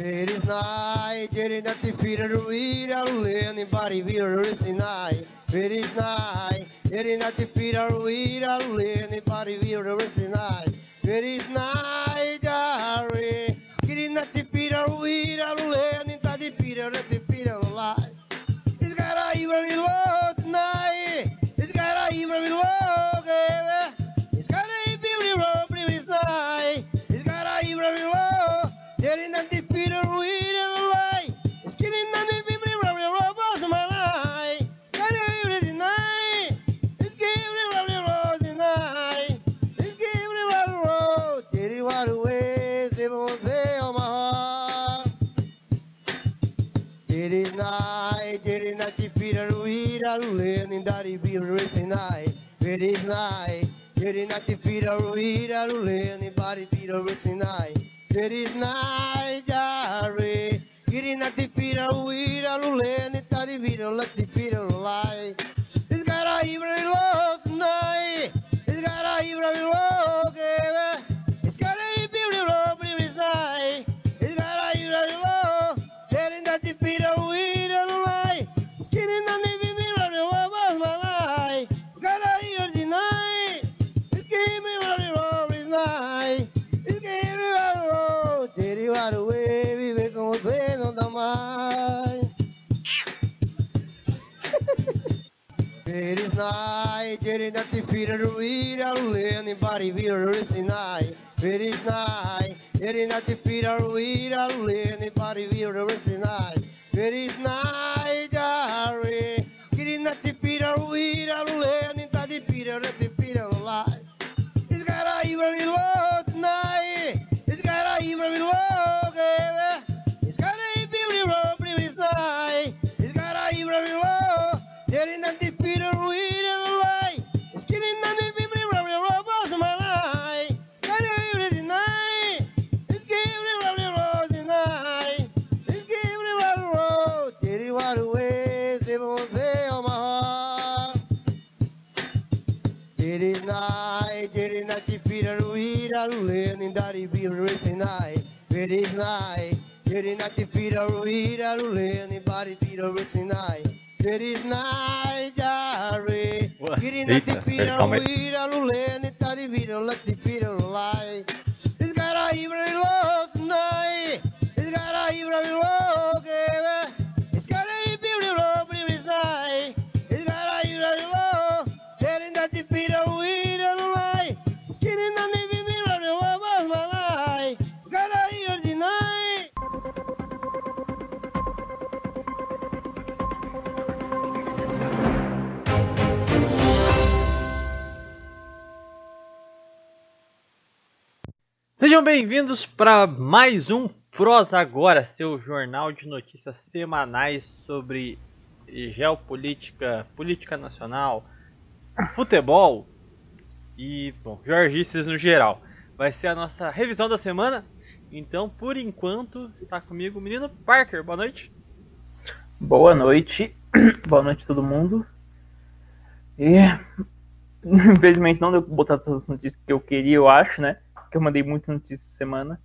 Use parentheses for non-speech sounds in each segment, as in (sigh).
It is night, it is not the feet of the weed, I don't let anybody be a racing night. It is night, it is not the feet of the weed, I don't let anybody be a racing night. It is night, It is night, it is not the Peter weed, I live in body Peter racing night. It is night, diary. It is not the Peter in that it Peter, let the Peter lie. It's got a even low night, it is not the feet of the weed, I don't let anybody be a racing night. It is night, it is not the feet of the weed, I don't let anybody be a racing night. It is night, racing night. It is night, it is not the Peter weed, I live in body Peter racing night. It is night. Ué, It is not the Peter in that it Peter, let the Peter lie. It's got a even low tonight. It's got a even low, Sejam bem-vindos para mais um Prosa Agora, seu jornal de notícias semanais sobre geopolítica, política nacional, futebol e, bom, jorgistas no geral. Vai ser a nossa revisão da semana. Então, por enquanto, está comigo o menino Parker. Boa noite. Boa noite, (clears throat) boa noite todo mundo. E (laughs) infelizmente não deu pra botar todas as notícias que eu queria, eu acho, né? Porque eu mandei muitas notícias essa semana.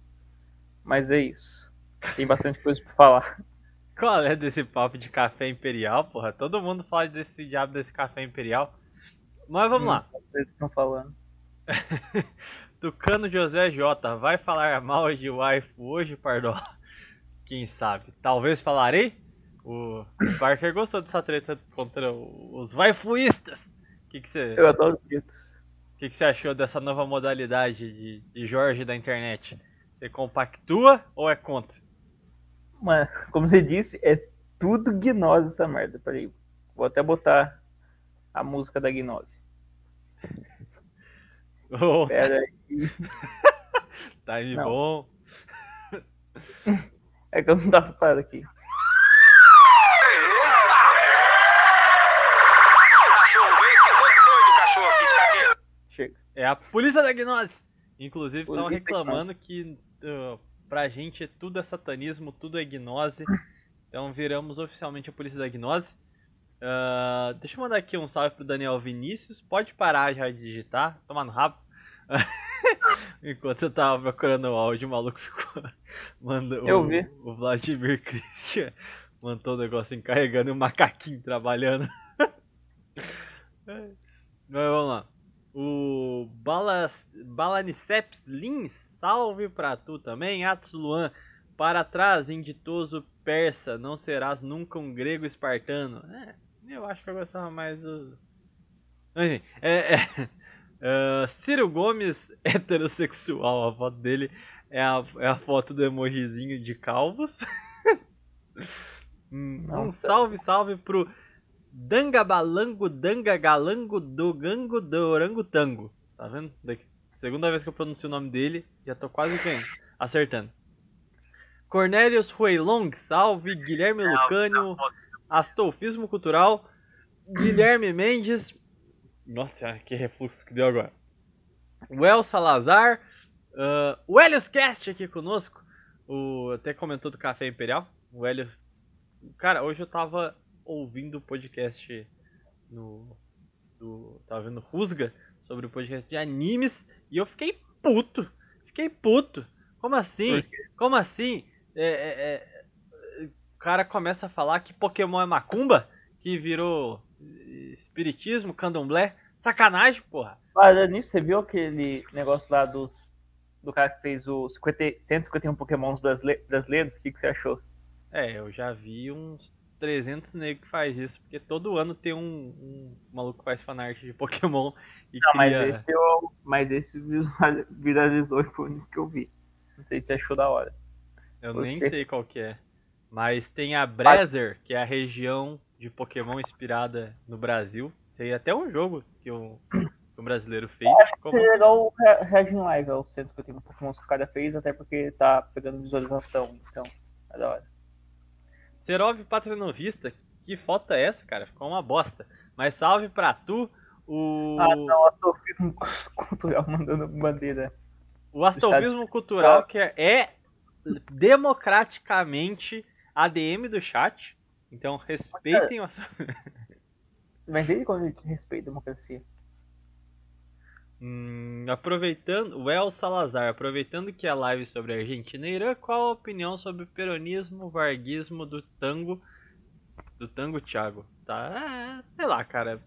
Mas é isso. Tem bastante coisa pra falar. (laughs) Qual é desse papo de café imperial, porra? Todo mundo fala desse diabo desse café imperial. Mas vamos lá. Vocês estão falando. (laughs) Tucano José J. Vai falar mal de waifu hoje, Pardola? (laughs) Quem sabe? Talvez falarei? O Parker gostou dessa treta contra os waifuístas. O que, que, você, Eu adoro gritos. Que, que você achou dessa nova modalidade de, de Jorge da internet? Você compactua ou é contra? Mas, como você disse, é tudo gnose essa merda. Peraí, vou até botar a música da gnose. Ô, Pera aí. (laughs) tá aí Não. bom. (laughs) É que eu não tava parado aqui. É a polícia da gnose. Inclusive, estavam da reclamando que uh, pra gente tudo é satanismo, tudo é gnose. Então viramos oficialmente a polícia da gnose. Ah, deixa eu mandar aqui um salve pro Daniel Vinícius. Pode parar já de digitar, tomar no rabo. (laughs) Enquanto eu tava procurando o áudio, o maluco ficou. (laughs) Mandou, Eu o, vi. O Vladimir Christian mandou o negócio encarregando e o macaquinho trabalhando. (laughs) Mas vamos lá. O Bala, Balaniceps Lins, salve pra tu também. Atos Luan, para trás, inditoso persa, não serás nunca um grego espartano. É, eu acho que eu gostava mais do. Enfim, é, é, (laughs) ah, Ciro Gomes, (laughs) heterossexual, a foto dele é a, é a foto do emojizinho de calvos. (laughs) Hum, um salve, salve pro Danga Balango Danga Galango do Gango do Orangotango. Tá vendo? Daqui- Segunda vez que eu pronuncio o nome dele, já tô quase ganhando, acertando. Cornelius Huilong, salve. Guilherme Lucânio, Astolfismo Cultural. Guilherme Mendes. Nossa, que refluxo que deu agora. O El Salazar. ah, o Helios Cast aqui conosco. O, até comentou do Café Imperial. O Helios. Cara, hoje eu tava ouvindo o podcast no. Do, tava vendo Rusga sobre o podcast de animes e eu fiquei puto. Fiquei puto. Como assim? Como assim? É, é, é, o cara começa a falar que Pokémon é macumba, que virou espiritismo, candomblé. Sacanagem, porra. Olha, nisso, você viu aquele negócio lá dos, do cara que fez os 50, 151 Pokémons brasile- brasileiros? O que, que você achou? É, eu já vi uns 300 negros que faz isso, porque todo ano tem um, um maluco que faz fanart de Pokémon e Não, mas cria... esse, eu, mas esse viralizou (laughs) e foi o único que eu vi. Não sei se você achou da hora. Eu nem Você- sei qual que é. Mas tem a Brezer, que é a região de Pokémon inspirada no Brasil. Tem até um jogo que um, que um brasileiro fez. Como- Seria legal o Re- Reagin Live, é o 151 Pokémons que o cara fez, até porque tá pegando visualização, então é da hora. Serov Patronovista, que foto é essa, cara? Ficou uma bosta. Mas salve pra tu, o, Ah, não, astrofismo (laughs) cultural mandando bandeira. o Astolfismo Cultural, que é, é democraticamente ADM do chat. Então respeitem o astro- Mas desde quando a gente respeita a democracia? Hum, aproveitando, o El Salazar, aproveitando que é live sobre Argentina e Irã, qual a opinião sobre o peronismo, varguismo do tango, do tango Thiago? Tá, é, sei lá, cara.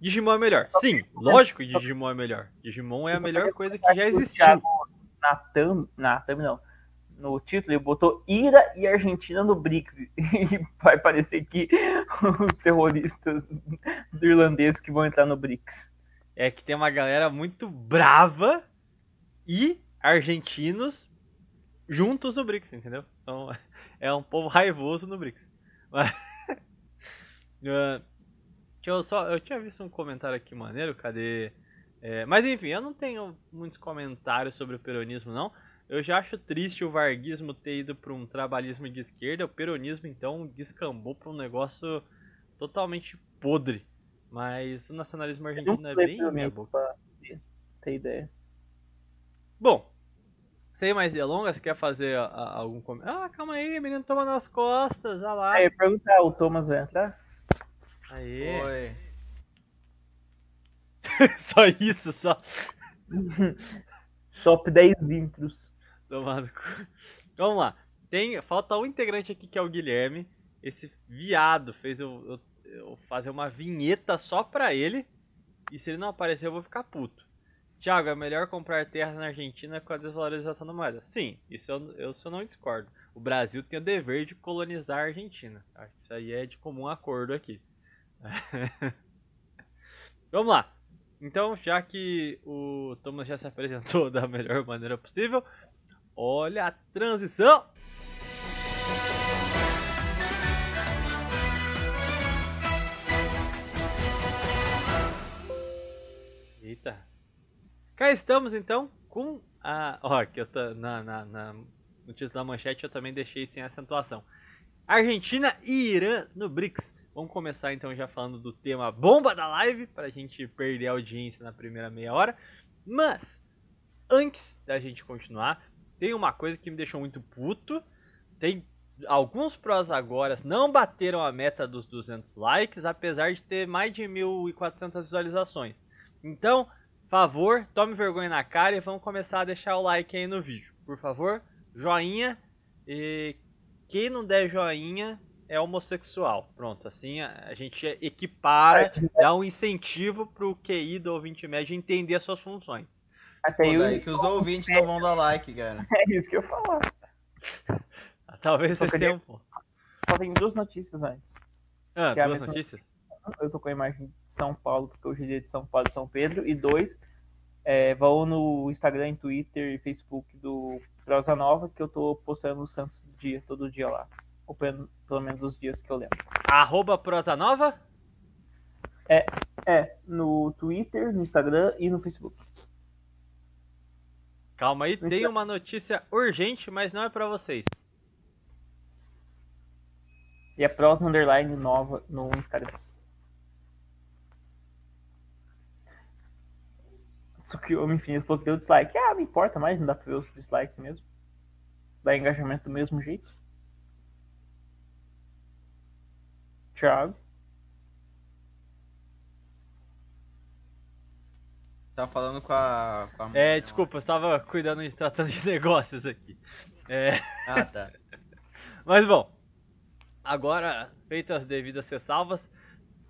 Digimon é melhor. Sim, lógico que Digimon é melhor. Digimon é a melhor coisa que já existiu. Na thumb, na não, no título ele botou Ira e Argentina no BRICS. (laughs) E vai parecer que (laughs) os terroristas irlandeses que vão entrar no BRICS. É que tem uma galera muito brava e argentinos juntos no BRICS, entendeu? Então, (laughs) é um povo raivoso no BRICS. Mas, (laughs) deixa eu, só, eu tinha visto um comentário aqui maneiro, cadê? É, mas enfim, eu não tenho muitos comentários sobre o peronismo, não. Eu já acho triste o varguismo ter ido para um trabalhismo de esquerda. O peronismo, então, descambou para um negócio totalmente podre. Mas o nacionalismo argentino é bem minha boca. pra ter ideia. Bom, sem mais delongas, quer fazer a- a- algum comentário? Ah, calma aí, menino toma nas costas, olha lá. Aí, perguntar, o Thomas vai entrar? Aê. Oi. (laughs) só isso, só. (laughs) Top 10 intros. Tomado. cu. Vamos lá. Tem, falta um integrante aqui que é o Guilherme. Esse viado fez eu, eu- eu fazer uma vinheta só pra ele. E se ele não aparecer, eu vou ficar puto. Thiago, é melhor comprar terras na Argentina com a desvalorização da moeda? Sim, isso eu, eu só não discordo. O Brasil tem o dever de colonizar a Argentina. Isso aí é de comum acordo aqui. (laughs) Vamos lá. Então, já que o Thomas já se apresentou (laughs) da melhor maneira possível, olha a transição! Eita. Cá estamos então com a. Ó, aqui eu tô, na, na, na- no título da manchete eu também deixei sem acentuação. Argentina e Irã no BRICS. Vamos começar então já falando do tema bomba da live, pra gente perder a audiência na primeira meia hora. Mas, antes da gente continuar, tem uma coisa que me deixou muito puto. Tem alguns prós agora não bateram a meta dos 200 likes, apesar de ter mais de 1.400 visualizações. Então, favor, tome vergonha na cara e vamos começar a deixar o like aí no vídeo. Por favor, joinha. E quem não der joinha é homossexual. Pronto, assim a, gente equipara, dá um incentivo pro QI do ouvinte médio entender as suas funções. Até Pô, eu, daí que os ouvintes não vão dar like, cara. (laughs) é isso que eu ia falar. Talvez Só vocês tenham. um Só tem duas notícias antes. Ah, Que é duas notícias? Eu tô com a imagem São Paulo, porque hoje é dia de São Paulo e São Pedro. E dois, é, vão no Instagram, Twitter e Facebook do Prosa Nova, que eu tô postando o Santos do dia, todo dia lá. Ou pelo, pelo menos os dias que eu lembro. Arroba Prosa Nova? É, no Twitter, no Instagram e no Facebook. Calma aí, tem uma notícia urgente, mas não é pra vocês. E é Prosa Underline Nova no Instagram. Só que o Homem Infinito falou que deu dislike. Ah, não importa mais, não dá pra ver os dislikes mesmo. Dá engajamento do mesmo jeito. Thiago. Tá falando com a. Com a É, desculpa, eu estava cuidando de tratando de (laughs) negócios aqui. É, Ah, tá. (laughs) mas bom, agora feitas as devidas ressalvas,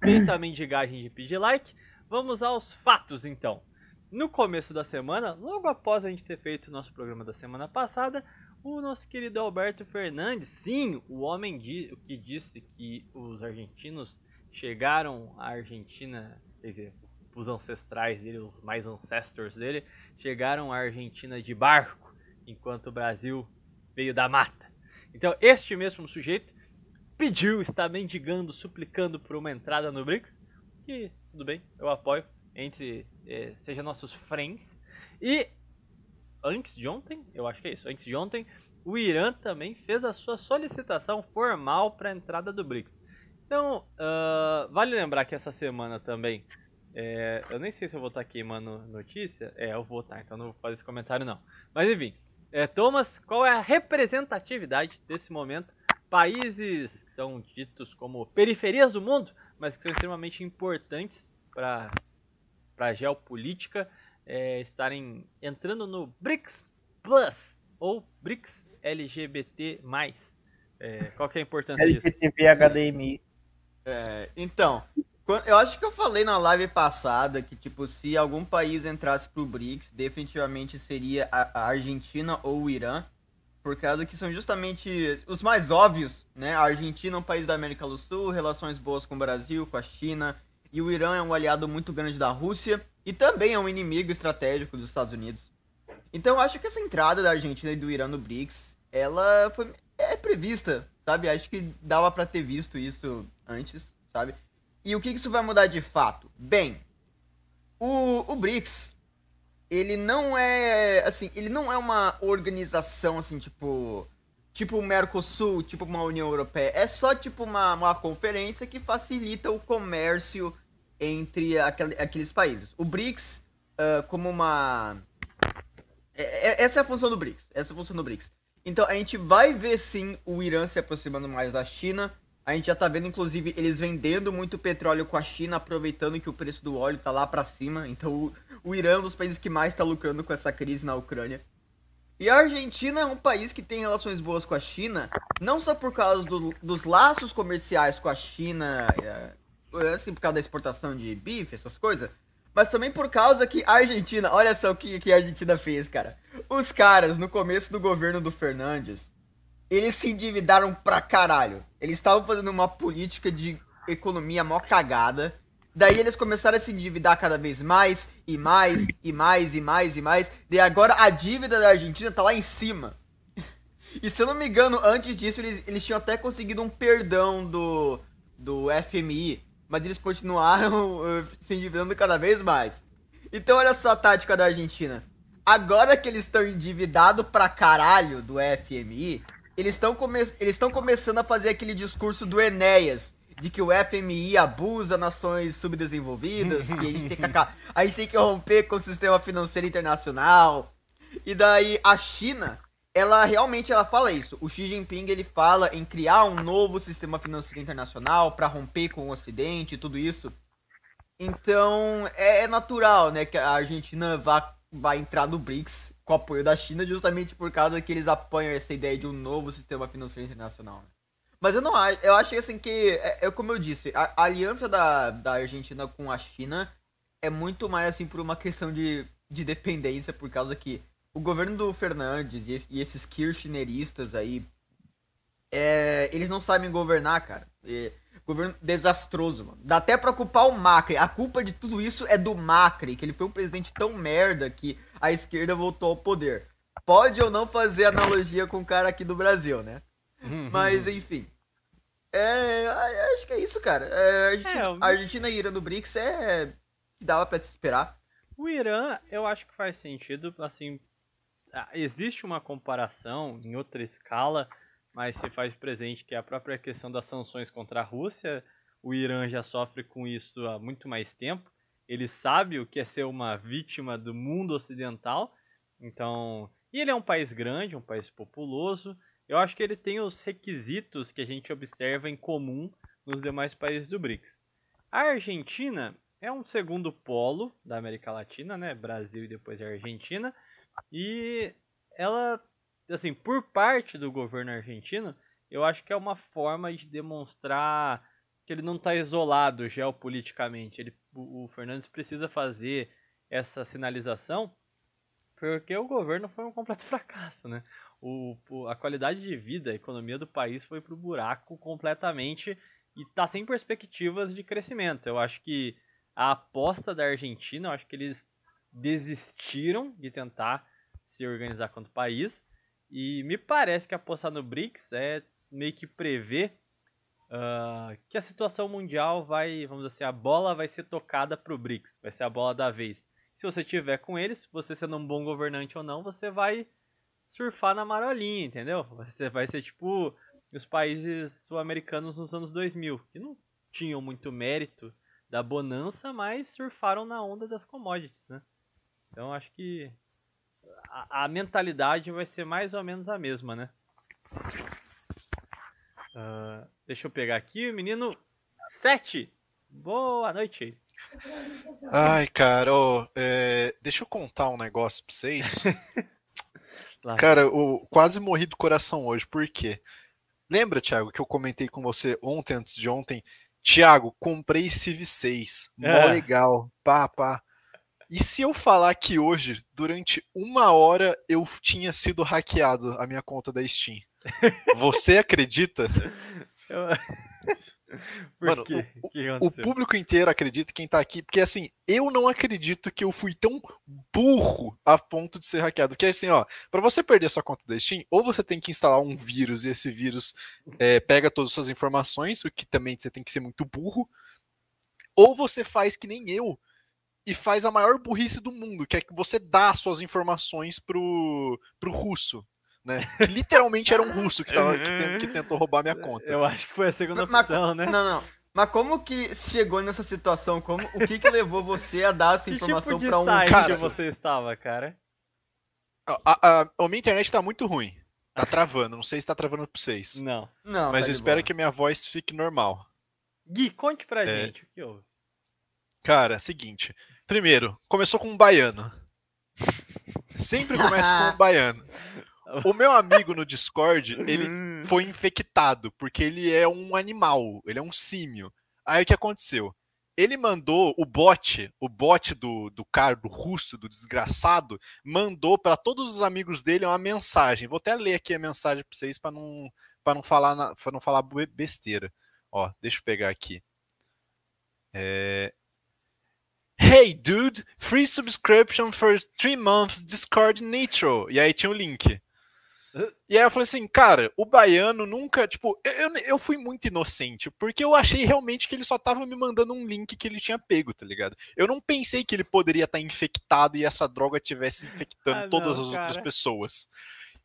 feita a mendigagem de pedir like, vamos aos fatos então. No começo da semana, logo após a gente ter feito o nosso programa da semana passada, o nosso querido Alberto Fernandes, sim, o homem que disse que os argentinos chegaram à Argentina, quer dizer, os ancestrais dele, os mais ancestors dele, chegaram à Argentina de barco, enquanto o Brasil veio da mata. Então, este mesmo sujeito pediu, está mendigando, suplicando por uma entrada no BRICS, que tudo bem, eu apoio, entre eh, seja nossos friends. E antes de ontem, eu acho que é isso, antes de ontem, o Irã também fez a sua solicitação formal para a entrada do BRICS. Então, ah, vale lembrar que essa semana também, é, eu nem sei se eu vou estar queimando notícia, é, eu vou estar, então não vou fazer esse comentário não. Mas enfim, é, Thomas, qual é a representatividade desse momento? Países que são ditos como periferias do mundo, mas que são extremamente importantes para a geopolítica, é, estarem entrando no BRICS Plus ou BRICS LGBT+. É, qual que é a importância disso? HDMI. É, então, eu acho que eu falei na live passada que, tipo, se algum país entrasse pro BRICS, definitivamente seria a, a Argentina ou o Irã. Por causa que são justamente os mais óbvios, né? A Argentina é um país da América do Sul, relações boas com o Brasil, com a China. E o Irã é um aliado muito grande da Rússia e também é um inimigo estratégico dos Estados Unidos. Então eu acho que essa entrada da Argentina e do Irã no BRICS, ela foi é prevista, sabe? Acho que dava pra ter visto isso antes, sabe? E o que que isso vai mudar de fato? Bem, o, o BRICS, ele não é, assim, ele não é uma organização, assim, tipo, tipo o Mercosul, tipo uma União Europeia. É só, tipo, uma, uma conferência que facilita o comércio entre aquel- aqueles países. O BRICS, ah, como uma... é- é- essa é a função do BRICS, essa é a função do BRICS. Então, a gente vai ver, sim, o Irã se aproximando mais da China, a gente já tá vendo, inclusive, eles vendendo muito petróleo com a China, aproveitando que o preço do óleo tá lá pra cima. Então, o, o Irã é um dos países que mais tá lucrando com essa crise na Ucrânia. E a Argentina é um país que tem relações boas com a China, não só por causa do- dos laços comerciais com a China, é, assim, por causa da exportação de bife, essas coisas, mas também por causa que a Argentina, olha só o que, que a Argentina fez, cara. Os caras, no começo do governo do Fernandes, eles se endividaram pra caralho. Eles estavam fazendo uma política de economia mó cagada. Daí eles começaram a se endividar cada vez mais, e mais, e mais, e mais, e mais. E agora a dívida da Argentina tá lá em cima. (laughs) E se eu não me engano, antes disso, eles, eles tinham até conseguido um perdão do, do FMI. Mas eles continuaram eh, se endividando cada vez mais. Então olha só a tática da Argentina. Agora que eles estão endividados pra caralho do FMI, eles estão come começando a fazer aquele discurso do Enéas. De que o FMI abusa nações subdesenvolvidas, que a gente tem que, a gente tem que romper com o sistema financeiro internacional. E daí a China, ela realmente ela fala isso. O Xi Jinping ele fala em criar um novo sistema financeiro internacional para romper com o Ocidente e tudo isso. Então, é, é natural, né, que a Argentina vá, vai entrar no BRICS com o apoio da China, justamente por causa que eles apoiam essa ideia de um novo sistema financeiro internacional. né? Mas eu não acho, eu acho assim que, é, é como eu disse, a, a aliança da, da Argentina com a China é muito mais assim por uma questão de, de dependência, por causa que o governo do Fernandes e, esse- e esses kirchneristas aí, é, eles não sabem governar, cara. É, governo desastroso, mano. Dá até pra culpar o Macri. A culpa de tudo isso é do Macri, que ele foi um presidente tão merda que a esquerda voltou ao poder. Pode ou não fazer analogia com o cara aqui do Brasil, né? Mas, enfim. É, acho que é isso, cara. É, a, Argentina, É, eu- Argentina e Irã no BRICS é. dava pra se esperar. O Irã, eu acho que faz sentido, assim, existe uma comparação em outra escala, mas se faz presente que a própria questão das sanções contra a Rússia, o Irã já sofre com isso há muito mais tempo, ele sabe o que é ser uma vítima do mundo ocidental, então, e ele é um país grande, um país populoso, eu acho que ele tem os requisitos que a gente observa em comum nos demais países do BRICS. A Argentina é um segundo polo da América Latina, né? Brasil e depois a Argentina. E ela, assim, por parte do governo argentino, eu acho que é uma forma de demonstrar que ele não está isolado geopoliticamente. Ele, o, o Fernandes precisa fazer essa sinalização porque o governo foi um completo (laughs) fracasso, né? O, o- a qualidade de vida, a economia do país foi pro buraco completamente e tá sem perspectivas de crescimento. Eu acho que a aposta da Argentina, eu acho que eles desistiram de tentar se organizar quanto país. E me parece que apostar no BRICS é meio que prever ah, que a situação mundial vai, vamos dizer assim, a bola vai ser tocada pro BRICS, vai ser a bola da vez. Se você tiver com eles, você sendo um bom governante ou não, você vai surfar na marolinha, entendeu? Você vai ser tipo os países sul-americanos nos anos 2000, que não tinham muito mérito da bonança, mas surfaram na onda das commodities, né? Então acho que a, a mentalidade vai ser mais ou menos a mesma, né? Ah, deixa eu pegar aqui, menino 7. Boa noite. Ai, cara, ó, é, deixa eu contar um negócio pra vocês. (laughs) Cara, eu quase morri do coração hoje, por quê? Lembra, Thiago, que eu comentei com você ontem, antes de ontem? Thiago, comprei Civ 6. Mó É. legal. Pá, pá. E se eu falar que hoje, durante uma hora, eu tinha sido hackeado a minha conta da Steam? Você acredita? (laughs) Eu... Mano, o- que O público inteiro acredita, quem tá aqui, porque assim, eu não acredito que eu fui tão burro a ponto de ser hackeado. Porque assim, ó, pra você perder sua conta da Steam, ou você tem que instalar um vírus e esse vírus é, pega todas as suas informações, o que também você tem que ser muito burro, ou você faz que nem eu e faz a maior burrice do mundo, que é que você dá suas informações pro, pro russo. Né? Que literalmente era um russo que, tava, que, que tentou roubar minha conta. Eu acho que foi a segunda Mas- opção, né? Não, não. Mas como que chegou nessa situação? Como, o que que levou você a dar essa (laughs) Que informação tipo de pra um site cara- você estava, cara? A, a, a- a minha internet tá muito ruim. Tá travando. Não sei se tá travando pra vocês. Não. Não, Mas tá eu espero boa. que a minha voz fique normal. Gui, conte pra É. gente o que houve. Cara, seguinte. Primeiro, começou com um baiano. Sempre começa com um (laughs) baiano. O meu amigo no Discord, ele foi infectado, porque ele é um animal, ele é um símio. Aí o que aconteceu? Ele mandou o bot, o bot do, do cara, do russo, do desgraçado, mandou para todos os amigos dele uma mensagem. Vou até ler aqui a mensagem para vocês para não para não falar na- pra não falar be- besteira. Ó, deixa eu pegar aqui. É... Hey dude, free subscription for three months Discord Nitro. E aí tinha o link. E aí eu falei assim, cara, o baiano nunca, tipo, eu, eu, fui muito inocente, porque eu achei realmente que ele só tava me mandando um link que ele tinha pego, tá ligado? Eu não pensei que ele poderia estar infectado e essa droga estivesse infectando Ah, todas não, as outras cara. pessoas.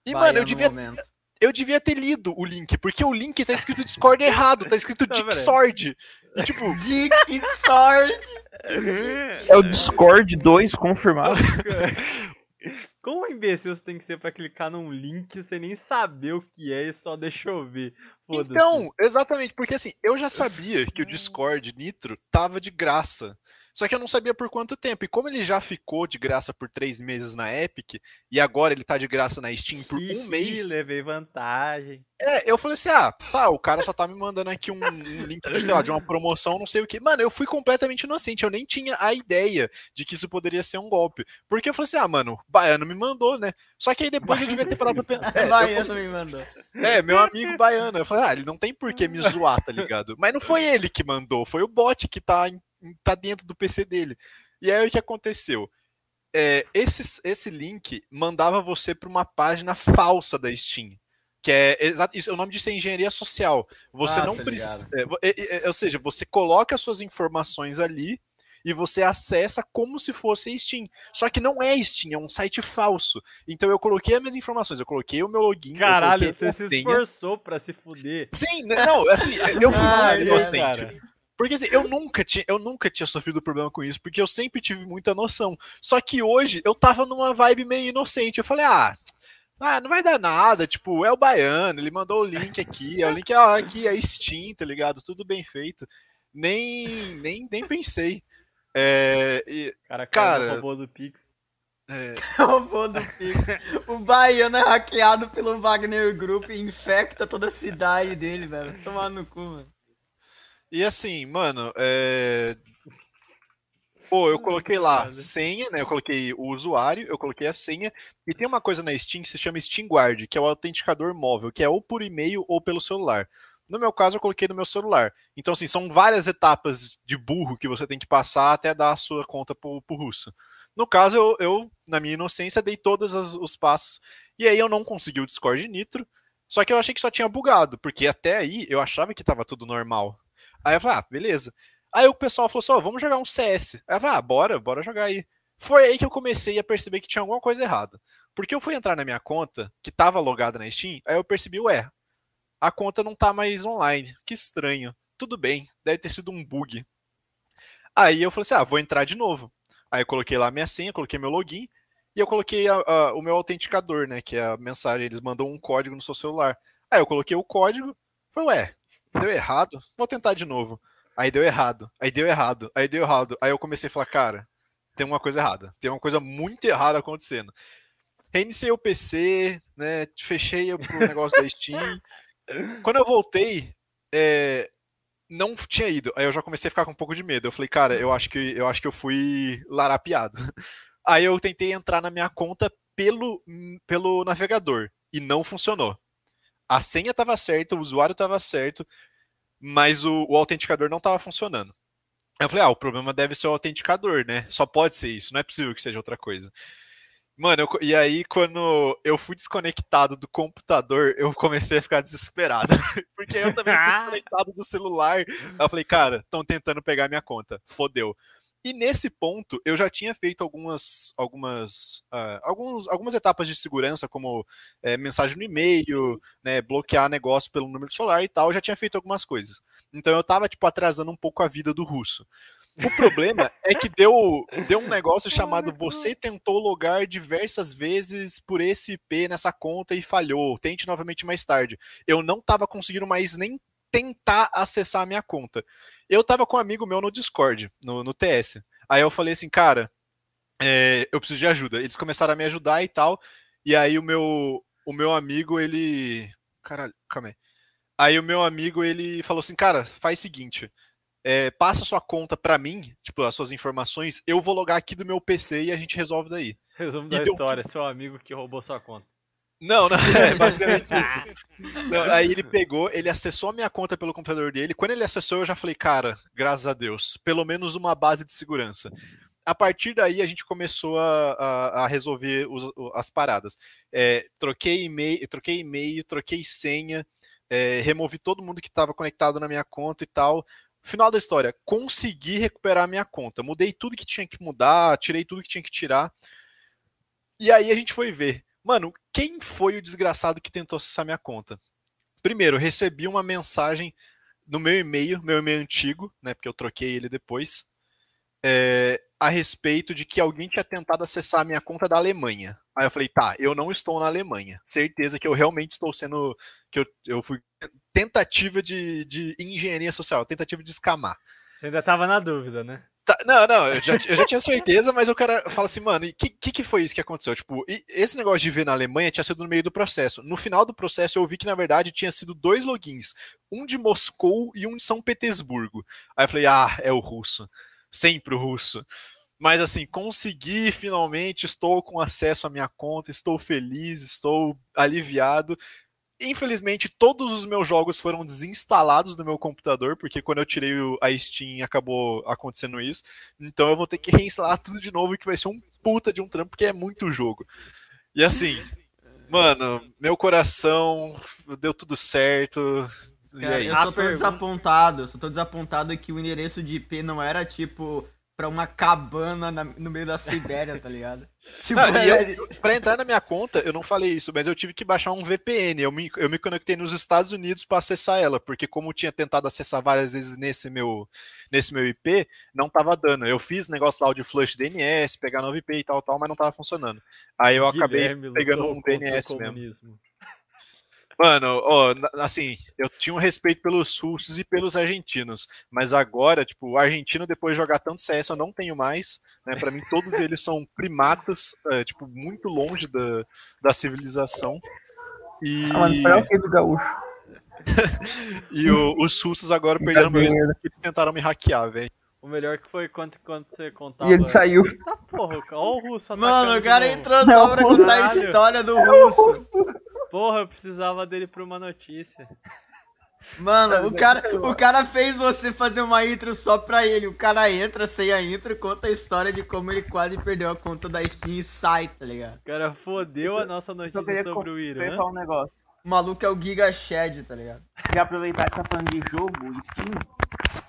E, Baiano mano, eu devia, momento. eu devia ter lido o link, porque o link tá escrito Discord errado, tá escrito (laughs) Tá, Dick. Sword. E, tipo, (laughs) Dick Sword! É o Discord 2 confirmado. (laughs) Como imbecil você tem que ser pra clicar num link sem nem saber o que é e só deixa eu ver? Foda-se. Então, exatamente, porque assim, eu já sabia que o Discord Nitro tava de graça. Só que eu não sabia por quanto tempo. E como ele já ficou de graça por três meses na Epic, e agora ele tá de graça na Steam por um Ih, mês. levei vantagem. É, eu falei assim: ah, tá, o cara só tá me mandando aqui um, um link de, sei lá, de uma promoção, não sei o que. Mano, eu fui completamente inocente, eu nem tinha a ideia de que isso poderia ser um golpe. Porque eu falei assim: ah, mano, o baiano me mandou, né? Só que aí depois eu devia ter parado pra (laughs) pensar. É, eu falei Baiano me mandou. é, meu amigo baiano. Eu falei, ah, ele não tem por que me zoar, tá ligado? Mas não foi ele que mandou, foi o bot que tá, em- tá dentro do PC dele. E aí o que aconteceu? É, esse, esse link mandava você para uma página falsa da Steam. Que é isso, o nome disso é engenharia social. Você Ah, não tá precisa. é, é, ou seja, você coloca as suas informações ali e você acessa como se fosse Steam. Só que não é Steam, é um site falso. Então eu coloquei as minhas informações, eu coloquei o meu login, Caralho, você se esforçou pra se fuder. Sim, não, assim, eu fui Ah, é, inocente. Porque assim, eu nunca, tinha, eu nunca tinha sofrido problema com isso, porque eu sempre tive muita noção. Só que hoje eu tava numa vibe meio inocente. Eu falei, ah, ah, não vai dar nada, tipo, é o baiano, ele mandou o link aqui, é o link ah, aqui é Steam, tá ligado? Tudo bem feito. Nem, nem, nem pensei. É, e, Cara, Cara- cara, robô do Pix. é, (laughs) Roubou do Pix. O baiano é hackeado pelo Wagner Group e infecta toda a cidade dele, velho. Tomar no cu, mano. E assim, mano, é... Pô, eu coloquei lá senha, né? Eu coloquei o usuário, eu coloquei a senha. E tem uma coisa na Steam que se chama Steam Guard, que é o autenticador móvel, que é ou por e-mail ou pelo celular. No meu caso, eu coloquei no meu celular. Então, assim, são várias etapas de burro que você tem que passar até dar a sua conta pro, pro russo. No caso, eu, eu, na minha inocência, dei todos as- os passos. E aí eu não consegui o Discord Nitro. Só que eu achei que só tinha bugado, porque até aí eu achava que tava tudo normal. Aí eu falei, ah, beleza. Aí o pessoal falou assim, ó, vamos jogar um CS. Aí eu falei, ah, bora, bora jogar aí. Foi aí que eu comecei a perceber que tinha alguma coisa errada. Porque eu fui entrar na minha conta, que tava logada na Steam, aí eu percebi, ué, a conta não tá mais online. Que estranho. Tudo bem, deve ter sido um bug. Aí eu falei assim, ah, vou entrar de novo. Aí eu coloquei lá a minha senha, coloquei meu login, e eu coloquei a- a- o meu autenticador, né, que é a mensagem, eles mandam um código no seu celular. Aí eu coloquei o código, falei, ué, deu errado, vou tentar de novo. Aí deu errado, aí deu errado, aí deu errado. Aí eu comecei a falar, cara, tem uma coisa errada, tem uma coisa muito errada acontecendo. Reiniciei o PC, né, fechei o negócio da Steam. Quando eu voltei, é, não tinha ido. Aí eu já comecei a ficar com um pouco de medo. Eu falei, cara, eu acho que eu acho que eu fui larapiado. Aí eu tentei entrar na minha conta pelo, pelo navegador e não funcionou. A senha estava certa, o usuário estava certo, mas o, o autenticador não estava funcionando. Aí eu falei, ah, o problema deve ser o autenticador, né? Só pode ser isso, não é possível que seja outra coisa. Mano, eu e aí quando eu fui desconectado do computador, eu comecei a ficar desesperado. (laughs) Porque eu também fui (laughs) desconectado do celular. Aí eu falei, cara, estão tentando pegar minha conta. Fodeu. E nesse ponto, eu já tinha feito algumas, algumas, ah, alguns, algumas etapas de segurança, como eh, mensagem no e-mail, né, bloquear negócio pelo número celular e tal. Eu já tinha feito algumas coisas. Então eu tava, tipo, atrasando um pouco a vida do russo. O problema é que deu, deu um negócio (laughs) chamado você tentou logar diversas vezes por esse IP nessa conta e falhou. Tente novamente mais tarde. Eu não tava conseguindo mais nem tentar acessar a minha conta. Eu tava com um amigo meu no Discord, no, no TS. Aí eu falei assim, cara, é, eu preciso de ajuda. Eles começaram a me ajudar e tal. E aí o meu, o meu amigo, ele. Caralho, calma aí. Aí o meu amigo, ele falou assim, cara, faz o seguinte. é, passa sua conta pra mim, tipo, as suas informações, eu vou logar aqui do meu PC e a gente resolve daí. Resumo E da deu história, seu amigo que roubou sua conta. Não, não, (laughs) é basicamente (laughs) isso. Não, aí ele pegou, ele acessou a minha conta pelo computador dele. Quando ele acessou, eu já falei, cara, graças a Deus, pelo menos uma base de segurança. A partir daí, a gente começou a, a, a resolver os- as paradas. É, troquei e-mail, troquei e-mail, troquei senha, é, removi todo mundo que estava conectado na minha conta e tal. Final da história, consegui recuperar a minha conta. Mudei tudo que tinha que mudar, tirei tudo que tinha que tirar. E aí a gente foi ver. Mano, quem foi o desgraçado que tentou acessar minha conta? Primeiro, recebi uma mensagem no meu e-mail, meu e-mail antigo, né? Porque eu troquei ele depois, é, a respeito de que alguém tinha tentado acessar a minha conta da Alemanha. Aí eu falei, tá, eu não estou na Alemanha. Certeza que eu realmente estou sendo. que eu, eu fui. Tentativa de, de engenharia social, tentativa de escamar. Você ainda tava na dúvida, né? Tá, não, não, eu já, eu já tinha certeza, mas o cara fala assim, mano, e que, que, que foi isso que aconteceu? Tipo, esse negócio de ver na Alemanha tinha sido no meio do processo. No final do processo eu vi que, na verdade, tinha sido dois logins. Um de Moscou e um de São Petersburgo. Aí eu falei, ah, é o russo. Sempre o russo. Mas assim, consegui finalmente, estou com acesso à minha conta, estou feliz, estou aliviado. Infelizmente, todos os meus jogos foram desinstalados do meu computador, porque quando eu tirei o- a Steam acabou acontecendo isso. Então eu vou ter que reinstalar tudo de novo, que vai ser um puta de um trampo, porque é muito jogo. E assim, mano, meu coração deu tudo certo. E Cara, é eu isso. só tô pergunta- desapontado, eu só tô desapontado que o endereço de IP não era tipo pra uma cabana na- no meio da Sibéria, tá ligado? (laughs) Tipo, Ah, e era- Pra entrar na minha conta, eu não falei isso, mas eu tive que baixar um VPN. Eu me, eu me conectei nos Estados Unidos para acessar ela, porque como eu tinha tentado acessar várias vezes nesse meu, nesse meu IP, não tava dando. Eu fiz negócio lá de flush DNS, pegar novo IP e tal, tal, mas não tava funcionando. Aí eu acabei Guilherme pegando lutou um DNS mesmo. comunismo. Mano, ó, assim, eu tinha um respeito pelos russos e pelos argentinos, mas agora, tipo, o argentino, depois de jogar tanto CS, eu não tenho mais, né? Pra mim, todos eles são primatas, é, tipo, muito longe da, da civilização. E, Ah, mano, para o que do gaúcho? (laughs) e o- os russos agora perderam meu Brincadeira. porque eles tentaram me hackear, velho. O melhor que foi quando, quando você contava. E ele saiu. Tá porra, ó o russo Mano, o cara entrou só pra contar a história do russo. Porra, eu precisava dele pra uma notícia. Mano, o (laughs) cara, o cara fez você fazer uma intro só pra ele. O cara entra sem a intro, conta a história de como ele quase perdeu a conta da Steam e sai, tá ligado? O cara fodeu a nossa notícia sobre o Irã. um negócio. O maluco é o Giga Shed, tá ligado? Já aproveitar que tá falando de jogo, Steam.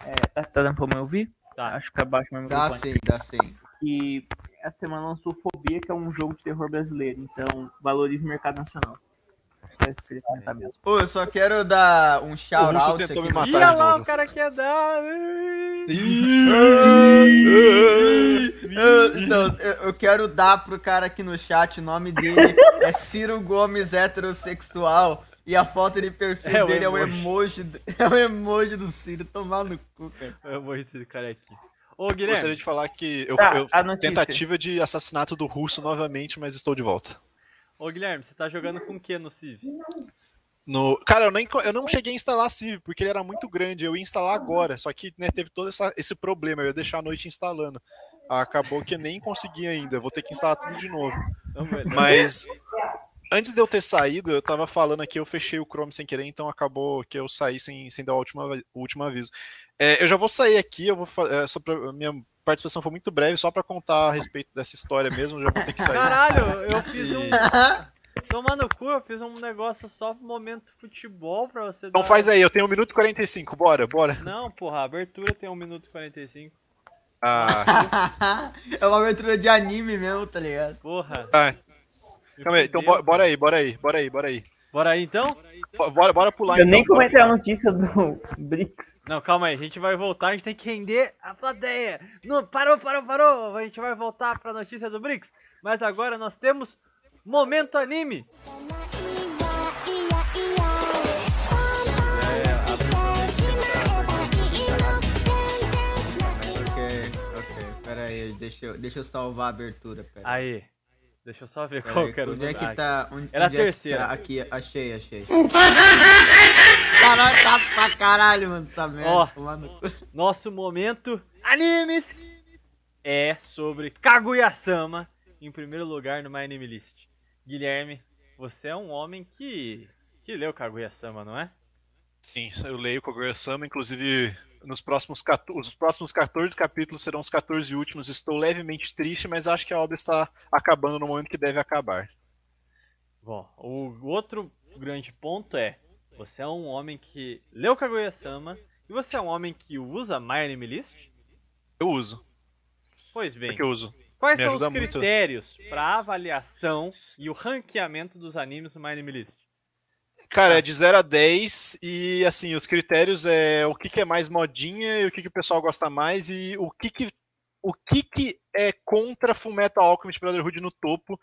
É, tá, tá dando pra me ouvir? Tá. Acho que abaixo meu Dá sim, dá sim. que essa semana lançou Fobia, que é um jogo de terror brasileiro. Então, valorize o mercado nacional. Que eu mesmo. Só quero dar um shout russo out tentou aqui. me matar. Olha lá, o cara quer dar. Eu- Então, eu, eu quero dar pro cara aqui no chat, o nome dele é Ciro Gomes heterossexual. E a foto de perfil É o dele é o emoji. emoji. do- (laughs) É o emoji do Ciro, tomar no cu, cara. Eu vou esse cara aqui. Ô, Gostaria Guilherme, de falar que eu, Tá, eu- tentativa de assassinato do russo novamente, mas estou de volta. ô Guilherme, você tá jogando com o que no Civ? No... Cara, eu, nem, eu não cheguei a instalar Civ, porque ele era muito grande. Eu ia instalar agora, só que né, teve todo essa- esse problema. Eu ia deixar a noite instalando. Acabou que eu nem consegui ainda. Vou ter que instalar tudo de novo. Beleza. Mas antes de eu ter saído, eu tava falando aqui, eu fechei o Chrome sem querer, então acabou que eu saí sem, sem dar o último, o último aviso. É, eu já vou sair aqui, eu vou é, só pra, minha participação foi muito breve, só pra contar a respeito dessa história mesmo, eu já vou ter que sair. Caralho, eu fiz um. (laughs) Tomando no cu, eu fiz um negócio só pro momento futebol pra você Então dar- faz aí, eu tenho 1 minuto e 45, bora, bora. Não, porra, a abertura tem 1 minuto e 45. Ah, (laughs) É uma abertura de anime mesmo, tá ligado? Porra. tá. Calma aí, então bo- bora aí, bora aí, bora aí, bora aí. Bora aí então? Bo- Bora, bora pular Eu então. nem comentei a notícia do (laughs) BRICS. Não, calma aí, a gente vai voltar, a gente tem que render a plateia. Não, parou, parou, parou. A gente vai voltar pra notícia do BRICS. Mas agora nós temos Momento Anime. Ok, ok, pera aí, deixa eu, deixa eu salvar a abertura, pera aí. Deixa eu só ver Pera qual aí, que era o onde é que tá? Onde, Era a onde é que terceira. tá? Aqui, achei, achei. Caralho, tá pra caralho, mano, essa merda. Ó. Nosso momento animes é sobre Kaguya-sama em primeiro lugar no My Anime List. Guilherme, você é um homem que que leu Kaguya-sama, não é? Sim, eu leio Kogura-sama, inclusive nos próximos, 14, os próximos 14 capítulos serão os 14 últimos. Estou levemente triste, mas acho que a obra está acabando no momento que deve acabar. Bom, o outro grande ponto é, você é um homem que leu Kaguya-sama e você é um homem que usa My Anime List? Eu uso, Pois bem, porque eu uso. quais me são os critérios para avaliação e o ranqueamento dos animes no My Anime List? Cara, é de 0 a 10 e assim, os critérios é o que, que é mais modinha e o que, que o pessoal gosta mais e o que que, o que, que é contra Fullmetal Alchemist Brotherhood no topo.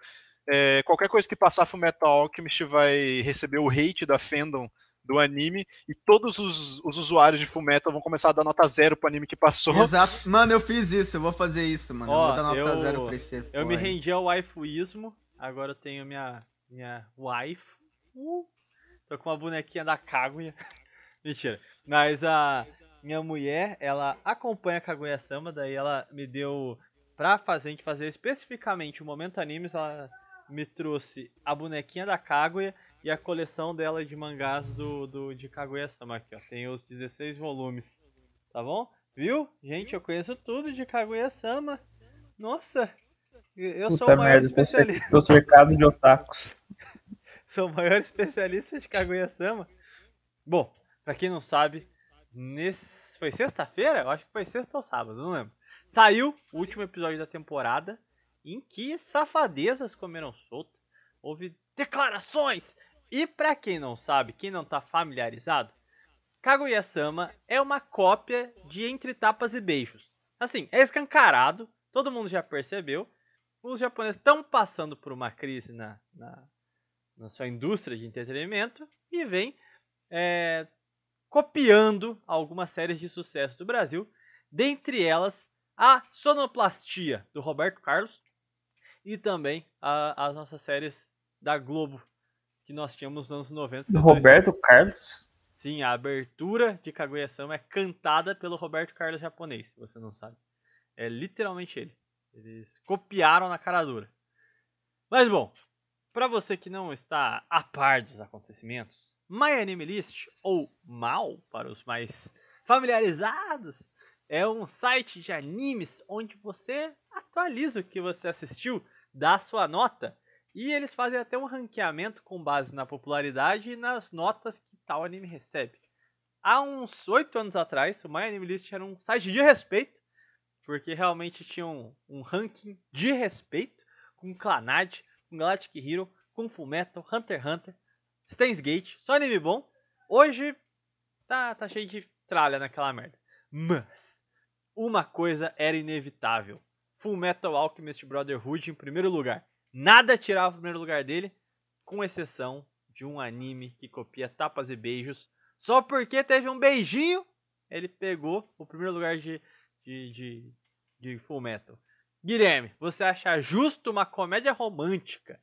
É, qualquer coisa que passar Fullmetal Alchemist vai receber o hate da fandom do anime e todos os, os usuários de Fullmetal vão começar a dar nota zero pro anime que passou. Exato. Mano, eu fiz isso, eu vou fazer isso, mano. eu Ó, vou dar nota eu- zero pra esse. Eu me porra rendi ao waifuísmo, agora eu tenho minha, minha wife. Uh, tô com uma bonequinha da Kaguya. (laughs) Mentira. Mas a minha mulher, ela acompanha a Kaguya-sama, daí ela me deu pra fazer, a gente fazer especificamente o Momento Animes, ela me trouxe a bonequinha da Kaguya e a coleção dela de mangás do, do de Kaguya-sama aqui, ó. Tem os 16 volumes. Tá bom? Viu? Gente, eu conheço tudo de Kaguya-sama. Nossa, eu sou Puta o maior merda, especialista. tô cercado de otakus. (laughs) Sou o maior (laughs) especialista de Kaguya-sama. Bom, pra quem não sabe, nesse... foi sexta-feira? Eu acho que foi sexta ou sábado, não lembro. Saiu o último episódio da temporada em que safadezas comeram solta. Houve declarações. E pra quem não sabe, quem não tá familiarizado, Kaguya-sama é uma cópia de Entre Tapas e Beijos. Assim, é escancarado, todo mundo já percebeu. Os japoneses estão passando por uma crise na, na, na sua indústria de entretenimento e vem é, copiando algumas séries de sucesso do Brasil, dentre elas a Sonoplastia do Roberto Carlos e também a- as nossas séries da Globo que nós tínhamos nos anos 90. Do Roberto Carlos. Sim, a abertura de Kaguya-sama é cantada pelo Roberto Carlos japonês, se você não sabe. É literalmente ele. Eles copiaram na cara dura. Mas bom, para você que não está a par dos acontecimentos, My Anime List, ou MAL para os mais familiarizados, é um site de animes onde você atualiza o que você assistiu, dá sua nota, e eles fazem até um ranqueamento com base na popularidade e nas notas que tal anime recebe. Há uns 8 anos atrás, o My Anime List era um site de respeito, porque realmente tinha um, um ranking de respeito com Clannad, com Galactic Hero, com Fullmetal, Hunter x Hunter, Steins Gate, só anime bom. Hoje tá, tá cheio de tralha naquela merda. Mas uma coisa era inevitável. Fullmetal Alchemist Brotherhood em primeiro lugar. Nada tirava o primeiro lugar dele, com exceção de um anime que copia tapas e beijos. Só porque teve um beijinho, ele pegou o primeiro lugar de, de, de, de Fullmetal. Guilherme, você acha justo uma comédia romântica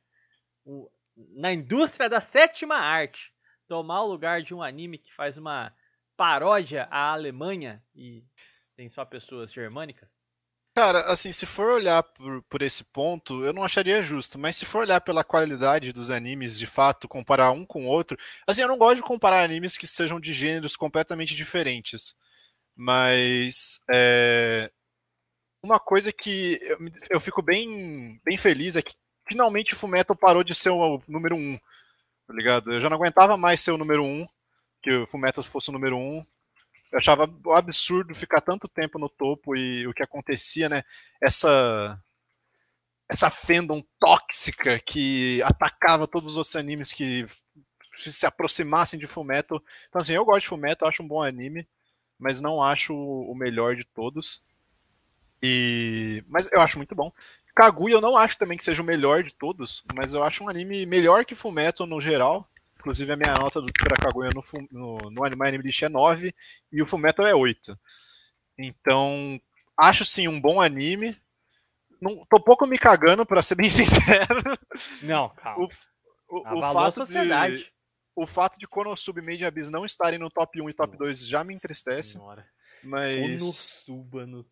o- na indústria da sétima arte tomar o lugar de um anime que faz uma paródia à Alemanha e tem só pessoas germânicas? Cara, assim, se for olhar por, por esse ponto, eu não acharia justo, mas se for olhar pela qualidade dos animes, de fato, comparar um com o outro, assim, eu não gosto de comparar animes que sejam de gêneros completamente diferentes, mas é, uma coisa que eu, eu fico bem, bem feliz é que finalmente o Fullmetal parou de ser o número um, tá ligado? Eu já não aguentava mais ser o número um, que o Fullmetal fosse o número um, eu achava absurdo ficar tanto tempo no topo e o que acontecia, né? Essa essa fandom tóxica que atacava todos os outros animes que se se aproximassem de Fullmetal. Então assim, eu gosto de Fullmetal, acho um bom anime, mas não acho o melhor de todos. E mas eu acho muito bom. Kaguya eu não acho também que seja o melhor de todos, mas eu acho um anime melhor que Fullmetal no geral. Inclusive a minha nota do pra Kaguya no, no, no Anime Anime List é 9 e o Fullmetal é 8. Então, acho sim um bom anime. Não, tô pouco me cagando, pra ser bem (laughs) sincero. Não, calma. O, o, o Abalou a fato de, o fato de Konosuba e Made in Abyss não estarem no top 1 e top 2 já me entristece, Senhora. mas Konosuba no...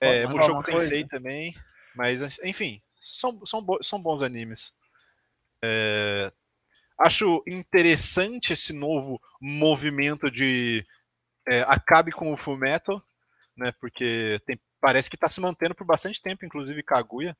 é, falar Mushoku coisa? Tensei também, mas enfim, são, são, bo- são bons animes. É, acho interessante esse novo movimento de é, acabe com o Fullmetal, né? Porque tem- parece que tá se mantendo por bastante tempo, inclusive Kaguya.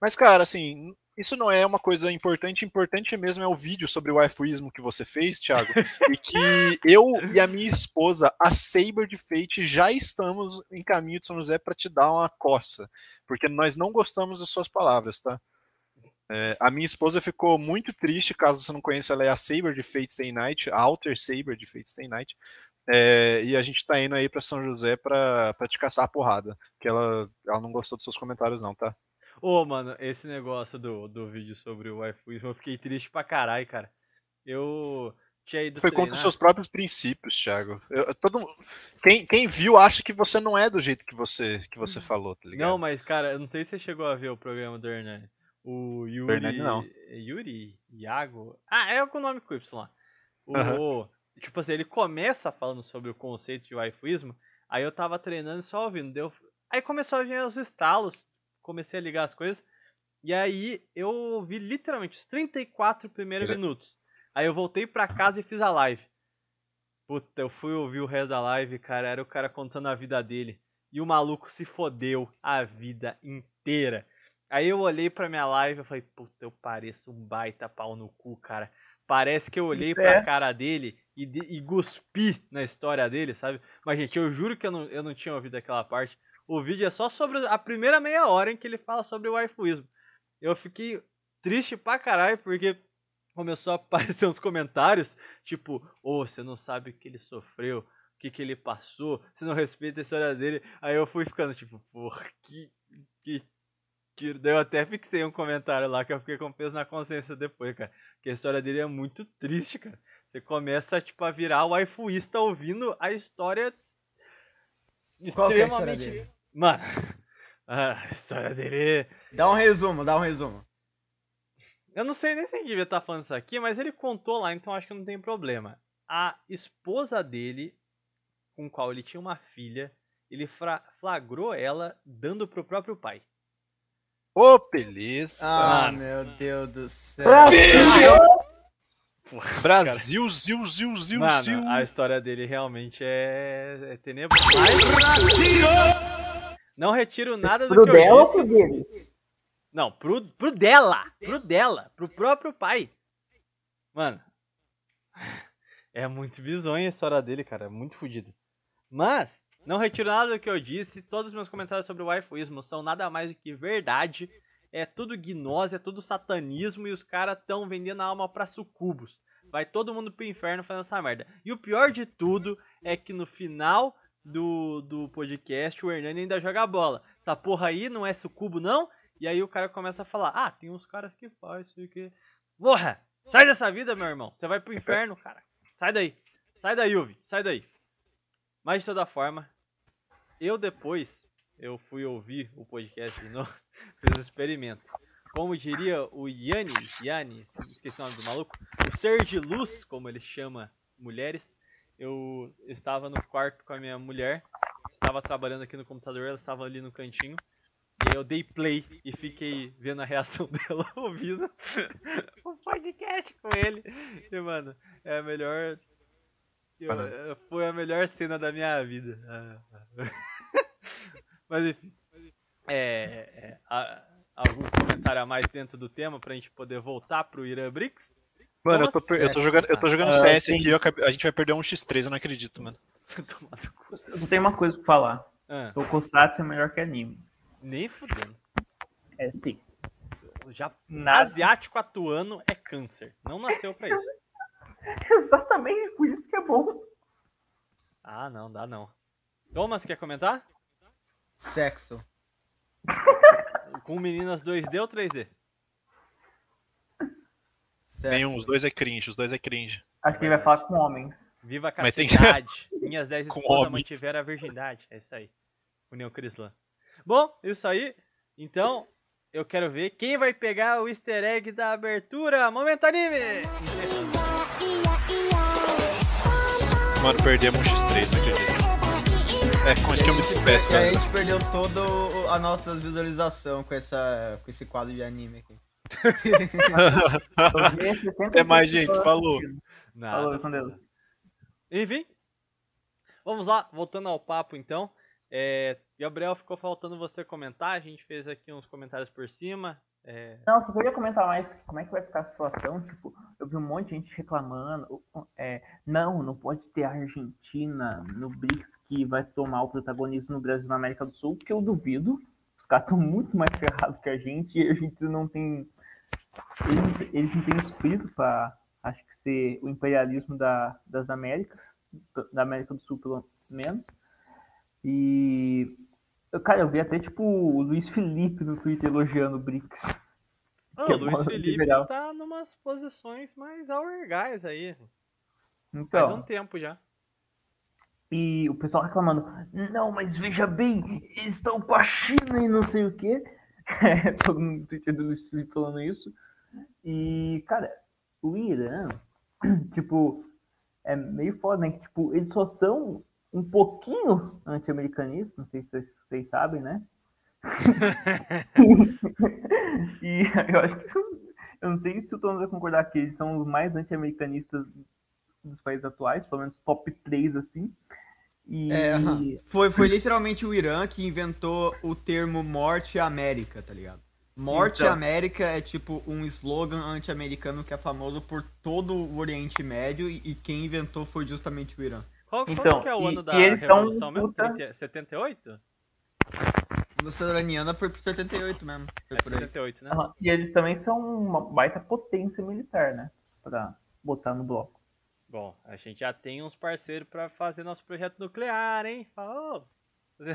Mas, cara, assim, isso não é uma coisa importante. Importante mesmo é o vídeo sobre o waifuísmo que você fez, Thiago. e que (laughs) eu e a minha esposa, a Saber de Fate, já estamos em caminho de São José para te dar uma coça. Porque nós não gostamos das suas palavras, tá? É, a minha esposa ficou muito triste, caso você não conheça, ela é a Saber de Fate Stay Night, a Alter Saber de Fate Stay Night. É, e a gente tá indo aí pra São José pra, pra te caçar a porrada. Que ela, ela não gostou dos seus comentários, não, tá? Ô, mano, esse negócio do, do vídeo sobre o waifuismo, eu fiquei triste pra caralho, cara. Eu tinha ido Foi contra treinar. os seus próprios princípios, Thiago. Eu- todo, quem, quem viu acha que você não é do jeito que você, que você falou, tá ligado? Não, mas, cara, eu não sei se você chegou a ver o programa do Hernani. O Yuri. Hernani, não. Yuri? Iago? Ah, é com o nome com Y lá. O. Tipo assim, ele começa falando sobre o conceito de waifuísmo. Aí eu tava treinando e só ouvindo. Deu... Aí começou a vir os estalos. Comecei a ligar as coisas. E aí eu ouvi literalmente os 34 primeiros Ele- minutos. Aí eu voltei pra casa e fiz a live. Puta, eu fui ouvir o resto da live, cara. Era o cara contando a vida dele. E o maluco se fodeu a vida inteira. Aí eu olhei pra minha live e falei, puta, eu pareço um baita pau no cu, cara. Parece que eu olhei Isso pra é. cara dele e, de- e guspi na história dele, sabe? Mas, gente, eu juro que eu não, eu não tinha ouvido aquela parte. O vídeo é só sobre a primeira meia hora em que ele fala sobre o waifuísmo. Eu fiquei triste pra caralho, porque começou a (laughs) aparecer uns comentários, tipo, ô, você não sabe o que ele sofreu, o que, que ele passou, você não respeita a história dele. Aí eu fui ficando, tipo, porra, que. que. que... Daí eu até fixei um comentário lá que eu fiquei com peso na consciência depois, cara. Porque a história dele é muito triste, cara. Você começa, tipo, a virar o waifuísta ouvindo a história. Qual que é a história extremamente- dele? Mano, (laughs) a história dele. Dá um resumo, dá um resumo. Eu não sei nem se devia estar falando isso aqui, mas ele contou lá, então acho que não tem problema. A esposa dele, com qual ele tinha uma filha, ele fra- flagrou ela dando pro próprio pai. Ô, beleza. Ah, meu Deus do céu. Brasil, zil, zil, zil, zil. Mano, a história dele realmente é, é tenebrosa. Não retiro nada do Pro que dela eu ou disse. pro dele? Não, pro, pro dela. Pro dela. Pro próprio pai. Mano. É muito bizonha a história dele, cara. É muito fodido. Mas, não retiro nada do que eu disse. Todos os meus comentários sobre o waifuísmo são nada mais do que verdade. É tudo gnose, é tudo satanismo e os caras tão vendendo a alma pra sucubos. Vai todo mundo pro inferno fazendo essa merda. E o pior de tudo é que no final do, do podcast o Hernani ainda joga bola. Essa porra aí não é sucubo, não? E aí o cara começa a falar: Ah, tem uns caras que faz isso aqui. Porra! Sai dessa vida, meu irmão. Você vai pro inferno, (laughs) cara. Sai daí. Sai daí, Uvi. Sai daí. Mas de toda forma, eu depois eu fui ouvir o podcast de novo, (laughs) fiz um experimento. Como diria o Yanni, Yanni, esqueci o nome do maluco, o ser de luz, como ele chama mulheres, eu estava no quarto com a minha mulher, estava trabalhando aqui no computador, ela estava ali no cantinho, e aí eu dei play e fiquei vendo a reação (laughs) dela ouvindo (laughs) o podcast com ele. E, mano, é a melhor. eu- é, foi a melhor cena da minha vida. Ah, (laughs) Mas enfim. É, é, a- algum comentário a mais dentro do tema pra gente poder voltar pro Irã Bricks? Mano, eu tô, per- eu tô jogando, eu tô jogando Ah, CS aqui e eu acabei- a gente vai perder um x3, eu não acredito, mano. (laughs) Eu só tenho uma coisa pra falar. Ah, Tokusatsu é melhor que anime. nem fudendo. É sim. Já Nada. asiático atuando é câncer. Não nasceu pra isso. (laughs) Exatamente por isso que é bom. Ah, não, dá não. Thomas, quer comentar? Sexo. Com meninas 2D ou 3D? Sexo. Nenhum, os dois é cringe, os dois é cringe. Acho que ele vai falar com homens. Viva a Mas tem- castidade. (laughs) Minhas 10 Com esposas mantiveram a virgindade. É isso aí. União Crislã. Bom, isso aí. Então, eu quero ver quem vai pegar o easter egg da abertura. Momento anime! Mano, perdemos um x3, não acredito. É, com isso que eu me despeço, Porque a mano. gente perdeu toda a nossa visualização com, essa, com esse quadro de anime aqui. (laughs) Até mais, gente. Falou. Nada. Falou, com Deus. Enfim, vamos lá, voltando ao papo então. É, Gabriel, ficou faltando você comentar. A gente fez aqui uns comentários por cima. É, Não, só queria comentar mais como é que vai ficar a situação. Tipo, eu vi um monte de gente reclamando. É, não, não pode ter a Argentina no BRICS que vai tomar o protagonismo no Brasil e na América do Sul, que eu duvido. Os caras estão muito mais ferrados que a gente e a gente não tem. Eles, não eles não têm espírito para, acho que, ser o imperialismo da, das Américas, da América do Sul, pelo menos. E. Cara, eu vi até tipo o Luiz Felipe no Twitter elogiando o BRICS. Ah, Que o é Luiz Felipe liberal. tá numas posições mais albergais aí. Faz Então, um tempo já. e o pessoal reclamando, não, mas veja bem, eles estão com a China e não sei o quê. (laughs) Todo mundo no Twitter do Luiz Felipe falando isso. E, cara, o Irã, (clears throat) tipo, é meio foda, né? Que, tipo, eles só são um pouquinho anti-americanistas, não sei se vocês, vocês sabem, né? (laughs) e (laughs) eu acho que isso- eu não sei se o Thomas vai concordar que eles são os mais anti-americanistas dos países atuais, pelo menos top 3 assim. E É, foi, foi (clears throat) literalmente o Irã que inventou o termo Morte América, tá ligado? Morte Então. América é tipo um slogan anti-americano que é famoso por todo o Oriente Médio e, e quem inventou foi justamente o Irã. Qual, qual Então, que é o e- ano e da eles são Revolução mesmo? puta- 30 78? A Soberaniana foi por 78 mesmo. Foi É por aí. 78, né? Aham, E eles também são uma baita potência militar, né? Pra botar no bloco. Bom, a gente já tem uns parceiros pra fazer nosso projeto nuclear, hein? Falou!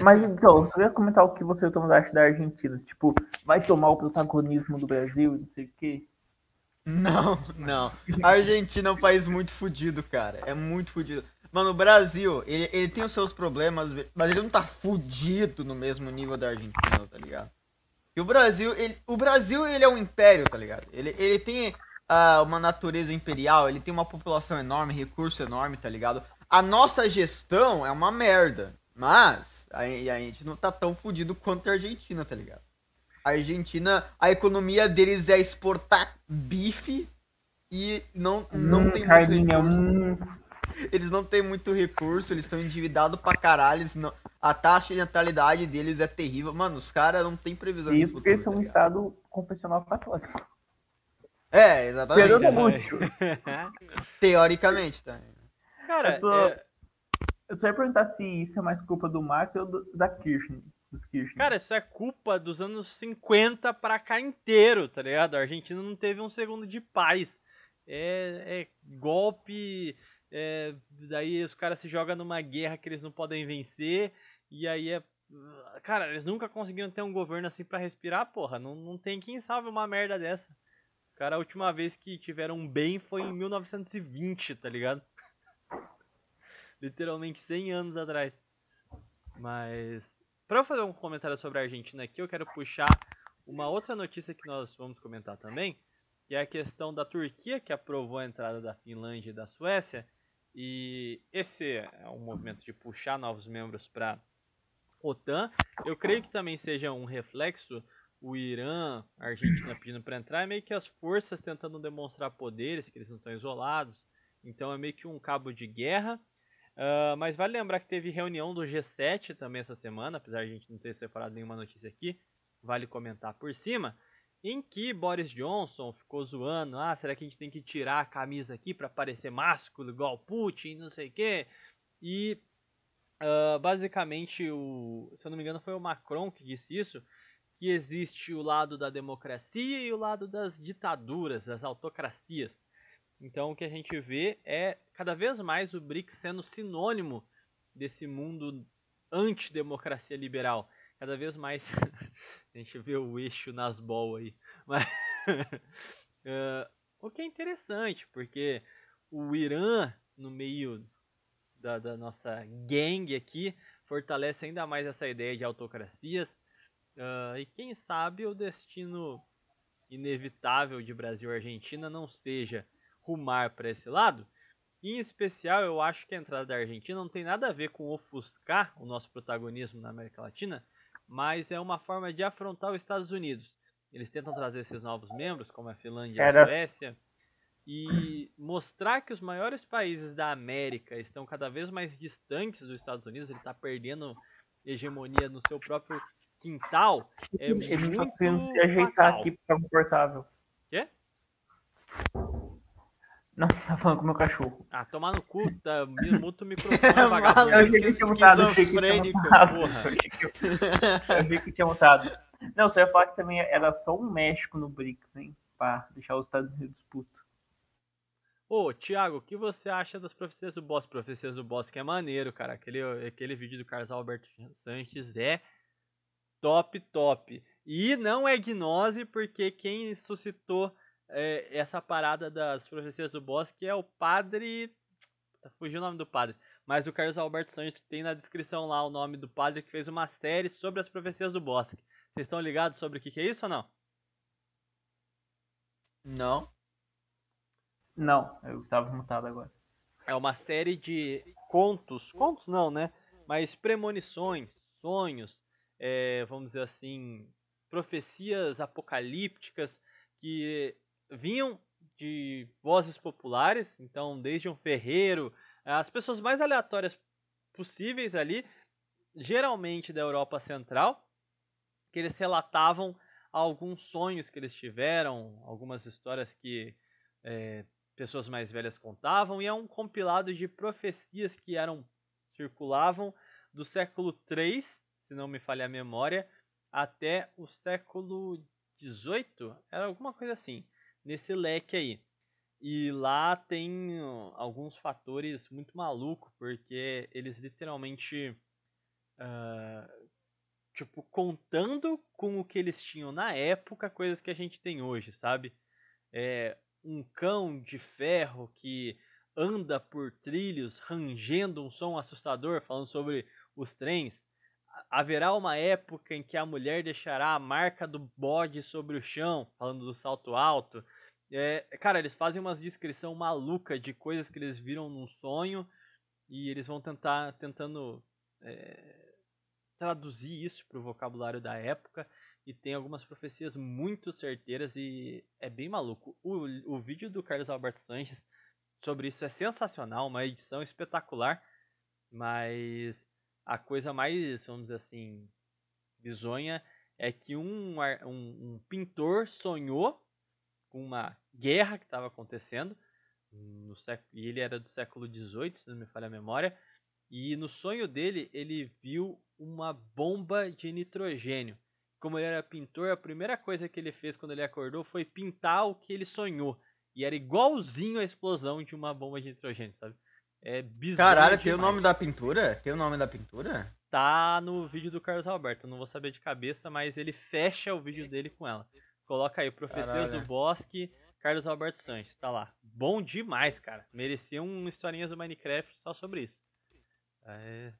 Mas (laughs) então, eu só ia comentar o que você e o Thomas acham da Argentina. Tipo, vai tomar o protagonismo do Brasil e não sei o quê. Não, não. A Argentina é um país muito fudido, cara. É muito fudido. Mano, o Brasil, ele, ele tem os seus problemas, mas ele não tá fudido no mesmo nível da Argentina, tá ligado? E o Brasil, ele, o Brasil, ele é um império, tá ligado? Ele, ele tem ah, uma natureza imperial, ele tem uma população enorme, recurso enorme, tá ligado? A nossa gestão é uma merda, mas a, a gente não tá tão fudido quanto a Argentina, tá ligado? A Argentina, a economia deles é exportar bife e não, não Hum, tem muito carninha, recurso. hum, Eles não têm muito recurso, eles estão endividados pra caralho. eles não- A taxa de natalidade deles é terrível. Mano, os caras não tem previsão de isso porque futuro. eles são tá um estado confessional católico. É, exatamente. Esperando é. muito. Teoricamente, tá? Cara, Eu sou- é- Eu só ia perguntar se isso é mais culpa do Macri ou do- da Kirchner. Dos Kirchner. cara, isso é culpa dos anos 50 pra cá inteiro, tá ligado? A Argentina não teve um segundo de paz. É, é golpe, é, daí os caras se jogam numa guerra que eles não podem vencer, e aí é. Cara, eles nunca conseguiram ter um governo assim pra respirar, porra. Não, não tem quem salve uma merda dessa. Cara, a última vez que tiveram bem foi em 1920, tá ligado? (laughs) Literalmente 100 anos atrás. Mas, pra eu fazer um comentário sobre a Argentina aqui, eu quero puxar uma outra notícia que nós vamos comentar também, que é a questão da Turquia, que aprovou a entrada da Finlândia e da Suécia. E esse é um movimento de puxar novos membros para OTAN. Eu creio que também seja um reflexo o Irã, a Argentina (clears throat) pedindo para entrar, é meio que as forças tentando demonstrar poderes, que eles não estão isolados. Então é meio que um cabo de guerra. Ah, mas vale lembrar que teve reunião do G7 também essa semana, apesar de a gente não ter separado nenhuma notícia aqui, vale comentar por cima, em que Boris Johnson ficou zoando, ah, será que a gente tem que tirar a camisa aqui para parecer másculo igual Putin, não sei o quê. E ah, basicamente, o, se eu não me engano, foi o Macron que disse isso, que existe o lado da democracia e o lado das ditaduras, das autocracias. Então o que a gente vê é cada vez mais o BRICS sendo sinônimo desse mundo antidemocracia liberal. Cada vez mais (laughs) a gente vê o eixo nas bolas aí. (laughs) Mas, (laughs) eh, o que é interessante, porque o Irã, no meio da, da nossa gangue aqui, fortalece ainda mais essa ideia de autocracias. Ah, e quem sabe o destino inevitável de Brasil e Argentina não seja rumar para esse lado. E, em especial, eu acho que a entrada da Argentina não tem nada a ver com ofuscar o nosso protagonismo na América Latina, mas é uma forma de afrontar os Estados Unidos. Eles tentam trazer esses novos membros, como a Finlândia e a Suécia, e mostrar que os maiores países da América estão cada vez mais distantes dos Estados Unidos, ele está perdendo hegemonia no seu próprio quintal. É estão muito tentando se ajeitar fatal. aqui pra ficar confortável. Quê? Não, você tá falando com o meu cachorro. Ah, tomar no cu, tá, (laughs) me- muta o microfone, vagabundo. Eu achei que tinha mutado, eu achei que tinha mutado. Eu achei que, eu achei que tinha mutado. Não, só ia falar que também era só um México no BRICS, hein? Pra deixar os Estados Unidos putos. Ô, Thiago, o que você acha das profecias do boss? Profecias do boss que é maneiro, cara. Aquele, aquele vídeo do Carlos Alberto Sanches é top, top. E não é gnose, porque quem suscitou é, essa parada das profecias do boss que é o padre. Fugiu o nome do padre. Mas o Carlos Alberto Sanches tem na descrição lá o nome do padre que fez uma série sobre as profecias do Bosque. Vocês estão ligados sobre o que, que é isso ou não? Não. Não, eu estava mutado agora. É uma série de contos, contos não, né? Mas premonições, sonhos, é, vamos dizer assim, profecias apocalípticas que vinham de vozes populares, então desde um ferreiro, as pessoas mais aleatórias possíveis ali, geralmente da Europa Central, que eles relatavam alguns sonhos que eles tiveram, algumas histórias que é, pessoas mais velhas contavam, e é um compilado de profecias que eram circulavam do século 3, se não me falha a memória, até o século 18, era alguma coisa assim, nesse leque aí. E lá tem alguns fatores muito malucos, porque eles literalmente uh, tipo contando com o que eles tinham na época, coisas que a gente tem hoje, sabe? É, um cão de ferro que anda por trilhos rangendo um som assustador, falando sobre os trens. Haverá uma época em que a mulher deixará a marca do bode sobre o chão, falando do salto alto. É, cara, eles fazem uma descrição maluca de coisas que eles viram num sonho e eles vão tentar tentando é, traduzir isso para o vocabulário da época e tem algumas profecias muito certeiras e é bem maluco. O, o vídeo do Carlos Alberto Sanches sobre isso é sensacional, uma edição espetacular, mas a coisa mais, vamos dizer assim, bizonha é que um, um, um pintor sonhou com uma guerra que estava acontecendo no século, e ele era do século XVIII, se não me falha a memória, e no sonho dele ele viu uma bomba de nitrogênio como ele era pintor, a primeira coisa que ele fez quando ele acordou foi pintar o que ele sonhou. E era igualzinho a explosão de uma bomba de nitrogênio, sabe? É bizarro. Caralho, tem o nome da pintura? Tem o nome da pintura? Tá no vídeo do Carlos Alberto, não vou saber de cabeça, mas ele fecha o vídeo dele com ela. Coloca aí, Profecias do Bosque, Carlos Alberto Sanches, tá lá. Bom demais, cara. Merecia um historinhas do Minecraft só sobre isso. É...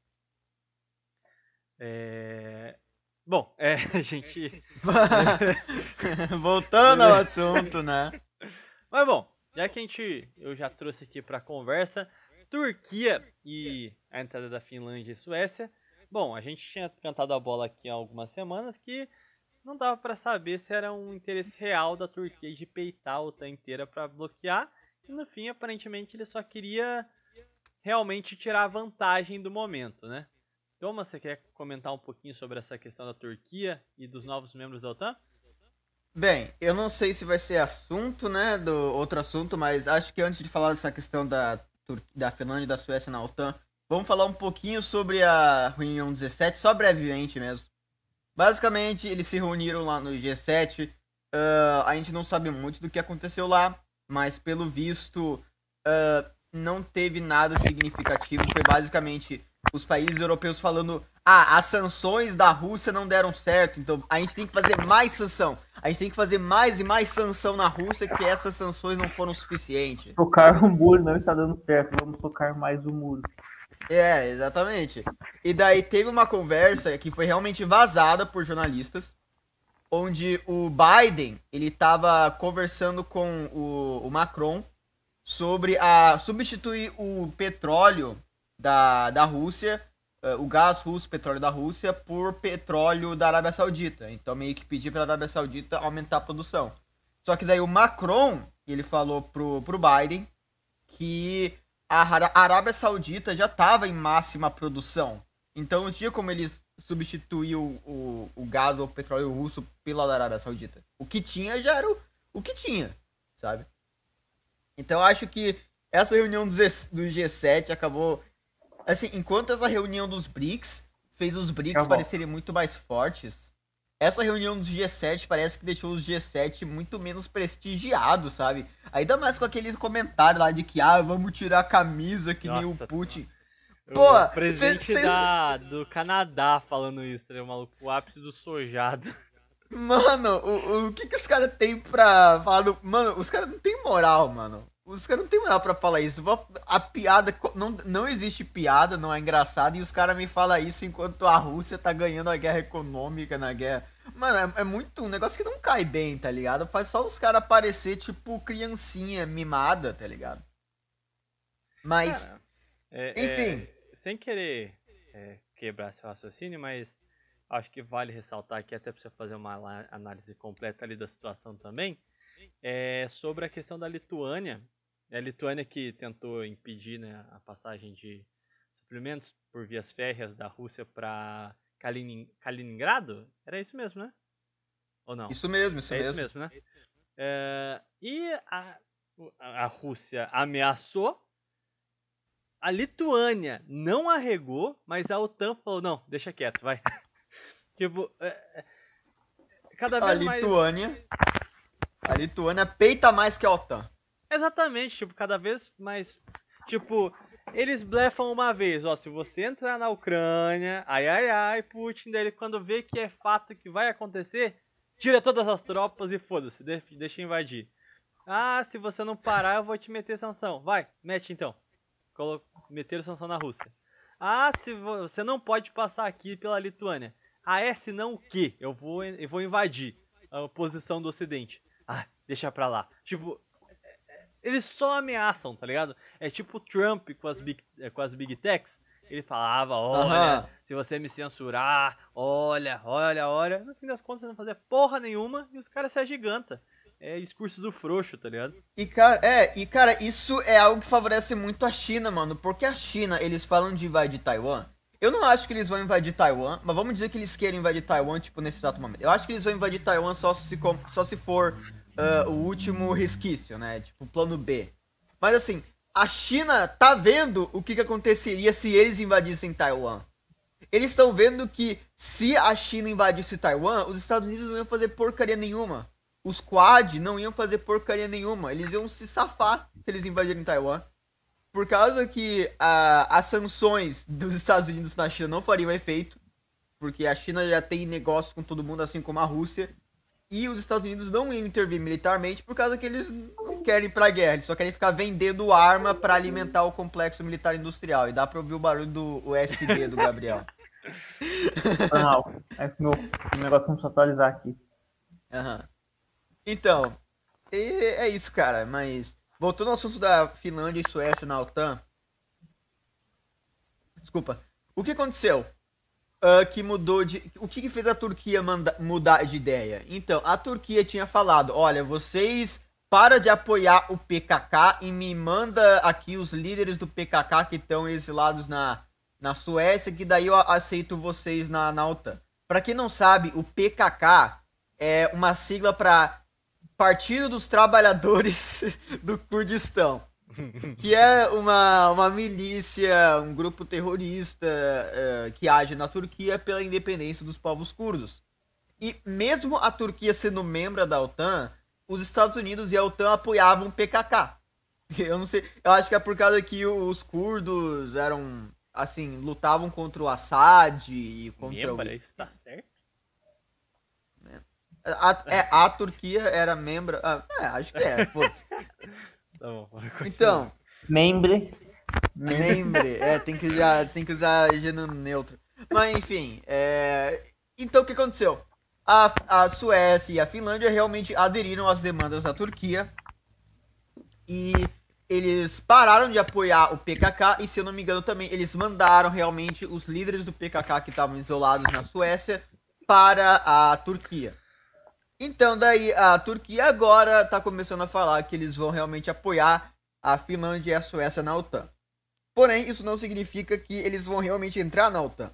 É... Bom, é, (laughs) a gente. (laughs) Voltando ao (laughs) assunto, né? Mas bom, já que a gente. Eu já trouxe aqui pra conversa Turquia e a entrada da Finlândia e Suécia. Bom, a gente tinha cantado a bola aqui há algumas semanas que não dava para saber se era um interesse real da Turquia de peitar a OTAN inteira para bloquear. E no fim, aparentemente, ele só queria realmente tirar vantagem do momento, né? Thomas, você quer comentar um pouquinho sobre essa questão da Turquia e dos novos membros da OTAN? Bem, eu não sei se vai ser assunto, né, do outro assunto, mas acho que antes de falar dessa questão da, da Finlândia e da Suécia na OTAN, vamos falar um pouquinho sobre a reunião 17, só brevemente mesmo. Basicamente, eles se reuniram lá no G7, uh, a gente não sabe muito do que aconteceu lá, mas pelo visto uh, não teve nada significativo, foi basicamente os países europeus falando: ah, as sanções da Rússia não deram certo, então a gente tem que fazer mais sanção. A gente tem que fazer mais e mais sanção na Rússia, que essas sanções não foram suficientes. Tocar o muro não está dando certo, vamos tocar mais o muro. É, exatamente. E daí teve uma conversa que foi realmente vazada por jornalistas, onde o Biden, ele estava conversando com o, o Macron sobre a substituir o petróleo da, da Rússia, o gás russo, petróleo da Rússia, por petróleo da Arábia Saudita. Então meio que pedir para a Arábia Saudita aumentar a produção. Só que daí o Macron, ele falou pro, pro Biden que a Arábia Saudita já estava em máxima produção. Então não tinha como eles substituir o, o, o gás ou o petróleo russo pela da Arábia Saudita. O que tinha já era o, o que tinha, sabe? Então acho que essa reunião do G7 acabou Assim, enquanto essa reunião dos BRICS fez os BRICS parecerem muito mais fortes, essa reunião dos G7 parece que deixou os G7 muito menos prestigiados, sabe? Ainda mais com aquele comentário lá de que, ah, vamos tirar a camisa que Nossa, nem o Putin. Pô, o presidente cê, cê... Da, do Canadá falando isso, né? Maluco, o ápice do sojado. Mano, o, o que que os caras têm pra falar do... Mano, os caras não tem moral, mano. Os caras não tem moral pra falar isso. A piada. Não, não existe piada, não é engraçado. E os caras me falam isso enquanto a Rússia tá ganhando a guerra econômica na guerra. Mano, é, é muito um negócio que não cai bem, tá ligado? Faz só os caras parecer, tipo, criancinha mimada, tá ligado? Mas. Cara, é- Enfim. é, sem querer é, quebrar seu raciocínio, mas acho que vale ressaltar aqui, até para você fazer uma análise completa ali da situação também, é sobre a questão da Lituânia. É a Lituânia que tentou impedir né, a passagem de suprimentos por vias férreas da Rússia para Kaliningrado? Era isso mesmo, né? Ou não? Isso mesmo, isso é mesmo. isso mesmo, né? É, e a, a a Rússia ameaçou, a Lituânia não arregou, mas a OTAN falou, não, deixa quieto, vai. (laughs) tipo, é, é, cada A vez mais... Lituânia. A Lituânia peita mais que a OTAN. Exatamente, tipo, cada vez mais. Tipo, eles blefam uma vez, ó, se você entrar na Ucrânia, ai ai ai, Putin, daí quando vê que é fato que vai acontecer, tira todas as tropas e foda-se, de- deixa invadir. Ah, se você não parar, eu vou te meter sanção. Vai, mete então. Colo meter sanção na Rússia. Ah, se vo- você não pode passar aqui pela Lituânia. Ah, é? Senão o quê? Eu vou, eu vou invadir a posição do Ocidente. Ah, deixa pra lá. Tipo, eles só ameaçam, tá ligado? É tipo o Trump com as Big, eh, com as big Techs. Ele falava, olha, Aham. se você me censurar, olha, olha, olha. No fim das contas, você não fazia porra nenhuma e os caras se agigantam. É discurso do frouxo, tá ligado? E cara, é, e cara, isso é algo que favorece muito a China, mano. Porque a China, eles falam de invadir Taiwan. Eu não acho que eles vão invadir Taiwan, mas vamos dizer que eles querem invadir Taiwan, tipo, nesse exato momento. Eu acho que eles vão invadir Taiwan só se, só se for ah, o último resquício, né? Tipo, plano B. Mas assim, a China tá vendo o que, que aconteceria se eles invadissem Taiwan. Eles estão vendo que se a China invadisse Taiwan, os Estados Unidos não iam fazer porcaria nenhuma. Os Quad não iam fazer porcaria nenhuma. Eles iam se safar se eles invadirem Taiwan. Por causa que ah, as sanções dos Estados Unidos na China não fariam efeito. Porque a China já tem negócio com todo mundo, assim como a Rússia. E os Estados Unidos não iam intervir militarmente por causa que eles não querem ir pra guerra. Eles só querem ficar vendendo arma pra alimentar o complexo militar industrial. E dá pra ouvir o barulho do USB do Gabriel. (laughs) Não, é que meu o negócio a atualizar aqui. Aham. Então, é isso, cara. Mas, voltando ao assunto da Finlândia e Suécia na OTAN. Desculpa. O que aconteceu? Ah, que mudou de. O que, que fez a Turquia manda- mudar de ideia? Então, a Turquia tinha falado: olha, vocês para de apoiar o PKK e me manda aqui os líderes do PKK que estão exilados na, na Suécia, que daí eu aceito vocês na, na OTAN. Pra quem não sabe, o PKK é uma sigla para Partido dos Trabalhadores (laughs) do Kurdistão. Que é uma, uma milícia, um grupo terrorista eh, que age na Turquia pela independência dos povos curdos. E mesmo a Turquia sendo membro da OTAN, os Estados Unidos e a OTAN apoiavam o PKK. (laughs) Eu não sei, eu acho que é por causa que os curdos eram, assim, lutavam contra o Assad e contra o Membra, isso tá certo? A, é, a Turquia era membro. ah, é, acho que é. foda-se. (laughs) Tá bom. Então, Membres. membre. É, tem que, já, tem que usar gênero neutro. Mas enfim, é... então o que aconteceu? A, a Suécia e a Finlândia realmente aderiram às demandas da Turquia. E eles pararam de apoiar o PKK. E se eu não me engano também, eles mandaram realmente os líderes do PKK que estavam isolados na Suécia para a Turquia. Então, daí a Turquia agora tá começando a falar que eles vão realmente apoiar a Finlândia e a Suécia na OTAN. Porém, isso não significa que eles vão realmente entrar na OTAN.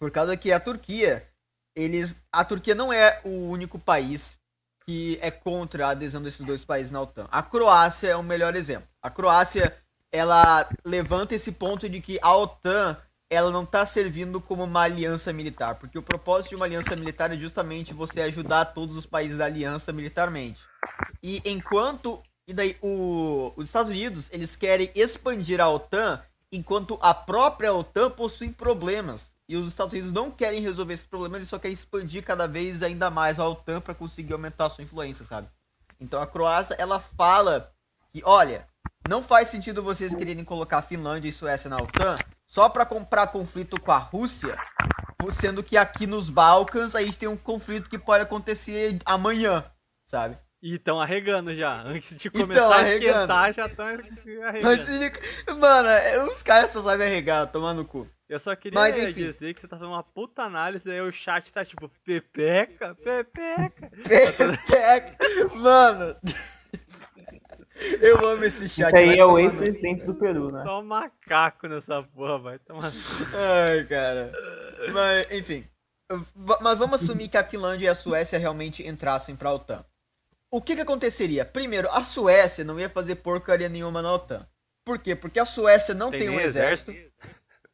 Por causa que a Turquia, eles, a Turquia não é o único país que é contra a adesão desses dois países na OTAN. A Croácia é o melhor exemplo. A Croácia, ela levanta esse ponto de que a OTAN ela não está servindo como uma aliança militar, porque o propósito de uma aliança militar é justamente você ajudar todos os países da aliança militarmente. E enquanto e daí o, os Estados Unidos eles querem expandir a OTAN, enquanto a própria OTAN possui problemas. E os Estados Unidos não querem resolver esses problemas, eles só querem expandir cada vez ainda mais a OTAN para conseguir aumentar a sua influência, sabe? Então a Croácia ela fala que, olha, não faz sentido vocês quererem colocar Finlândia e Suécia na OTAN só pra comprar conflito com a Rússia, sendo que aqui nos Balcãs a gente tem um conflito que pode acontecer amanhã, sabe? E estão arregando já. Antes de Então, começar a arregando. esquentar, já estão arregando. Antes de... Mano, é, os caras só sabem arregar, tomar no cu. Eu só queria Mas, dizer que você tá fazendo uma puta análise, aí o chat tá tipo, pepeca, pepeca. (laughs) Pepeca. Mano. (laughs) Eu amo esse chat. Isso aí é o ex-presidente do Peru, né? Só um macaco nessa porra, vai tomar. Ai, cara. Mas, enfim. Mas vamos assumir que a Finlândia e a Suécia realmente entrassem pra OTAN. O que que aconteceria? Primeiro, a Suécia não ia fazer porcaria nenhuma na OTAN. Por quê? Porque a Suécia não tem, um nem exército.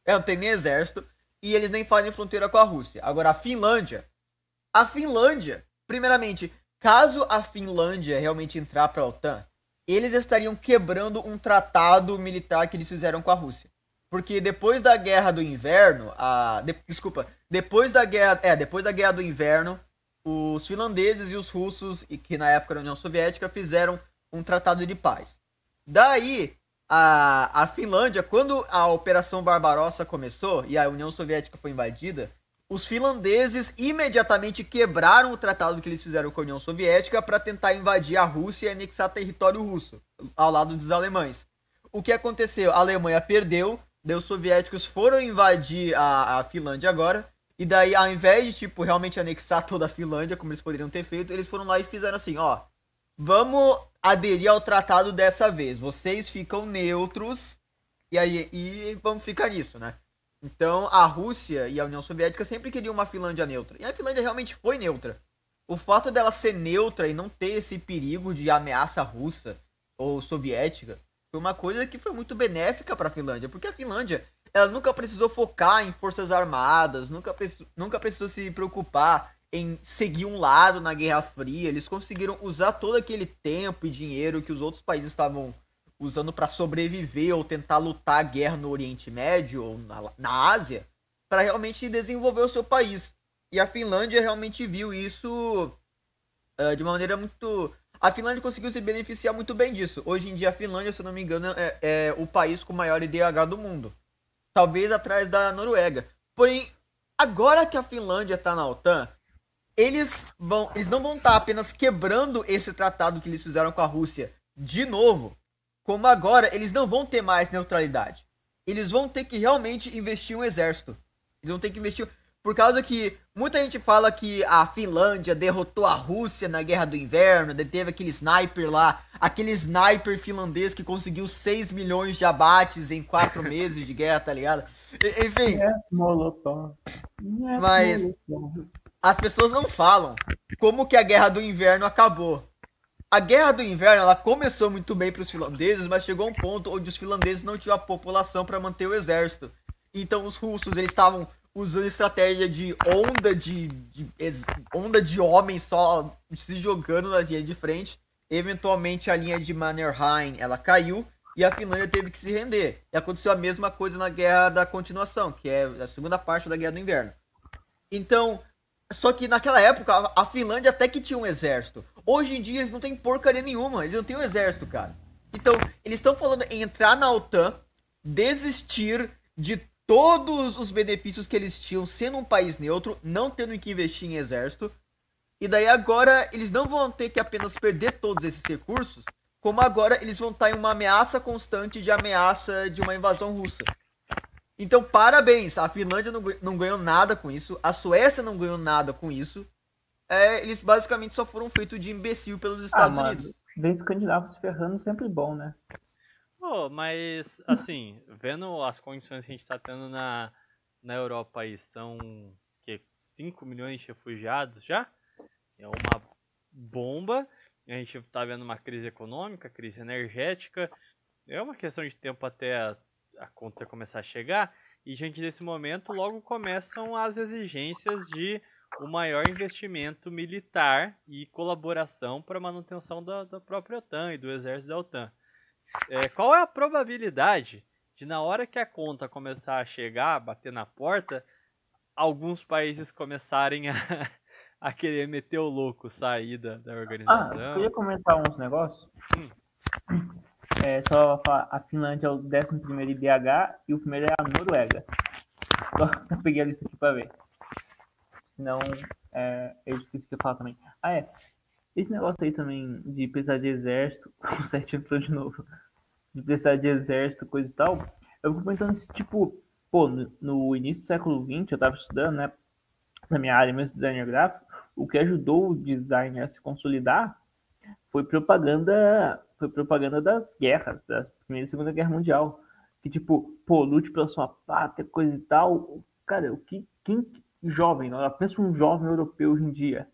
É, não tem nem exército. E eles nem fazem fronteira com a Rússia. Agora, a Finlândia. A Finlândia, primeiramente, caso a Finlândia realmente entrar pra OTAN, eles estariam quebrando um tratado militar que eles fizeram com a Rússia. Porque depois da Guerra do Inverno, a. de- desculpa, depois da guerra. É, depois da Guerra do Inverno, os finlandeses e os russos, e que na época era a União Soviética, fizeram um tratado de paz. Daí, a, a Finlândia, quando a Operação Barbarossa começou e a União Soviética foi invadida, os finlandeses imediatamente quebraram o tratado que eles fizeram com a União Soviética para tentar invadir a Rússia e anexar território russo, ao lado dos alemães. O que aconteceu? A Alemanha perdeu, daí os soviéticos foram invadir a, a Finlândia agora, e daí ao invés de, tipo, realmente anexar toda a Finlândia, como eles poderiam ter feito, eles foram lá e fizeram assim, ó, vamos aderir ao tratado dessa vez. Vocês ficam neutros e aí e vamos ficar nisso, né? Então a Rússia e a União Soviética sempre queriam uma Finlândia neutra. E a Finlândia realmente foi neutra. O fato dela ser neutra e não ter esse perigo de ameaça russa ou soviética foi uma coisa que foi muito benéfica para a Finlândia, porque a Finlândia ela nunca precisou focar em forças armadas, nunca, nunca precisou se preocupar em seguir um lado na Guerra Fria. Eles conseguiram usar todo aquele tempo e dinheiro que os outros países estavam usando para sobreviver ou tentar lutar a guerra no Oriente Médio ou na, na Ásia para realmente desenvolver o seu país. E a Finlândia realmente viu isso ah, de uma maneira muito. A Finlândia conseguiu se beneficiar muito bem disso. Hoje em dia, a Finlândia, se não me engano, é, é o país com maior IDH do mundo. Talvez atrás da Noruega. Porém, agora que a Finlândia está na OTAN, eles vão, eles não vão estar apenas quebrando esse tratado que eles fizeram com a Rússia de novo, como agora eles não vão ter mais neutralidade. Eles vão ter que realmente investir um exército. Eles vão ter que investir por causa que muita gente fala que a Finlândia derrotou a Rússia na Guerra do Inverno, daí teve aquele sniper lá, aquele sniper finlandês que conseguiu 6 milhões de abates em 4 (laughs) meses de guerra, tá ligado? Enfim, É Molotov. É Mas- Molotov. as pessoas não falam como que a Guerra do Inverno acabou. A Guerra do Inverno ela começou muito bem para os finlandeses, mas chegou a um ponto onde os finlandeses não tinham a população para manter o exército. Então os russos eles estavam usando estratégia de onda de, de onda de homens só se jogando na linha de frente. Eventualmente a linha de Mannerheim ela caiu e a Finlândia teve que se render. E aconteceu a mesma coisa na Guerra da Continuação, que é a segunda parte da Guerra do Inverno. Então, só que naquela época a- Finlândia até que tinha um exército. Hoje em dia eles não têm porcaria nenhuma, eles não têm um exército, cara. Então, eles estão falando em entrar na OTAN, desistir de todos os benefícios que eles tinham sendo um país neutro, não tendo que investir em exército. E daí agora eles não vão ter que apenas perder todos esses recursos, como agora eles vão estar em uma ameaça constante de ameaça de uma invasão russa. Então, parabéns, a Finlândia não, não ganhou nada com isso, a Suécia não ganhou nada com isso. É, eles basicamente só foram feitos de imbecil pelos Ah, Estados mano, Unidos. ver escandinavos se ferrando sempre bom, né? Pô, mas assim, vendo as condições que a gente tá tendo na, na Europa aí, são que 5 milhões de refugiados já? É uma bomba. A gente tá vendo uma crise econômica, crise energética. É uma questão de tempo até a, a conta começar a chegar. E gente nesse momento logo começam as exigências de o maior investimento militar e colaboração para a manutenção da, da própria OTAN e do exército da OTAN. É, qual é a probabilidade de na hora que a conta começar a chegar, bater na porta, alguns países começarem a, (laughs) a querer meter o louco, sair da, da Ah, organização? eu queria comentar uns negócios. Hum. É só falar, a Finlândia é o 11 IDH e o primeiro é a Noruega. (laughs) Só peguei a lista aqui pra ver. Senão, é, eu esqueci que eu falar também. Ah, é. Esse negócio aí também de precisar de exército, (laughs) o 7 entrou de novo, de precisar de exército, coisa e tal, eu fico pensando se, tipo, pô, no, no início do século XX, eu tava estudando, né, na minha área mesmo, designer gráfico, o que ajudou o design a se consolidar foi propaganda, propaganda das guerras, da Primeira e Segunda Guerra Mundial. Que tipo, pô, lute pela sua pátria, coisa e tal. Cara, o que, quem jovem, não? pensa um jovem europeu hoje em dia,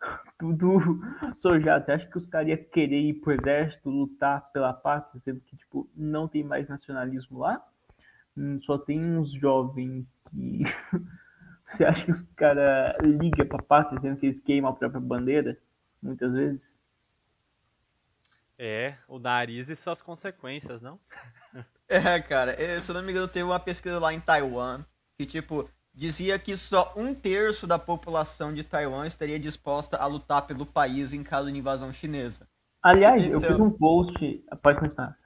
(laughs) tudo sojado. Você acha que os caras iam querer ir pro exército, lutar pela pátria, sendo que, tipo, não tem mais nacionalismo lá? Hum, só tem uns jovens que. (laughs) Você acha que os caras ligam pra pátria, sendo que eles queimam a própria bandeira? Muitas vezes. É, o nariz e suas consequências, não? (laughs) É, cara, é, se eu não me engano, teve uma pesquisa lá em Taiwan que, tipo, dizia que só um terço da população de Taiwan estaria disposta a lutar pelo país em caso de invasão chinesa. Aliás, eu fiz um post. Pode continuar.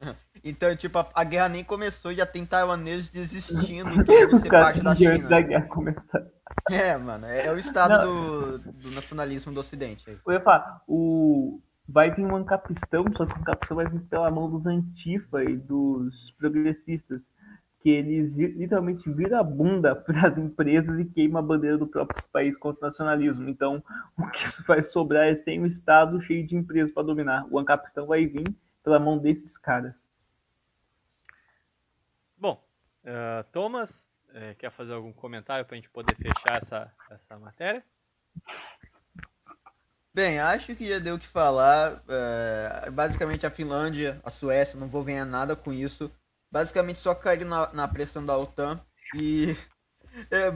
(laughs) Então, tipo, a, a guerra nem começou, já tem taiwaneses desistindo, (laughs) Os ser parte da China. da guerra começar. É, mano, é, é o estado do, do nacionalismo do ocidente. aí. Eu ia falar, o... vai vir um ancapistão, só que o ancapistão vai vir pela mão dos antifa e dos progressistas, que eles li- literalmente viram a bunda (laughs) para as empresas e queimam a bandeira do próprio país contra o nacionalismo. Então, o que vai sobrar é sem um Estado cheio de empresas para dominar. O ancapistão vai vir pela mão desses caras. Bom, ah, Thomas, eh, quer fazer algum comentário pra gente poder fechar essa, essa matéria? Bem, acho que já deu o que falar. é, basicamente, a Finlândia, a Suécia, não vou ganhar nada com isso. Basicamente, só caíram na, na pressão da OTAN. E, (laughs) é,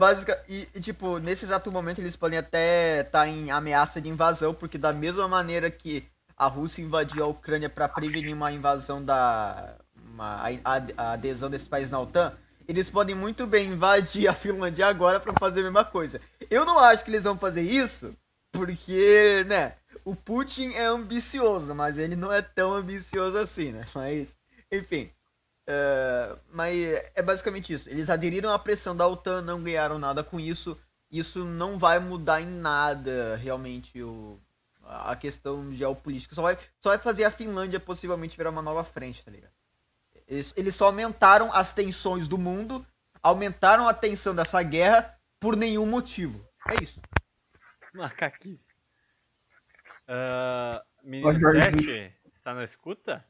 e, e, tipo, nesse exato momento, eles podem até estar em ameaça de invasão, porque, da mesma maneira que a Rússia invadiu a Ucrânia para prevenir uma invasão da. Uma, a, a adesão desse país na OTAN. Eles podem muito bem invadir a Finlândia agora para fazer a mesma coisa. Eu não acho que eles vão fazer isso, porque, né, o Putin é ambicioso, mas ele não é tão ambicioso assim, né? (laughs) Mas, enfim. é, mas é basicamente isso. Eles aderiram à pressão da OTAN, não ganharam nada com isso. Isso não vai mudar em nada, realmente, o, a questão geopolítica. Só vai, só vai fazer a Finlândia possivelmente virar uma nova frente, tá ligado? Eles, eles só aumentaram as tensões do mundo, aumentaram a tensão dessa guerra por nenhum motivo. É isso. (laughs) Macaquice. Uh, menino. 7, está na escuta?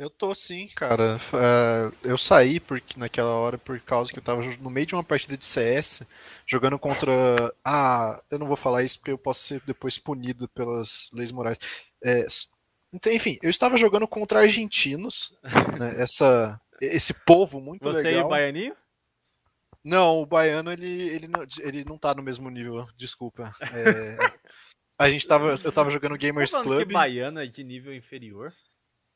Eu tô sim, cara. É, eu saí porque, naquela hora por causa que eu tava no meio de uma partida de CS, jogando contra. Ah, eu não vou falar isso porque eu posso ser depois punido pelas leis morais. É, então, enfim, eu estava jogando contra argentinos, né, essa, esse povo muito Você e legal. o Baianinho? Não, o baiano ele, ele, não, ele não tá no mesmo nível, desculpa. É, a gente tava, eu tava jogando Tá Gamers falando Club. que baiano é de nível inferior?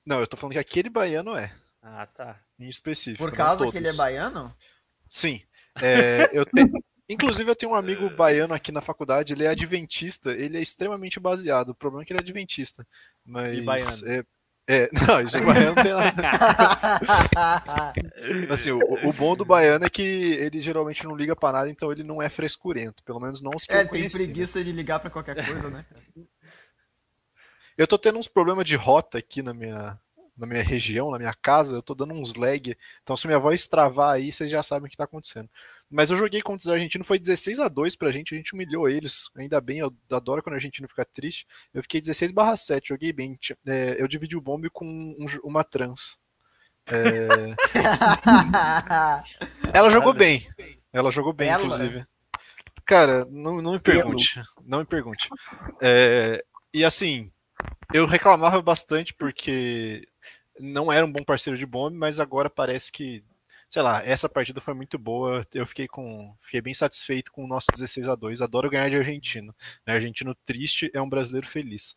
Não, eu tô falando que aquele baiano é, Ah, tá. em específico. Por causa que ele é baiano? Sim. É, eu te- Inclusive, eu tenho um amigo baiano aqui na faculdade, ele é adventista, ele é extremamente baseado. O problema é que ele é adventista. Mas. E baiano. É, é, não, isso é baiano não tem nada. (laughs) Assim, o, o bom do baiano é que ele geralmente não liga pra nada, então ele não é frescurento. Pelo menos não os que É, eu tem conheci. né? preguiça de ligar pra qualquer coisa, né? Eu tô tendo uns problemas de rota aqui na minha, na minha região, na minha casa, eu tô dando uns lag. Então, se minha voz travar aí, vocês já sabem o que tá acontecendo. Mas eu joguei contra os argentinos, foi 16 a 2 pra gente, a gente humilhou eles. Ainda bem, eu adoro quando o argentino fica triste. Eu fiquei 16 barra 7, joguei bem. É, eu dividi o bombe com um uma trans. É, (laughs) ela jogou bem. Ela jogou bem, Ela? inclusive. Cara, não, não me pergunte. Não me pergunte. É, e assim, eu reclamava bastante porque não era um bom parceiro de bombe, mas agora parece que, sei lá, essa partida foi muito boa. Eu fiquei com, fiquei bem satisfeito com o nosso 16 a 2. Adoro ganhar de argentino. Né? Argentino triste é um brasileiro feliz.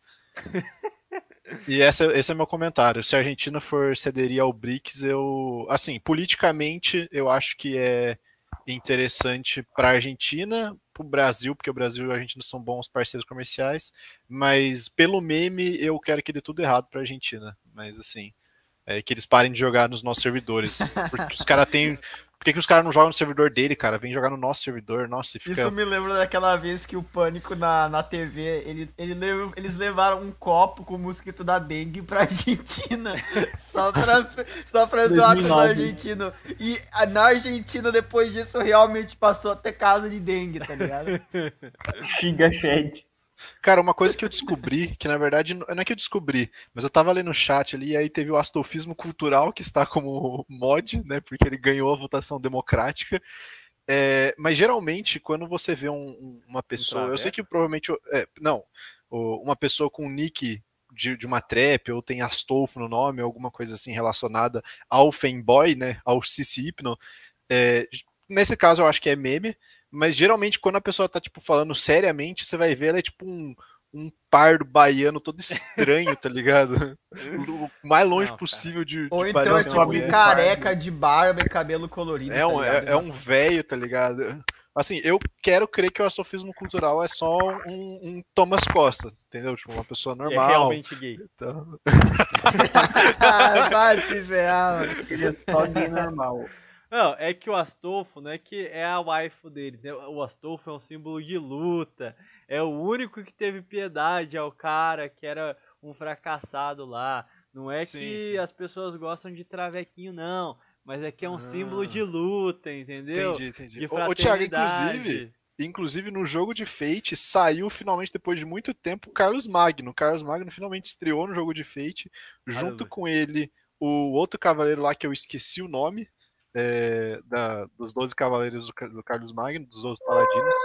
E essa, esse é meu comentário. Se a Argentina for cederia ao BRICS, eu, assim, politicamente, eu acho que é interessante para a Argentina, para o Brasil, porque o Brasil e a Argentina são bons parceiros comerciais, mas pelo meme eu quero que dê tudo errado para a Argentina. Mas assim, é, que eles parem de jogar nos nossos servidores. (laughs) Porque os caras têm. Por que, que os caras não jogam no servidor dele, cara? Vem jogar no nosso servidor, nossa, e fica. Isso me lembra daquela vez que o Pânico na, na TV, ele, ele lev- eles levaram um copo com o mosquito da dengue pra (laughs) Argentina. só pra, só pra zoar com os 2009. argentinos. E a- na Argentina, depois disso, realmente passou a ter caso de dengue, tá ligado? (laughs) Xinga Shed. Cara, uma coisa que eu descobri, que na verdade não é que eu descobri, mas eu tava lendo no chat ali, e aí teve o astofismo cultural que está como (laughs) mod, né? Porque ele ganhou a votação democrática. É, mas geralmente, quando você vê um- um- uma pessoa, eu sei que provavelmente. é, não, uma pessoa com um nick de, de uma trap, ou tem Astolfo no nome, alguma coisa assim relacionada ao fanboy, né? Ao CC Hypno. é, nesse caso, eu acho que é meme. Mas geralmente, quando a pessoa tá, tipo, falando seriamente, você vai ver ela é tipo um, um pardo baiano todo estranho, tá ligado? (laughs) O mais longe Não, possível de, Ou de então é tipo mulher. careca de barba e cabelo colorido. É tá um, ligado? é, é um velho, tá ligado? Assim, eu quero crer que o astrofismo cultural é só um, um Thomas Costa, entendeu? Tipo, uma pessoa É normal. realmente gay. Então, (laughs) Ah, Vai se ferrar, mano. Ele (laughs) é só gay normal. Não, é que o Astolfo, né, que é a waifu dele. né? O Astolfo é um símbolo de luta. É o único que teve piedade ao cara que era um fracassado lá. Não é Sim, que sim. as pessoas gostam de travequinho, não. Mas é que é um Ah. símbolo de luta, entendeu? entendi, entendi. De Ô, Thiago, inclusive, inclusive no jogo de Fate saiu finalmente depois de muito tempo o Carlos Magno. O Carlos Magno finalmente estreou no jogo de Fate, junto Aleluia. com ele o outro cavaleiro lá que eu esqueci o nome, é, da- dos 12 cavaleiros do, do Carlos Magno, dos 12 paladinos.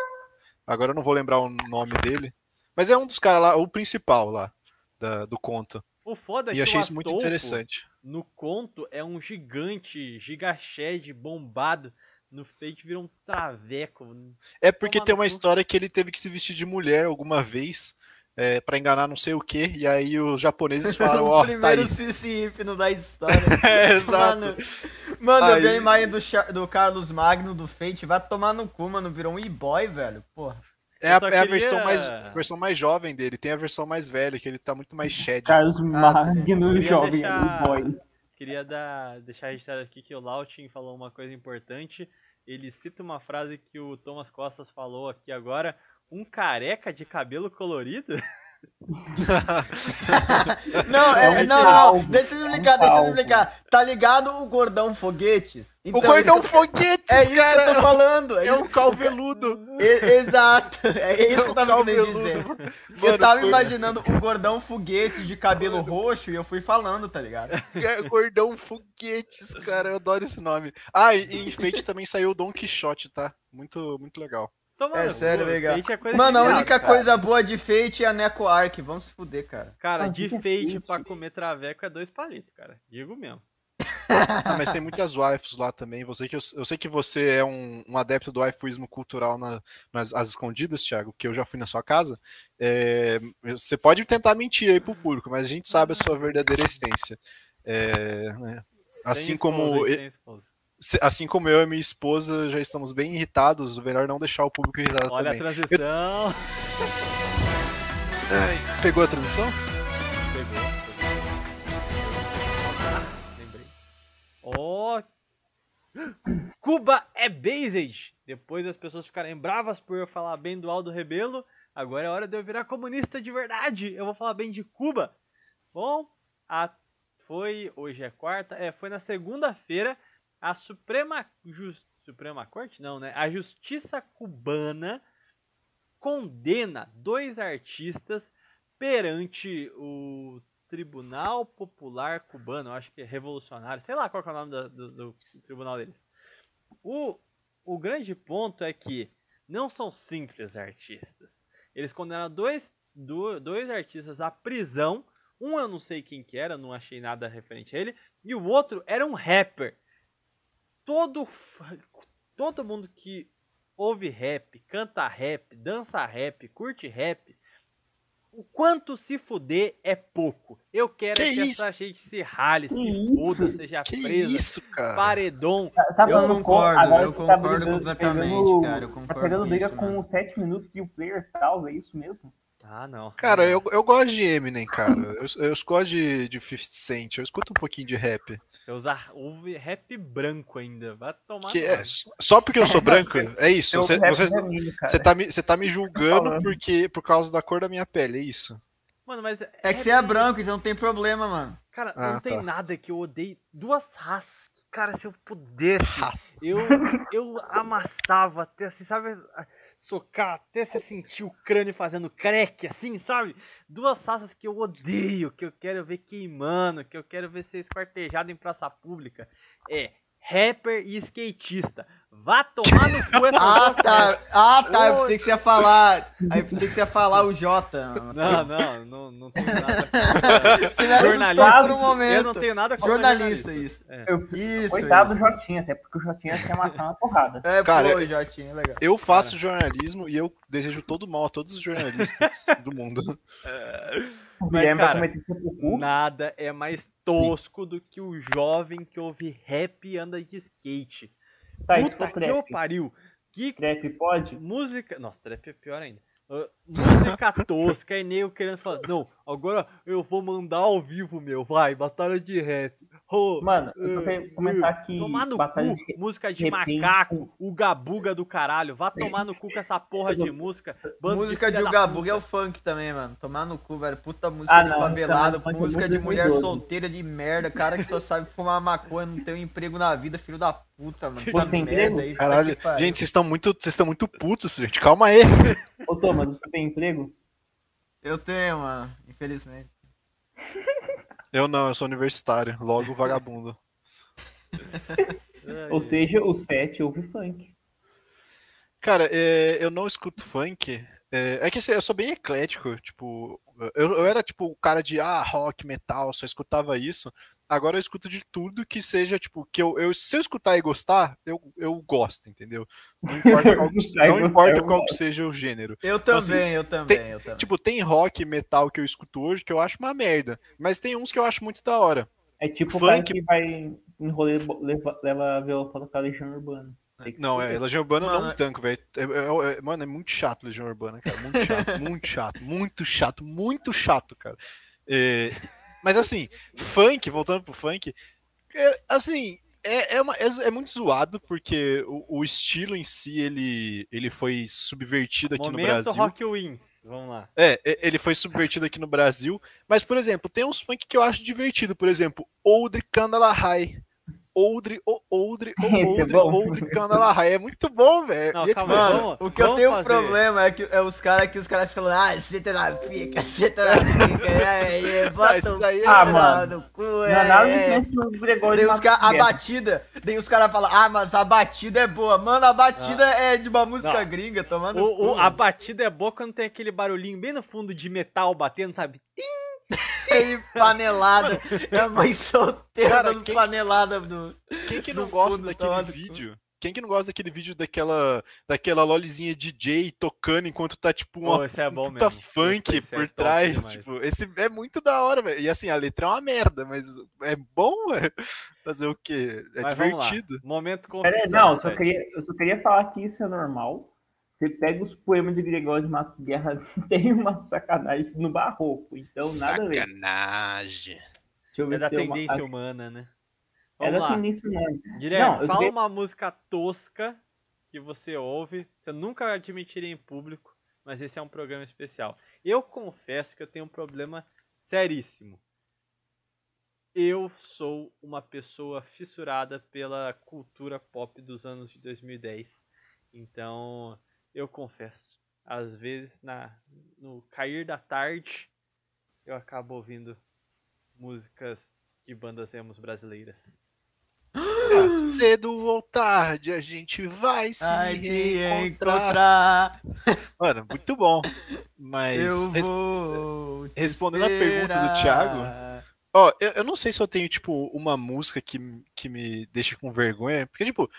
Agora eu não vou lembrar o nome dele, mas é um dos caras lá, o principal lá da- do conto. O foda é E que achei o isso muito interessante. no conto, é um gigante, gigashed, bombado. No Fate vira um traveco. É porque Toma tem uma história que ele teve que se vestir de mulher alguma vez é, para enganar não sei o que, e aí os japoneses (laughs) falaram, o ó, tá primeiro aí. Da história. (laughs) É, exato. Mano, mano eu vi a Aí- imagem do, do Carlos Magno do Fate. Vai tomar no cu, mano. Virou um e-boy, velho. Porra. É a, é a queria- versão, mais, versão mais jovem dele, tem a versão mais velha, que ele tá muito mais shed. Carlos Magno, Queria jovem deixar- boy. Queria dar, deixar registrado aqui que o Lautin falou uma coisa importante. Ele cita uma frase que o Thomas Costas falou aqui agora. Um careca de cabelo colorido? (laughs) Não, é, É não, não. Deixa eu é explicar, deixa eu explicar. Tá ligado o gordão foguetes? o Então, gordão isso- foguete, É isso que cara, eu tô falando. É, é um calveludo. e- exato. É isso que eu tava querendo dizer. Calveludo. Eu Mano, tava imaginando o gordão foguete de cabelo roxo e eu fui falando, tá ligado? é, Gordão foguetes, cara, eu adoro esse nome. Ah, e e em Fate também saiu o Don Quixote, tá? Muito, muito legal. Toma É no sério, legal. Fate é coisa Mano, a única cara. coisa boa de Fate é a Neko Arc. Vamos se fuder, cara. Cara, Ah, de Fate pra comer traveco é dois palitos, cara. Digo mesmo. (laughs) Ah, mas tem muitas waifus lá também. Você que eu, eu sei que você é um, um adepto do waifuismo cultural na- nas as escondidas, Thiago, que eu já fui na sua casa. É, você pode tentar mentir aí pro público, mas a gente sabe a sua verdadeira essência. É, né, Assim como, esposa, tem esposa. se- assim como eu e minha esposa já estamos bem irritados, o melhor não deixar o público irritado Olha a também. transição. Ai, pegou a transição? Pegou. Ah, lembrei. Ó. Cuba é based. Depois as pessoas ficarem bravas por eu falar bem do Aldo Rebelo. Agora é hora de eu virar comunista de verdade. Eu vou falar bem de Cuba. Bom, a... foi. Hoje é quarta. É, foi na segunda-feira. A Suprema. Jus- Suprema Corte? Não, né? A Justiça Cubana condena dois artistas perante o Tribunal Popular Cubano, acho que é revolucionário, sei lá qual é o nome da- do, do tribunal deles. O, o grande ponto é que não são simples artistas. Eles condenaram dois, do- dois artistas à prisão. Um eu não sei quem que era, não achei nada referente a ele. E o outro era um rapper. Todo, todo mundo que ouve rap, canta rap, dança rap, curte rap, o quanto se fuder é pouco. Eu quero Que é que essa gente se rale, Que se isso? foda, seja Que presa, isso, cara? paredão. Tá Eu falando concordo, eu tá concordo brigando- completamente, pegando- cara, eu Tá concordo pegando com briga isso, com mano. 7 minutos e o player salva, é isso mesmo? Ah, não. Cara, eu, eu gosto de Eminem, cara. Eu, eu gosto de, de 50 Cent. Eu escuto um pouquinho de rap. Eu usar ouve rap branco ainda. Vai tomar. Que é, só porque eu sou (laughs) branco, é isso. Eu Você, você, você tá me, você tá me julgando porque, por causa da cor da minha pele, é isso. Mano, mas. É que você é branco, então não tem problema, mano. Cara, Ah, não tem tá. nada que eu odeie. Duas raças. que, Cara, se eu pudesse, Raça. eu, eu (laughs) amassava até assim, sabe? Socar até você sentir o crânio fazendo crack, assim, sabe? Duas raças que eu odeio, que eu quero ver queimando, que eu quero ver ser esquartejado em praça pública. É rapper e skatista. Vá tomar no cu essa (laughs) Ah, tá. Ah, tá. Eu pensei que você ia falar. (laughs) Aí eu pensei que você ia falar o Jota. Não, não, não, não tem nada. (laughs) Você me assustou Jornalista, por um momento. Eu não tenho nada contra Jornalista, isso. Eu- Isso. Coitado isso. do Jotinha, até porque o Jotinha quer matar uma porrada. É, Cara, pô, Jotinha, legal. Eu faço jornalismo e eu desejo todo mal a todos os jornalistas do mundo. O Mas, Guilherme cara, seu cu. Nada é mais tosco do que o jovem que ouve rap e anda de skate. Tá, Puta que eu pariu. Que Trap pode? música. Nossa, trap é pior ainda. Ah, música (laughs) tosca e nego querendo falar. Não, agora eu vou mandar ao vivo, meu. Vai, batalha de rap. Mano, eu só eh, quero comentar que Tomar no cu, de música de repente- macaco, o gabuga do caralho. Vá tomar no cu com essa porra de (laughs) música. bando Música de Ugabuga puta. é o funk também, mano. Tomar no cu, velho. Puta música Ah, de não, favelado, é música de mulher 2012. solteira de merda, cara que só sabe fumar maconha, não tem um emprego na vida, filho da puta, mano. Você tem emprego? aí, Caralho, gente, vocês estão muito, vocês estão muito putos, gente. Calma aí. Ô, Thomas, você tem emprego? Eu tenho, mano, infelizmente. (laughs) Eu não, eu sou universitário, logo vagabundo. (laughs) Ou seja, o 7 ouve funk. Cara, é, eu não escuto funk. É, é que assim, eu sou bem eclético, tipo, eu, eu era tipo o cara de ah, rock, metal, só escutava isso. Agora eu escuto de tudo que seja, tipo, que eu, eu- se eu escutar e gostar, eu, eu gosto, entendeu? Não importa (laughs) qual, não importa qual seja o gênero. Eu Então, também, eu também, eu também. Tipo, tem rock e metal que eu escuto hoje que eu acho uma merda, mas tem uns que eu acho muito da hora. É tipo o Funk- cara que vai em rolê, leva, leva violão pra Legião Urbana. Tem Não, é, Legião Urbana Mano, não tanco, velho. É- é- é- mano, é muito chato Legião Urbana, cara. Muito chato, muito (laughs) chato, muito chato, muito chato, cara. É, mas assim, funk, voltando pro funk, é, assim, é, é, uma- é- é muito zoado, porque o, o estilo em si, ele, ele foi subvertido aqui no Momento Brasil. Rock Wins. Vamos lá. É, é, ele foi subvertido aqui no Brasil. Mas, por exemplo, tem uns funk que eu acho divertido. Por exemplo, Oldre Canalahai. Oldre, o- Oldre, o- Esse é Oldre. Oldre Canalahai. É muito bom, velho. Não, é tipo, Mano, o que eu tenho fazer. problema é que é os caras que os caras ficam lá, ah, senta na pica, senta na pica, aí, (laughs) aí, bota isso o aí é- Ah, no- mano. no cu, Não é, é é. Gregório Daí de os cara, a batida, daí os caras falam, ah, mas a batida é boa. Mano, a batida é de uma música Não. gringa, tomando O, o- a batida é boa quando tem aquele barulhinho bem no fundo de metal batendo, sabe? (laughs) Aí, panelada. é a mãe solteira Cara, dando quem- panelada no... quem que não gosta daquele vídeo? Quem que não gosta daquele vídeo daquela, daquela lolizinha DJ tocando enquanto tá tipo uma Pô, é bom puta mesmo. funk Esse é por top trás? demais. Tipo, esse é muito da hora, velho. E assim, a letra é uma merda, mas é bom. (laughs) Fazer o quê? É Mas divertido. Momento com não, eu só, queria, eu só queria falar que isso é normal. Você pega os poemas de Gregório de Matos Guerra, (laughs) tem uma sacanagem no barroco. Então, nada a ver. Sacanagem. Deixa eu É ver da se eu- tendência humana, né? É Vamos da lá. tendência humana. Guilherme, eu fala queria- uma música tosca que você ouve, você nunca vai admitir em público, mas esse é um programa especial. Eu confesso que eu tenho um problema seríssimo. Eu sou uma pessoa fissurada pela cultura pop dos anos de 2010. Então, eu confesso, às vezes na no cair da tarde eu acabo ouvindo músicas de bandas emos brasileiras. Cedo ou tarde a gente vai se Ai, se reencontrar. encontrar, Mano, muito bom. Mas eu res- respondendo a pergunta do. Thiago, Ó, eu, eu não sei se eu tenho, tipo, uma música que, que me deixa com vergonha. Porque, tipo,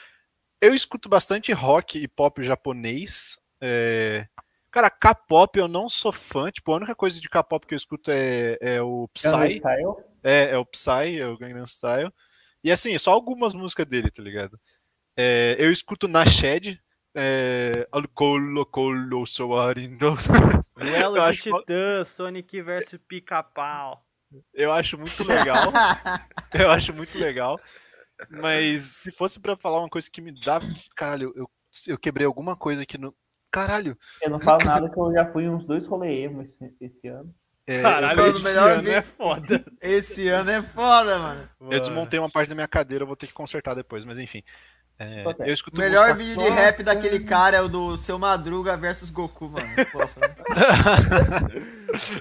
eu escuto bastante rock e pop japonês. é, Cara, K-pop eu não sou fã. Tipo, a única coisa de K-pop que eu escuto é, é o Gangnam Psy. Style. É, é o Psy, é o Gangnam Style. E assim, só algumas músicas dele, tá ligado? É, eu escuto Nashed, É, Alcolo, colo, soarindo. Duelo (laughs) de Titã, Sonic vs Pica-Pau. Eu acho muito legal. (laughs) Eu acho muito legal. Mas se fosse pra falar uma coisa que me dá. Caralho, eu, eu quebrei alguma coisa aqui no. Caralho! Eu não falo nada que eu já fui uns dois rolê emo esse, esse ano. é, Caralho, esse melhor ano é foda. Esse ano é foda, mano. eu, desmontei uma parte da minha cadeira, eu vou ter que consertar depois, mas enfim. É, Ok. eu escuto O melhor música vídeo de rap daquele cara é o do Seu Madruga versus Goku, mano. (laughs)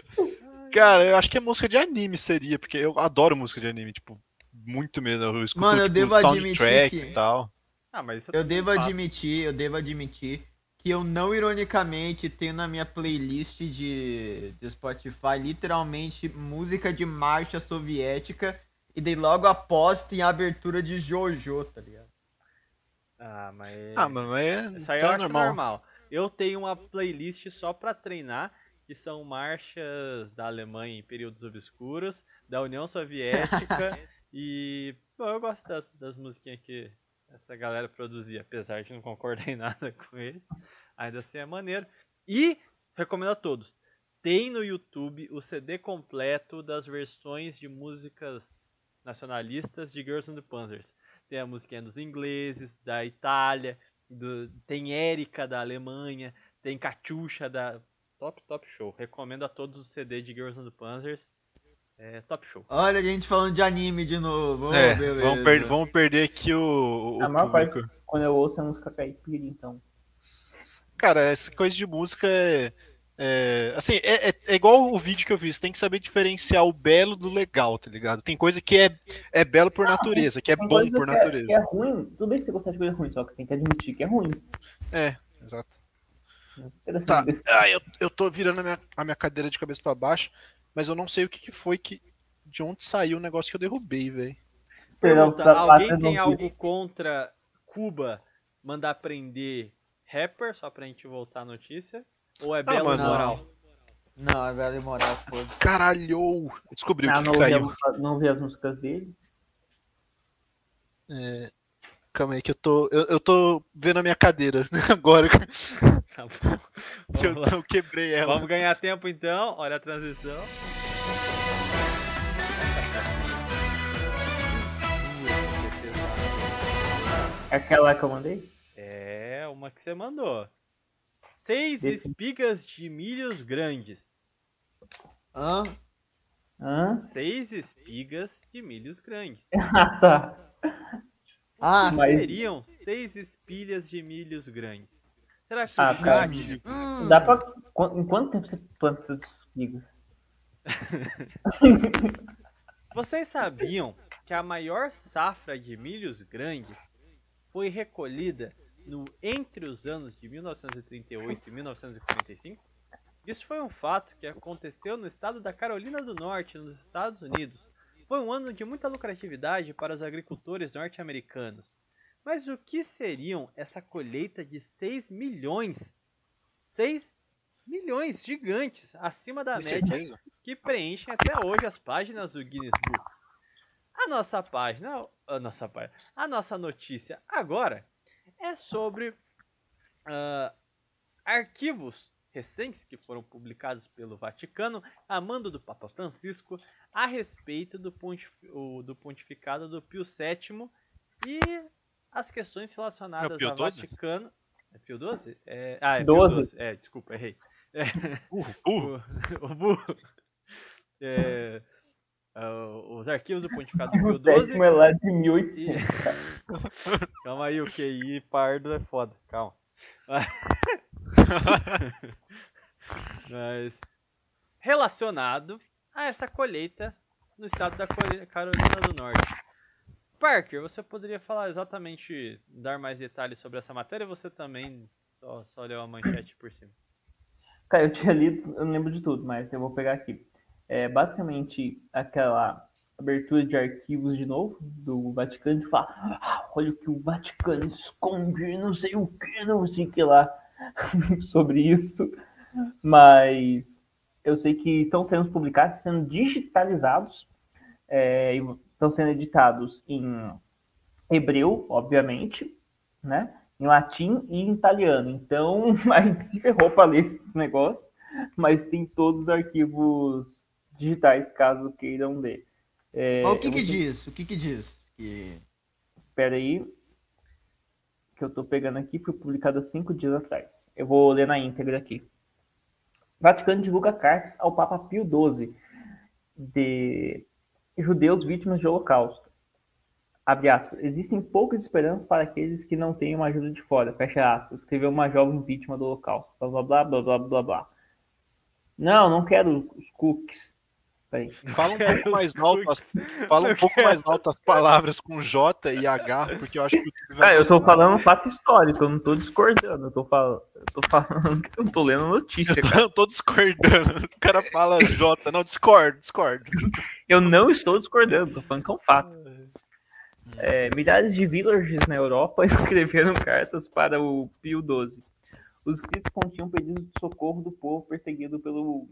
Cara, eu acho que é música de anime seria, porque eu adoro música de anime, tipo, muito mesmo. Eu escuto, Mano, eu tipo, devo admitir soundtrack que- e tal. Ah, mas isso Eu devo faço. admitir, eu devo admitir que eu não ironicamente tenho na minha playlist de, de Spotify literalmente música de marcha soviética e daí logo após tem a abertura de Jojo, tá ligado? Ah, mas. Ah, mano, é, Isso aí então é normal. normal. Eu tenho uma playlist só pra treinar, que são marchas da Alemanha em períodos obscuros, da União Soviética (laughs) e. Bom, eu gosto das, das musiquinhas que essa galera produzia, apesar de não concordar em nada (laughs) com eles. Ainda assim é maneiro. E recomendo a todos. Tem no YouTube o CD completo das versões de músicas nacionalistas de Girls and the Panzers. Tem a musiquinha dos ingleses, da Itália, do- tem Érica da Alemanha, tem Katyusha da. Top, top show. Recomendo a todos o CD de Girls and the Panzers. É top show. Olha a gente falando de anime de novo. Oh, É, beleza. vamos, per- vamos perder aqui o, o A maior público. parte, quando eu ouço é música caipira, então. Cara, essa coisa de música é. é, assim, é, é- é igual o vídeo que eu fiz, tem que saber diferenciar o belo do legal, tá ligado? Tem coisa que é, é belo por natureza, que é bom por que é- natureza. que é ruim, tudo bem que você gostar de coisa ruim, só que você tem que admitir que é ruim. É, exato. Tá. Ah, eu, eu tô virando a minha, a minha cadeira de cabeça pra baixo, mas eu não sei o que, que foi que. De onde saiu o negócio que eu derrubei, velho. Pergunta, pra- alguém tem não- algo contra Cuba mandar prender rapper, só pra gente voltar à notícia? Ou é belo mano. moral? Não, é velho moral, foda-se. Caralho! Descobri Ah, o não, que ouvi caiu. as- não vi as músicas dele. É, calma aí, que eu tô. Eu, eu tô vendo a minha cadeira (laughs) agora Tá bom. (laughs) que eu, Vamos, lá. eu quebrei ela. Vamos ganhar tempo então. Olha a transição. É aquela que eu mandei? É uma que você mandou. Seis Desse- espigas de milhos grandes. Hã? Hã? Seis espigas de milhos grandes. (laughs) Ah, tá. Ah, Mas- Seriam seis espilhas de milhos grandes. Será que Ah, chat hum, Dá pra. Em quanto tempo você planta essas espigas? (laughs) Vocês sabiam que a maior safra de milhos grandes foi recolhida no entre os anos de 1938 e 1945? Isso foi um fato que aconteceu no estado da Carolina do Norte, nos Estados Unidos. Foi um ano de muita lucratividade para os agricultores norte-americanos. Mas o que seriam essa colheita de 6 milhões? 6 milhões gigantes, acima da média certeza? que preenchem até hoje as páginas do Guinness Book. A nossa página, a nossa página, a nossa notícia agora é sobre ah, arquivos recentes que foram publicados pelo Vaticano a mando do Papa Francisco a respeito do, pontif- do pontificado do Pio VII e as questões relacionadas Pio ao 12? Vaticano. É Pio 12? É, ah, é 12. Pio 12. É, desculpa, errei. Burro, burro. (laughs) O, o burro. É, ah, os arquivos do pontificado do O Pio 12 sétimo é lá de e... 1800. (laughs) Calma aí, o QI pardo é foda, calma. (laughs) Mas relacionado a essa colheita no estado da Carolina do Norte. Parker, você poderia falar exatamente, dar mais detalhes sobre essa matéria você também só, só leu a manchete por cima? Cara, eu tinha lido, eu não lembro de tudo, mas eu vou pegar aqui. É basicamente aquela abertura de arquivos de novo do Vaticano de falar, "Ah, olha o que o Vaticano esconde, não sei o que, não sei o que lá (laughs) sobre isso. Mas eu sei que estão sendo publicados, sendo digitalizados, é, e estão sendo editados em hebreu, obviamente, né? em latim e em italiano. Então (laughs) a gente se ferrou para ler esse negócio, mas tem todos os arquivos digitais caso queiram ler. É, o que que diz? O que que diz? Que... Espera aí, que eu tô pegando aqui, foi publicado há cinco dias atrás. Eu vou ler na íntegra aqui. Vaticano divulga cartas ao Papa Pio XII de judeus vítimas de holocausto. Abre aspas. Existem poucas esperanças para aqueles que não têm uma ajuda de fora. Fecha aspas. Escreveu uma jovem vítima do holocausto. Blá blá blá blá blá blá blá. Não, não quero os cookies. Peraí. Fala um pouco mais alto, as, fala um pouco mais alto as palavras com J e H, porque eu acho que Ah, eu gostar. falando um fato histórico, eu não tô discordando. Eu tô falando que eu tô lendo (laughs) notícia, Eu tô, cara. eu tô discordando. O cara fala J. Não, discordo, discordo. Eu não estou discordando, tô falando que é um fato. É, milhares de villagers na Europa (laughs) escreveram cartas para o Pio XII. Os escritos continham pedidos de socorro do povo perseguido pelo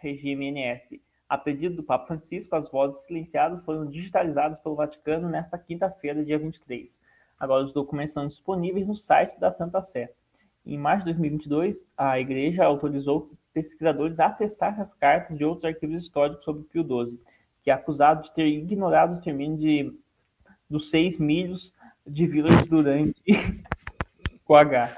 regime NS. A pedido do Papa Francisco, as vozes silenciadas foram digitalizadas pelo Vaticano nesta quinta-feira, dia 23. Agora, os documentos são disponíveis no site da Santa Sé. Em março de 2022, a Igreja autorizou pesquisadores a acessar as cartas de outros arquivos históricos sobre Pio XII, que é acusado de ter ignorado os termos de, dos seis milhos de villagers durante (laughs) com H.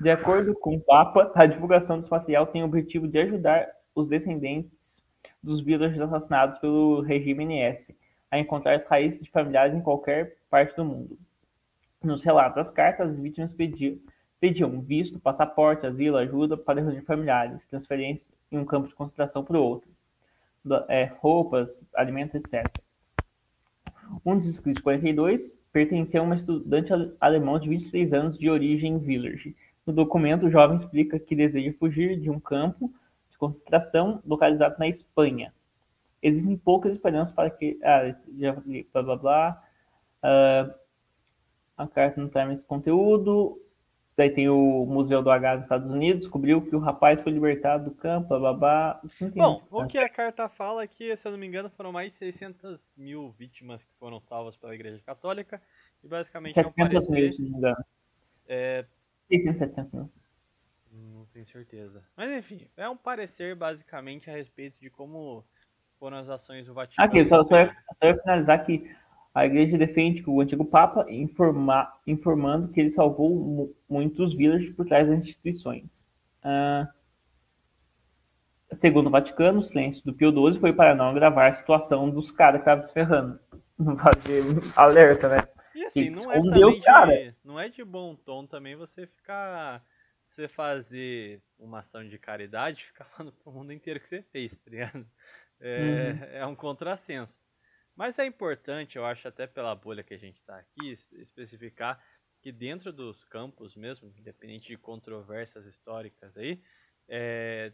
De acordo com o Papa, a divulgação desse material tem o objetivo de ajudar os descendentes dos villagers assassinados pelo regime NS a encontrar as raízes de familiares em qualquer parte do mundo. Nos relatos das cartas, as vítimas pediam, pediam visto, passaporte, asilo, ajuda para reunir familiares, transferência em um campo de concentração para o outro, é, roupas, alimentos, etc. Um dos escritos 42 pertencia a uma estudante ale- alemã de 23 anos de origem village. No documento, o jovem explica que deseja fugir de um campo de concentração localizado na Espanha. Existem poucas esperanças para que. Ah, já blá blá blá. Ah, a carta não traz esse conteúdo. Daí tem o Museu do H nos Estados Unidos, descobriu que o rapaz foi libertado do campo, tem Bom, o né? que a carta fala é que, se eu não me engano, foram mais de 600 mil vítimas que foram salvas pela Igreja Católica. E basicamente é um 700 mil, se não me engano. É, 600, 700 mil. não tenho certeza. Mas enfim, é um parecer basicamente a respeito de como foram as ações do Vaticano. Aqui, só, só, ia, só ia finalizar que a igreja defende que o antigo Papa informa, informando que ele salvou mu- muitos villagers por trás das instituições. Ah, segundo o Vaticano, o silêncio do Pio XII foi para não agravar a situação dos caras que estavam se ferrando. (laughs) Fazer alerta, né? E assim, não é cara. de, não é de bom tom também você ficar você fazer uma ação de caridade (laughs) ficar falando pro mundo inteiro que você fez, tá ligado? É, é um contrassenso. Mas é importante, eu acho até pela bolha que a gente tá aqui, es- especificar que dentro dos campos mesmo, independente de controvérsias históricas aí, é,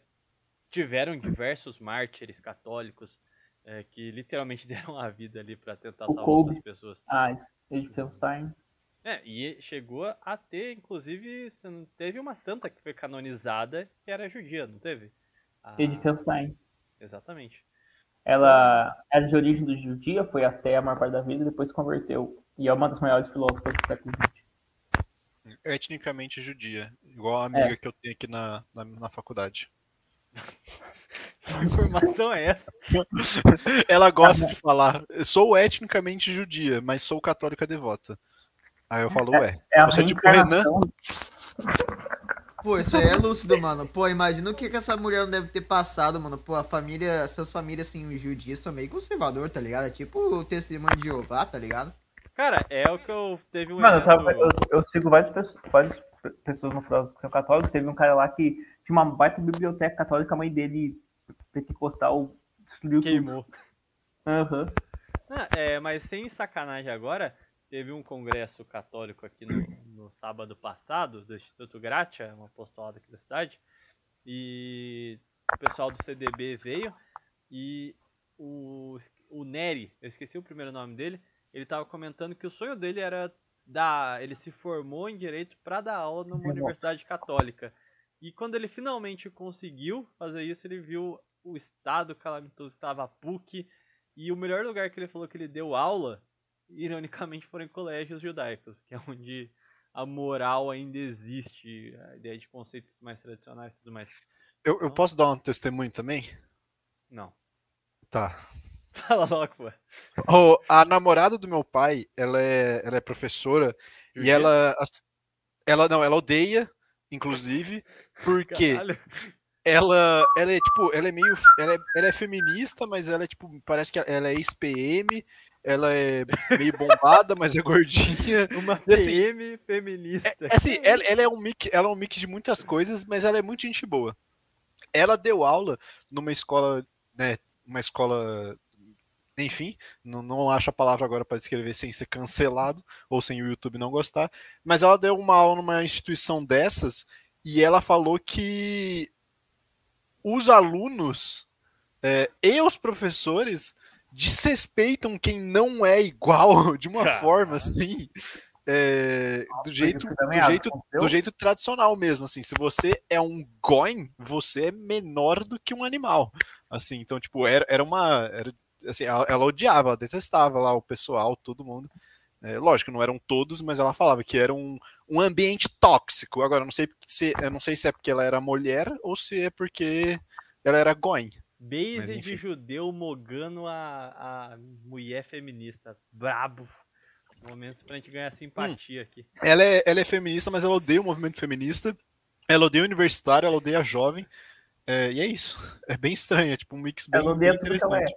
tiveram diversos mártires católicos é, que literalmente (laughs) deram a vida ali para tentar O salvar outras pessoas. Ah, Edfelstein. É, e chegou a ter, inclusive, teve uma santa que foi canonizada que era judia, não teve? Ah, Edfelstein. exatamente. Ela era de origem do judia, foi até a maior parte da vida e depois se converteu. E é uma das maiores filósofas do século XX. Etnicamente judia. Igual a amiga É. que eu tenho aqui na, na, na faculdade. (laughs) Que informação é essa? (laughs) Ela gosta de falar, sou etnicamente judia, mas sou católica devota. Aí eu falo, ué, É a você é tipo Renan? (laughs) Pô, isso aí é lúcido, mano. Pô, imagina o que, que essa mulher não deve ter passado, mano. Pô, a família, essas famílias, assim, os judias são meio conservador, tá ligado? É tipo o testemunho de Jeová, tá ligado? Cara, é o que eu teve um Mano, eu, evento... tava- eu- eu sigo várias pessoas, várias pessoas no Frost que são católicos. Teve um cara lá que tinha uma baita biblioteca católica, a mãe dele, pentecostal, destruiu tudo. queimou. Aham. Ah, é, mas sem sacanagem agora, teve um congresso católico aqui no, no sábado passado, do Instituto Gratia, um apostolado aqui da cidade, e o pessoal do CDB veio, e o, o Neri, eu esqueci o primeiro nome dele, ele tava comentando que o sonho dele era dar, ele se formou em Direito para dar aula numa universidade católica, e quando ele finalmente conseguiu fazer isso, ele viu o estado calamitoso que estava a PUC, e o melhor lugar que ele falou que ele deu aula, ironicamente, foram em colégios judaicos, que é onde a moral ainda existe, a ideia de conceitos mais tradicionais e tudo mais. Eu, eu posso dar um testemunho também? Não. Tá. (laughs) Fala logo, pô. Ô, a namorada do meu pai, ela é, ela é professora e Jiu-jitsu? ela, ela não, ela odeia, inclusive, porque Caralho. ela, ela é tipo, ela é meio, ela é, ela é feminista, mas ela é tipo, parece que ela é ex-PM, ela é meio bombada, mas é gordinha. (laughs) Uma E assim, PM feminista. É assim, ela, ela é um mix, ela é um mix de muitas coisas, mas ela é muito gente boa. Ela deu aula numa escola, né, uma escola, enfim, não, não acho a palavra agora para descrever sem ser cancelado ou sem o YouTube não gostar, mas ela deu uma aula numa instituição dessas e ela falou que os alunos é, e os professores desrespeitam quem não é igual (laughs) de uma forma assim, é, do jeito, do jeito, aconteceu? do jeito tradicional mesmo, assim, se você é um goin, você é menor do que um animal, assim, então, tipo, era, era uma, era, assim, ela, ela odiava, ela detestava lá o pessoal, todo mundo, É, lógico, não eram todos, mas ela falava que era um, um ambiente tóxico, agora, eu não sei se, eu não sei se é porque ela era mulher ou se é porque ela era goin. Base de judeu mogando a, a mulher feminista. Brabo. Momento pra gente ganhar simpatia aqui. Ela é, ela é feminista, mas ela odeia o movimento feminista, ela odeia o universitário, ela odeia a jovem, é, e é isso. (laughs) É bem estranho, é tipo um mix bem, Ela odeia bem ela é. interessante.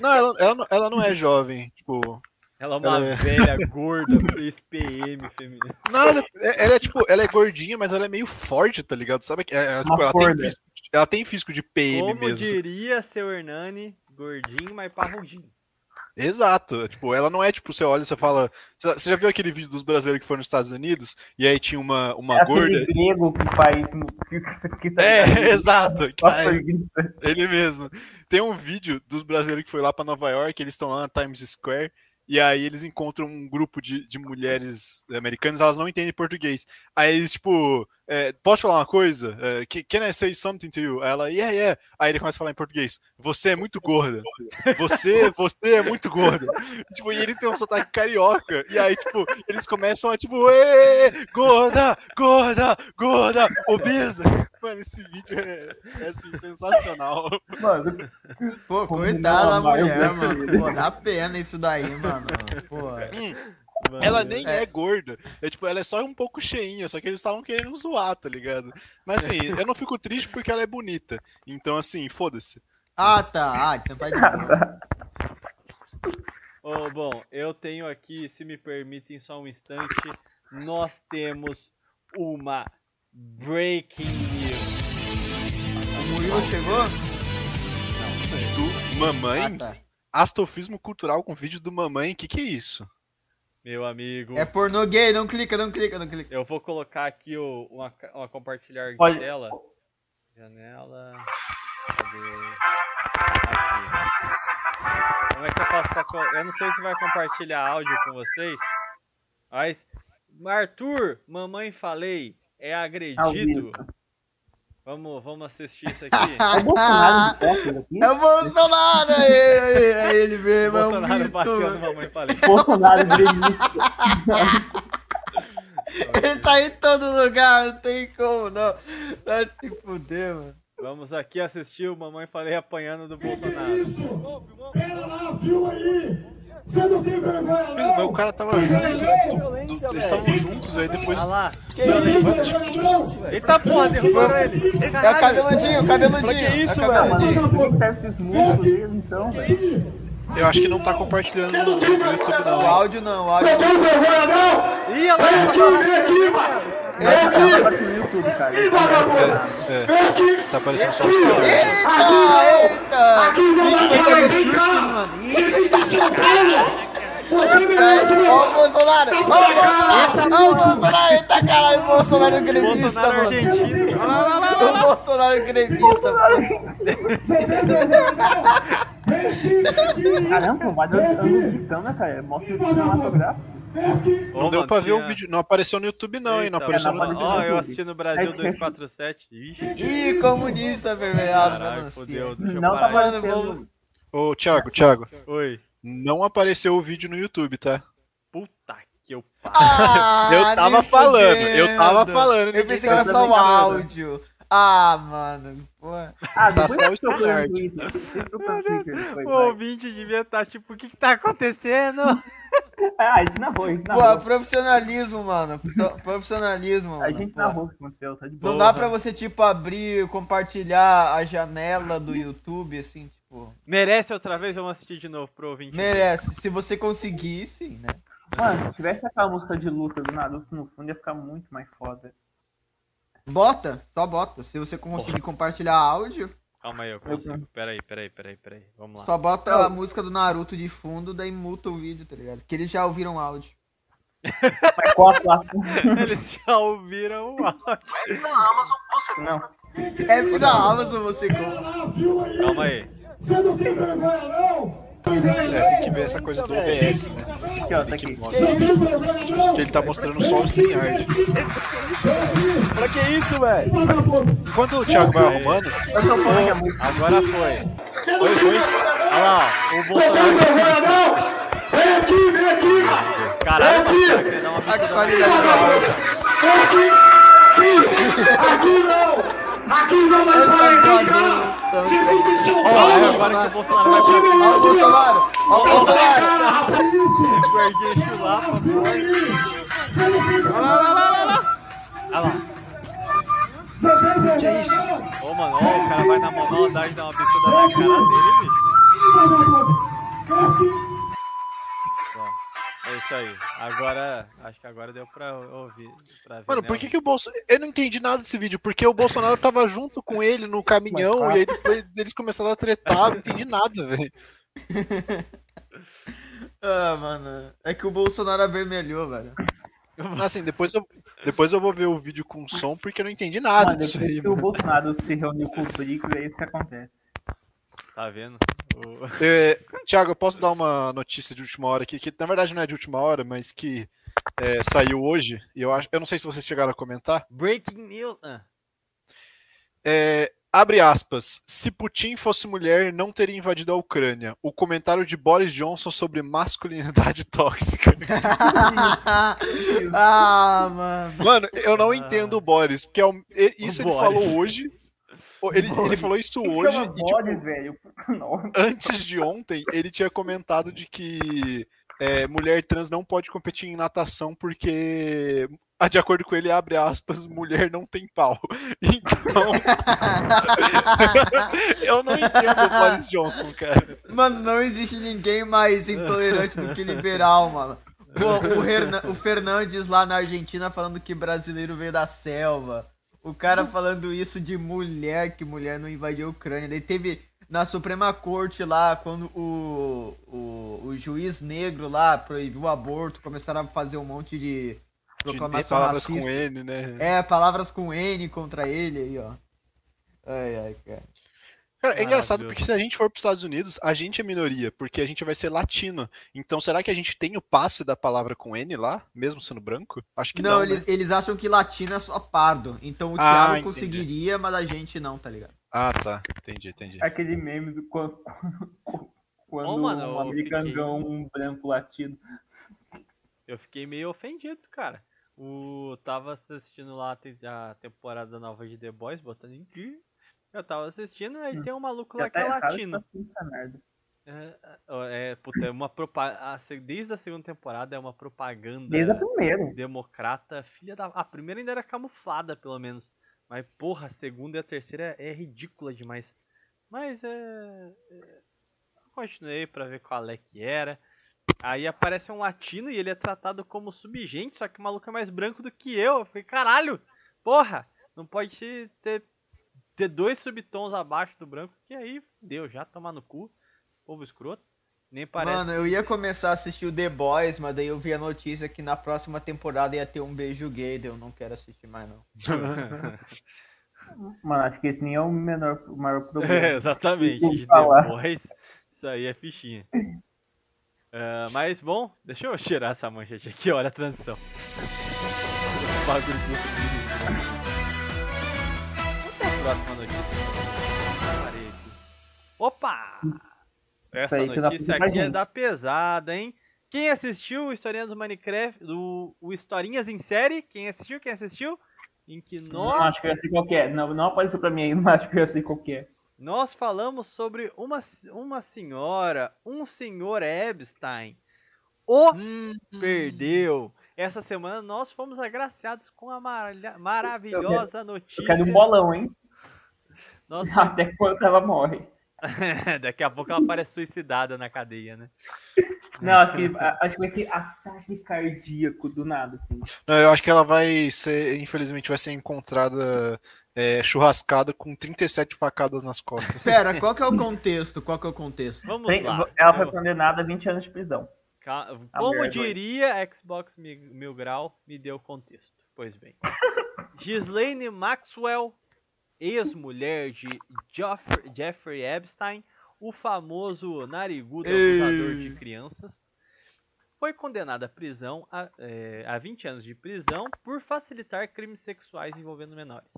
Não, ela, ela, não- ela não é jovem, tipo, Ela é uma Ela é- velha, (laughs) gorda, ex-PM feminista. Nada, é- ela é tipo, ela é gordinha, mas ela é meio forte, tá ligado? Sabe que é, é, tipo, ela, tem ela tem físico de PM Como mesmo. diria seu Hernani, gordinho, mas parrudinho. Exato. Tipo, ela não é tipo, você olha e você fala. Você já viu aquele vídeo dos brasileiros que foram nos Estados Unidos? E aí tinha uma, uma É gorda. grego que faz. Que, tá É, (laughs) exato. que grita. Ele mesmo. Tem um vídeo dos brasileiros que foi lá pra Nova York, eles estão lá na Times Square, e aí eles encontram um grupo de, de mulheres americanas, elas não entendem português. Aí eles, tipo, é, posso falar uma coisa? É, "Ca- can I say something to you? Aí Ela, yeah, yeah. Aí ele começa a falar em português. Você é muito gorda. Você, você é muito gorda. tipo, e ele tem um sotaque carioca. E aí, tipo, eles começam a, tipo, Ê, gorda, gorda, gorda, obesa. Mano, esse vídeo é, é assim, sensacional. Mano, Pô, Como coitada da mulher, mano. Pô, dá pena isso daí, mano. Pô. Ela nem é. gorda. É tipo, ela é só um pouco cheinha, só que eles estavam querendo zoar, tá ligado? Mas assim, (laughs) eu não fico triste porque ela é bonita. Então, assim, foda-se. Ah, tá. Ah, então tá de. Ô, bom, eu tenho aqui, se me permitem só um instante, nós temos uma breaking news. O Murilo chegou? Do Mamãe? Ah, tá. Astrofismo cultural com vídeo do Mamãe, que que é isso? Meu amigo, É pornô gay, não clica, não clica, não clica. eu vou colocar aqui o, uma, uma compartilhar de Olha- tela. Janela. Cadê? Aqui. Como é que eu faço pra. Eu não sei se vai compartilhar áudio com vocês. Mas. Arthur, mamãe falei, é agredido. Vamos, vamos assistir isso aqui. (laughs) É o Bolsonaro aqui? É o Bolsonaro! Aí, aí, aí ele mesmo, é um Bolsonaro bateu no mito. mamãe falei. Bolsonaro gremista. Ele tá em todo lugar, não tem como não. Tá de se fuder, mano. Vamos aqui assistir o mamãe falei apanhando do Bolsonaro. Mas o cara tava junto, eles estavam juntos, aí depois. Olha lá. Eita porra, derrubaram ele. É o cabeludinho, o cabeludinho. Que isso, o Mano, dele, então, velho? Eu acho que não tá compartilhando no, YouTube, O não. áudio não, o áudio não. Ih, olha lá. Vai pra no YouTube, cara. Tá aparecendo só caras. Eita, eita! Quem foi que deu chute, mano? Ih, Ó o Bolsonaro! Ó o Bolsonaro! Ó o Bolsonaro! Eita caralho, o Bolsonaro gremista, Bolsonaro mano! O Bolsonaro gremista, mano! Caramba, o Mário anda gritando, né, cara? Mostra o cinematográfico. Não deu mano, pra ver o vídeo, não apareceu no YouTube, não, hein? Não Eita, apareceu no não, Ó, eu YouTube. assisti no Brasil 247. Ixi, Ih, comunista avermelhado, caralho, melancia. fodeu. Deixa eu Não tá parar. Aparecendo. Ô, Thiago, Thiago, Oi. não apareceu o vídeo no YouTube, tá? Puta que eu (laughs) Ah, Eu tava falando, fudendo. eu tava falando. Eu pensei tá que era só um brincando. áudio. Ah, mano. Porra. Ah, Tá só o depois, O ouvinte devia estar tipo, o que que tá acontecendo? Ah, a gente narrou, a gente Pô, narrou. profissionalismo, mano. Pro- Profissionalismo, mano. A gente Pô. narrou o que aconteceu, tá de boa. Não dá pra você, tipo, abrir, compartilhar a janela do YouTube, assim, tipo. Merece outra vez? Vamos assistir de novo pro ouvinte. Merece. Se você conseguir, sim, né? Mano, se tivesse aquela música de luta do Naruto no fundo, ia ficar muito mais foda. Bota, só bota. Se você conseguir compartilhar áudio, Calma aí, eu consigo. Peraí, peraí, peraí, peraí. Vamos lá. só bota a música do Naruto de fundo, daí muta o vídeo, tá ligado? Que eles já ouviram áudio. Mas qual a placa? (laughs) Eles já ouviram o áudio. Não. É da Amazon você compra. Calma aí. É, tem que ver essa coisa do OBS, né? Aqui, ó, tá aqui. Que ele tá mostrando só o StreamYard. Pra que isso, velho? Enquanto o Thiago vai arrumando, a música. Agora foi. Foi, foi. Olha lá, o Bolsonaro. Vem aqui, vem aqui! Caralho, cara, quer dar uma A bicuda qualidade do áudio. Aqui não! Aqui não vai sair, vem cá! Você fica em São Ó, é Paulo! agora que o Bolsonaro vai pra Ó o Bolsonaro! Ó o Bolsonaro! guardinha chulapa. Olha lá, lá, lá, lá, lá. Olha lá. que é isso? Ô, mano, ó, o cara vai na maldade e dá uma bicuda na cara dele, bicho. É isso aí. Agora, acho que agora deu pra ouvir. Pra ver, Mano, né, por que, que o Bolsonaro. Eu não entendi nada desse vídeo, porque o Bolsonaro tava junto com ele no caminhão e aí depois eles começaram a tretar, não entendi nada, velho. (laughs) Ah, mano. É que o Bolsonaro avermelhou, velho. Assim, depois eu, depois eu vou ver o vídeo com som, porque eu não entendi nada Mano, disso aí. o. Bolsonaro se reuniu com o Brix, é isso que acontece. Tá vendo? O- É, Thiago, eu posso dar uma notícia de última hora aqui, que na verdade não é de última hora, mas que é, saiu hoje, e eu acho. Eu não sei se vocês chegaram a comentar. Breaking news. Ah, É, abre aspas. Se Putin fosse mulher, não teria invadido a Ucrânia. O comentário de Boris Johnson sobre masculinidade (laughs) tóxica. (laughs) ah, mano. Mano, eu não entendo o Boris, porque é o- isso ele Boris. falou hoje. Ele, ele falou isso hoje Chama e, tipo, Boris, velho. (laughs) Antes de ontem, ele tinha comentado de que é, mulher trans não pode competir em natação porque, ah, de acordo com ele, abre aspas, mulher não tem pau. (laughs) Então, (laughs) eu não entendo o Boris Johnson, cara. Mano, não existe ninguém mais intolerante do que liberal, mano. Pô, o, Herna- o Fernandes lá na Argentina falando que brasileiro veio da selva. O cara falando isso de mulher, que mulher não invadiu a Ucrânia. Daí teve na Suprema Corte lá, quando o, o, o juiz negro lá proibiu o aborto, começaram a fazer um monte de De proclamação palavras racista. com ele, né? É, palavras com N contra ele aí, ó. Ai, ai, cara. Cara, é engraçado porque se a gente for para os Estados Unidos, a gente é minoria, porque a gente vai ser latino. Então, será que a gente tem o passe da palavra com N lá, mesmo sendo branco? Acho que não. Não, né? eles, eles acham que latino é só pardo. Então o Ah, Thiago entendi. conseguiria, mas a gente não, tá ligado? Ah, tá. Entendi, entendi. Aquele meme do quando, (laughs) quando Ô, mano, um americano fiquei- um branco latido. Eu fiquei meio ofendido, cara. O tava assistindo lá a temporada nova de The Boys, botando em dia. Eu tava assistindo, aí tem um maluco lá que é latino. tá assistindo essa merda. É, é, é, puta, é uma propaganda. Desde a segunda temporada é uma propaganda Desde a primeira. democrata. Filha da. A primeira ainda era camuflada, pelo menos. Mas, porra, a segunda e a terceira é ridícula demais. Mas é. é, eu continuei pra ver qual é que era. Aí aparece um latino e ele é tratado como subgente, só que o maluco é mais branco do que eu. Eu falei, caralho, porra, não pode ter, ter dois subtons abaixo do branco, que aí deu, já tomar no cu. Povo escroto. Nem parece. Mano, eu ia começar a assistir o The Boys, mas daí eu vi a notícia que na próxima temporada ia ter um beijo gay, daí eu não quero assistir mais não. (laughs) Mano, acho que esse nem é o menor, o maior (laughs) É, problema. exatamente. De falar. depois, isso aí é fichinha. Ah, mas bom, deixa eu tirar essa manchete aqui, olha a transição. (laughs) Bagulho próxima notícia. Opa! Essa dá notícia aqui é da pesada, hein? Quem assistiu o Historinhas do Minecraft, do, o Historinhas em série? Quem assistiu? Quem assistiu? Em que Não nós, acho que eu sei qual que é. Não, não apareceu pra mim ainda, mas (laughs) acho que eu sei qual que é. nós falamos sobre uma, uma senhora, um senhor Epstein. O Hum, perdeu. Essa semana nós fomos agraciados com a maravilhosa notícia. Eu quero um bolão, hein? Nós Até quando ela morre. (laughs) Daqui a pouco ela parece suicidada na cadeia, né? Não, acho que, a- acho que vai ser ataque cardíaco do nada, assim. Não, eu acho que ela vai ser, infelizmente, vai ser encontrada é, churrascada com 37 facadas nas costas. Pera, qual que é o contexto? Qual que é o contexto? Vamos Tem- lá. ela foi Eu- condenada a 20 anos de prisão. Como diria Xbox Mi- Mil Grau, me deu contexto. Pois bem. (laughs) Ghislaine Maxwell, ex-mulher de Jeffrey Epstein, o famoso narigudo abusador de crianças, foi condenada à prisão a, é, a 20 anos de prisão por facilitar crimes sexuais envolvendo menores.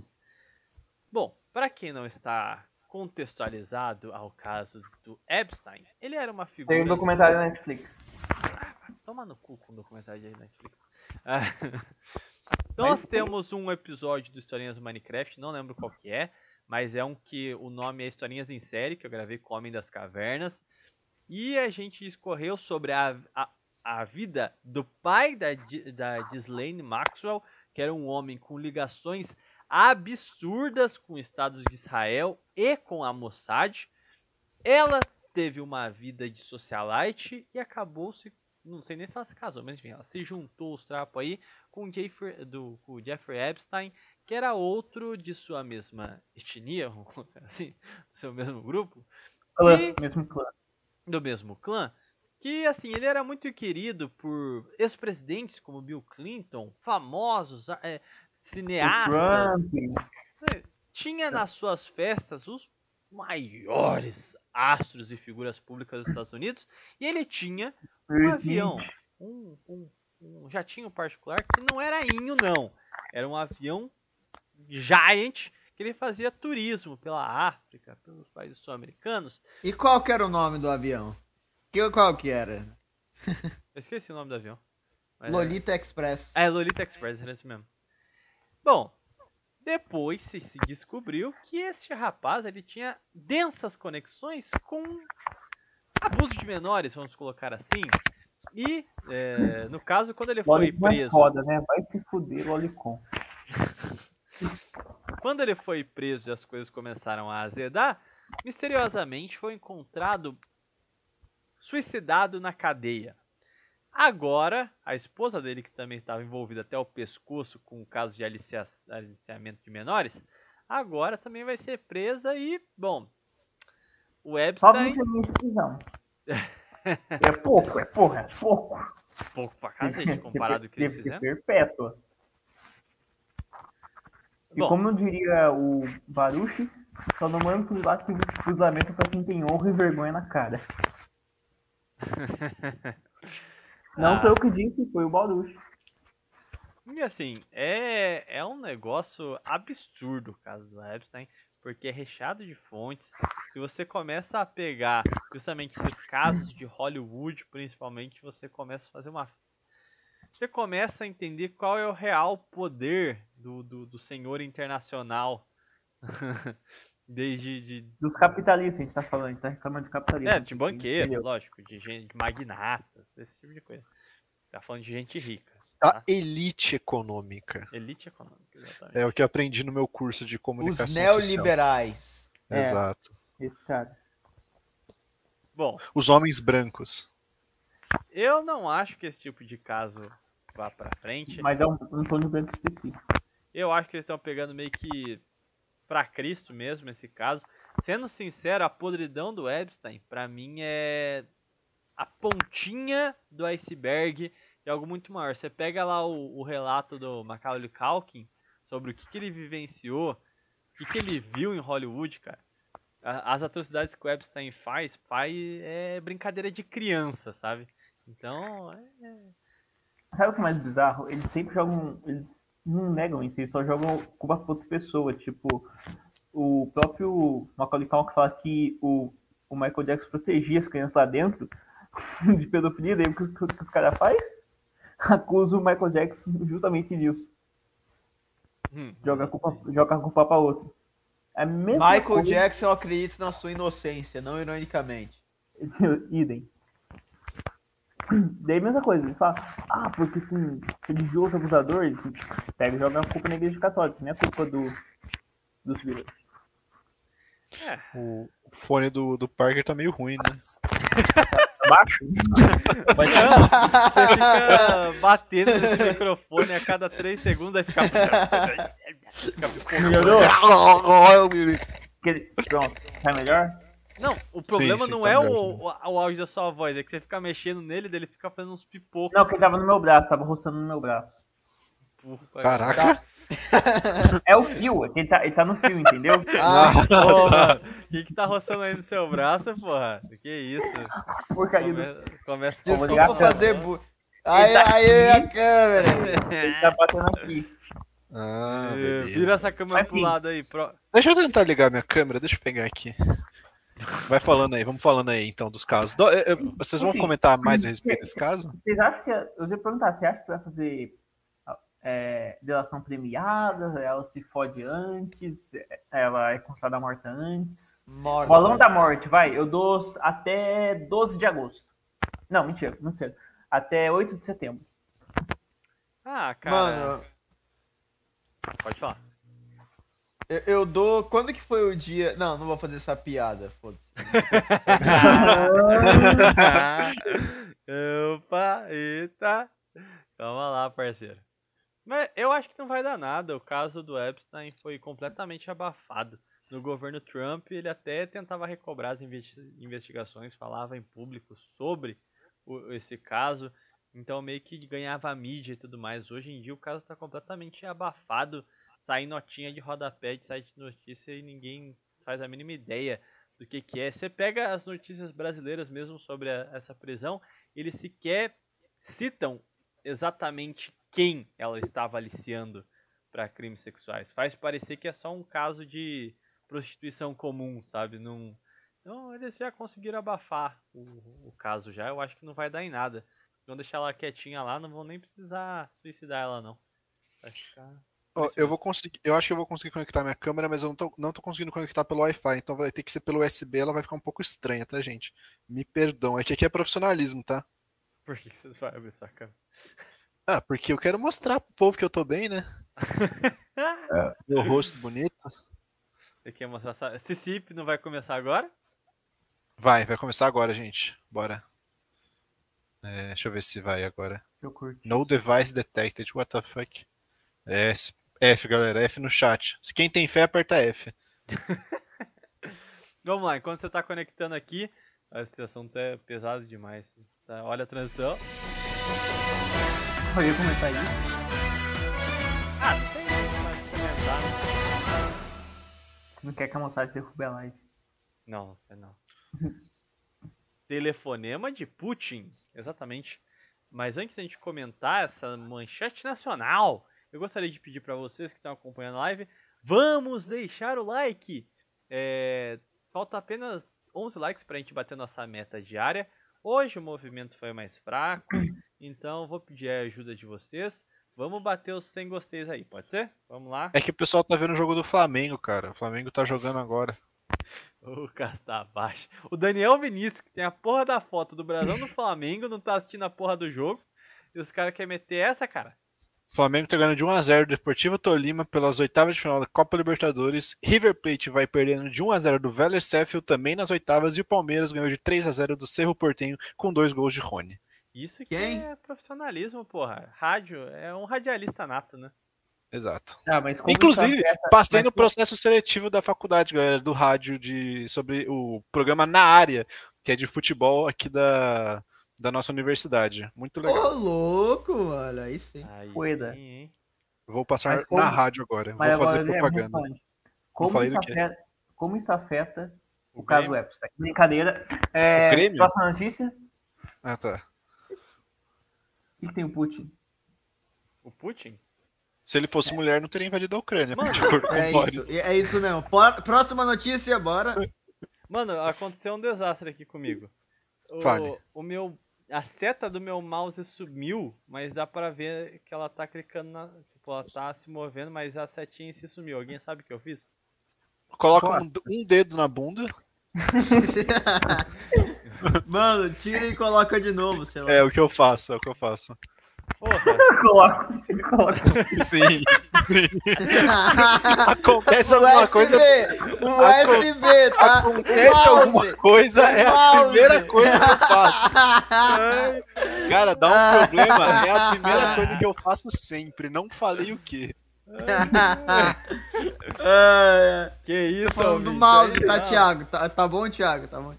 Bom, para quem não está contextualizado ao caso do Epstein, ele era uma figura. Tem um documentário na Netflix. Toma no cu com o documentário de Netflix. Ah, (laughs) Nós temos um episódio do Historinhas do Minecraft, não lembro qual que é, mas é um que o nome é Historinhas em Série, que eu gravei com o Homem das Cavernas. E a gente escorreu sobre a, a, a vida do pai da, da Ghislaine Maxwell, que era um homem com ligações absurdas com estados de Israel e com a Mossad. Ela teve uma vida de socialite e acabou se. Não sei nem se ela se casou, mas enfim, ela se juntou os trapos aí com o Jeffrey, do, com o Jeffrey Epstein, que era outro de sua mesma etnia, (laughs) assim, do seu mesmo grupo, Clã, Que- mesmo clã. do mesmo clã, que assim, ele era muito querido por ex-presidentes como Bill Clinton, famosos, é, cineastas, tinha nas suas festas os maiores astros e figuras públicas dos Estados Unidos, e ele tinha um avião, um, um, um jatinho particular que não era inho não, era um avião giant que ele fazia turismo pela África, pelos países sul-americanos. E qual que era o nome do avião? Que, qual que era? (laughs) Eu esqueci o nome do avião. mas era- Lolita Express. É, Lolita Express, era isso mesmo. Bom, depois se, se descobriu que este rapaz ele tinha densas conexões com abuso de menores, vamos colocar assim. E, é, no caso, quando ele foi Lolicon é preso, foda, né? Vai se fuder, Lolicon. (laughs) quando ele foi preso e as coisas começaram a azedar, misteriosamente foi encontrado suicidado na cadeia. Agora, a esposa dele, que também estava envolvida até o pescoço com o caso de alicia- aliciamento de menores, agora também vai ser presa e, bom, o Epstein, 20 anos de prisão. (laughs) É pouco, é porra, é pouco. pouco pra cacete comparado com o que eles fizeram. perpétua. E Bom. como diria o Baruch, só não manda cruzamento cruzamento pra quem tem honra e vergonha na cara. (laughs) Não Ah. sou eu que disse, foi o Baruch. E assim, é, é um negócio absurdo o caso do Epstein, porque é recheado de fontes. Se você começa a pegar justamente esses casos de Hollywood, principalmente, você começa a fazer uma. Você começa a entender qual é o real poder do, do, do senhor internacional. (laughs) Desde de, Dos capitalistas a gente tá falando, a gente tá reclamando de capitalismo. é, de banqueiro, lógico, de gente, de magnatas, esse tipo de coisa. Tá falando de gente rica. A Tá? elite econômica. Elite econômica, exatamente. É o que eu aprendi no meu curso de comunicação Os social. neoliberais. É. Exato. Esse cara. Bom, Os homens brancos. Eu não acho que esse tipo de caso vá pra frente. Mas é um, um de branco específico. Eu acho que eles estão pegando meio que pra Cristo mesmo esse caso. Sendo sincero, a podridão do Epstein, pra mim, é a pontinha do iceberg de algo muito maior. Você pega lá o, o relato do Macaulay Culkin sobre o que, que ele vivenciou, o que, que ele viu em Hollywood, cara. As atrocidades que o Epstein faz, faz é brincadeira de criança, sabe? Então, é, Sabe o que é mais bizarro? Eles sempre jogam. Eles não negam isso, eles só jogam culpa pra outra pessoa. Tipo, o próprio Macaulay Culkin fala que o, o Michael Jackson protegia as crianças lá dentro. (laughs) de pedofilia, daí o que, que os caras fazem? (laughs) Acusa o Michael Jackson justamente disso. Hum. Joga a culpa, joga a culpa pra outro. É a mesma Michael coisa- Jackson, eu acredito na sua inocência, não ironicamente. (laughs) Idem. Daí a mesma coisa, eles falam, ah, porque tem religioso abusador, eles pega e joga a culpa na igreja católica, não é culpa do, dos vírus. O fone do, do Parker tá meio ruim, né? (laughs) Baixo? Mas não, (laughs) você fica batendo nesse microfone a cada 3 segundos, aí fica. fica pipocando. Melhorou? Pronto, tá melhor? Não, o problema sim, não tá é o, o, o áudio da sua voz, é que você fica mexendo nele, daí ele fica fazendo uns pipocos. Não, porque ele tava no meu braço, tava roçando no meu braço. Caraca. É o fio, é ele tá, ele tá no fio, entendeu? (laughs) Ah, mano, o que que tá roçando aí no seu braço, porra? Que isso? Porcaria Começa ligar desculpa fazer bu... Aí, tá aí, a câmera. Ele tá batendo aqui. Ah, É, beleza. Vira essa câmera Mas pro lado aí. Pro... Deixa eu tentar ligar minha câmera, deixa eu pegar aqui. Vai falando aí, vamos falando aí então dos casos. Do- eh, eh, Vocês vão comentar mais a respeito desse caso? Vocês acham que. Eu ia perguntar, você acha que vai fazer é, delação premiada? Ela se fode antes? Ela é considerada morta antes? Morta. Bolão da morte, vai. Eu dou até 12 de agosto. Não, mentira, não sei. Até 8 de setembro. Ah, cara. Mano, Pode falar. eu, eu dou. Quando que foi o dia. Não, não vou fazer essa piada, foda-se. (laughs) Opa, eita. Calma lá, parceiro. Mas eu acho que não vai dar nada. O caso do Epstein foi completamente abafado. No governo Trump, ele até tentava recobrar as investi- investigações, falava em público sobre o- esse caso. Então meio que ganhava mídia e tudo mais. Hoje em dia o caso está completamente abafado. Sai notinha de rodapé de site de notícia e ninguém faz a mínima ideia do que, que é. Você pega as notícias brasileiras mesmo sobre a- essa prisão, eles sequer citam exatamente quem ela estava aliciando para crimes sexuais. Faz parecer que é só um caso de prostituição comum, sabe? Não... Então eles já conseguiram abafar o, o caso já. Eu acho que não vai dar em nada. Vão deixar ela quietinha lá, não vão nem precisar suicidar ela não. Vai ficar. Ó, eu vou conseguir, eu acho que eu vou conseguir conectar minha câmera, mas eu não tô, não tô conseguindo conectar pelo Wi-Fi, então vai ter que ser pelo USB, ela vai ficar um pouco estranha, tá, gente? Me perdão, é que aqui é profissionalismo, tá? Por que vocês vão abrir sua câmera? Ah, porque eu quero mostrar pro povo que eu tô bem, né? (laughs) Meu rosto bonito. Você quer mostrar essa... Esse CIP não vai começar agora? Vai, vai começar agora, gente. Bora. É, deixa eu ver se vai agora. Eu curto. No device detected, what the fuck? É, S- F, galera, F no chat. Se quem tem fé, aperta F. (laughs) Vamos lá, enquanto você tá conectando aqui, a situação tá pesada demais. Tá? Olha a transição. Eu ia comentar isso. Ah, não tem mais comentar. não quer que a moçada derrube a live. Não, não. (laughs) Telefonema de Putin, exatamente. Mas antes da gente comentar essa manchete nacional, eu gostaria de pedir para vocês que estão acompanhando a live, vamos deixar o like. É, falta apenas 11 likes para a gente bater nossa meta diária. Hoje o movimento foi mais fraco, então vou pedir a ajuda de vocês. Vamos bater os 100 gosteis aí, pode ser? Vamos lá. É que o pessoal tá vendo o jogo do Flamengo, cara. O Flamengo tá jogando agora. (laughs) O cara tá abaixo. O Daniel Vinícius, que tem a porra da foto do Brasil no Flamengo, não tá assistindo a porra do jogo. E os caras querem meter essa, cara. Flamengo tá ganhando de 1x0 do Deportivo Tolima pelas oitavas de final da Copa Libertadores. River Plate vai perdendo de 1x0 do Vélez Sheffield também nas oitavas. E o Palmeiras ganhou de 3x0 do Cerro Portenho com dois gols de Rony. Isso que Quem? é profissionalismo, porra. Rádio é um radialista nato, né? Exato. Ah, Inclusive, afeta- passei no processo seletivo da faculdade, galera, do rádio, de, sobre o programa Na Área, que é de futebol aqui da, da nossa universidade. Muito Ô, legal. louco, mano. Aí sim. Aí Poeda. sim, hein? Vou passar Mas como- na rádio agora. Mas Vou fazer agora, é, propaganda. falar. Como, falei isso do quê? afeta, como isso afeta o, O caso? Epstein? Brincadeira. É, O Grêmio? próxima notícia. Ah, tá. O que, tem o Putin? O Putin? Se ele fosse mulher, não teria invadido a Ucrânia. Mano, É isso, é isso mesmo. Próxima notícia, bora. Mano, aconteceu um desastre aqui comigo. O, Fale. o meu. A seta do meu mouse sumiu, mas dá pra ver que ela tá clicando na. Tipo, ela tá se movendo, mas a setinha si sumiu. Alguém sabe o que eu fiz? Coloca um, um dedo na bunda. (laughs) Mano, tira e coloca de novo, sei lá. É o que eu faço, é o que eu faço. (laughs) Coloca. Sim. (laughs) Acontece alguma coisa. O USB, tá? Acontece O mouse. alguma coisa, é a primeira coisa que eu faço. (laughs) Cara, dá um problema, é a primeira coisa que eu faço sempre. Não falei o quê. É, que isso, Tô falando do mouse, aí tá. Thiago? Tá, tá bom, Thiago? Tá bom.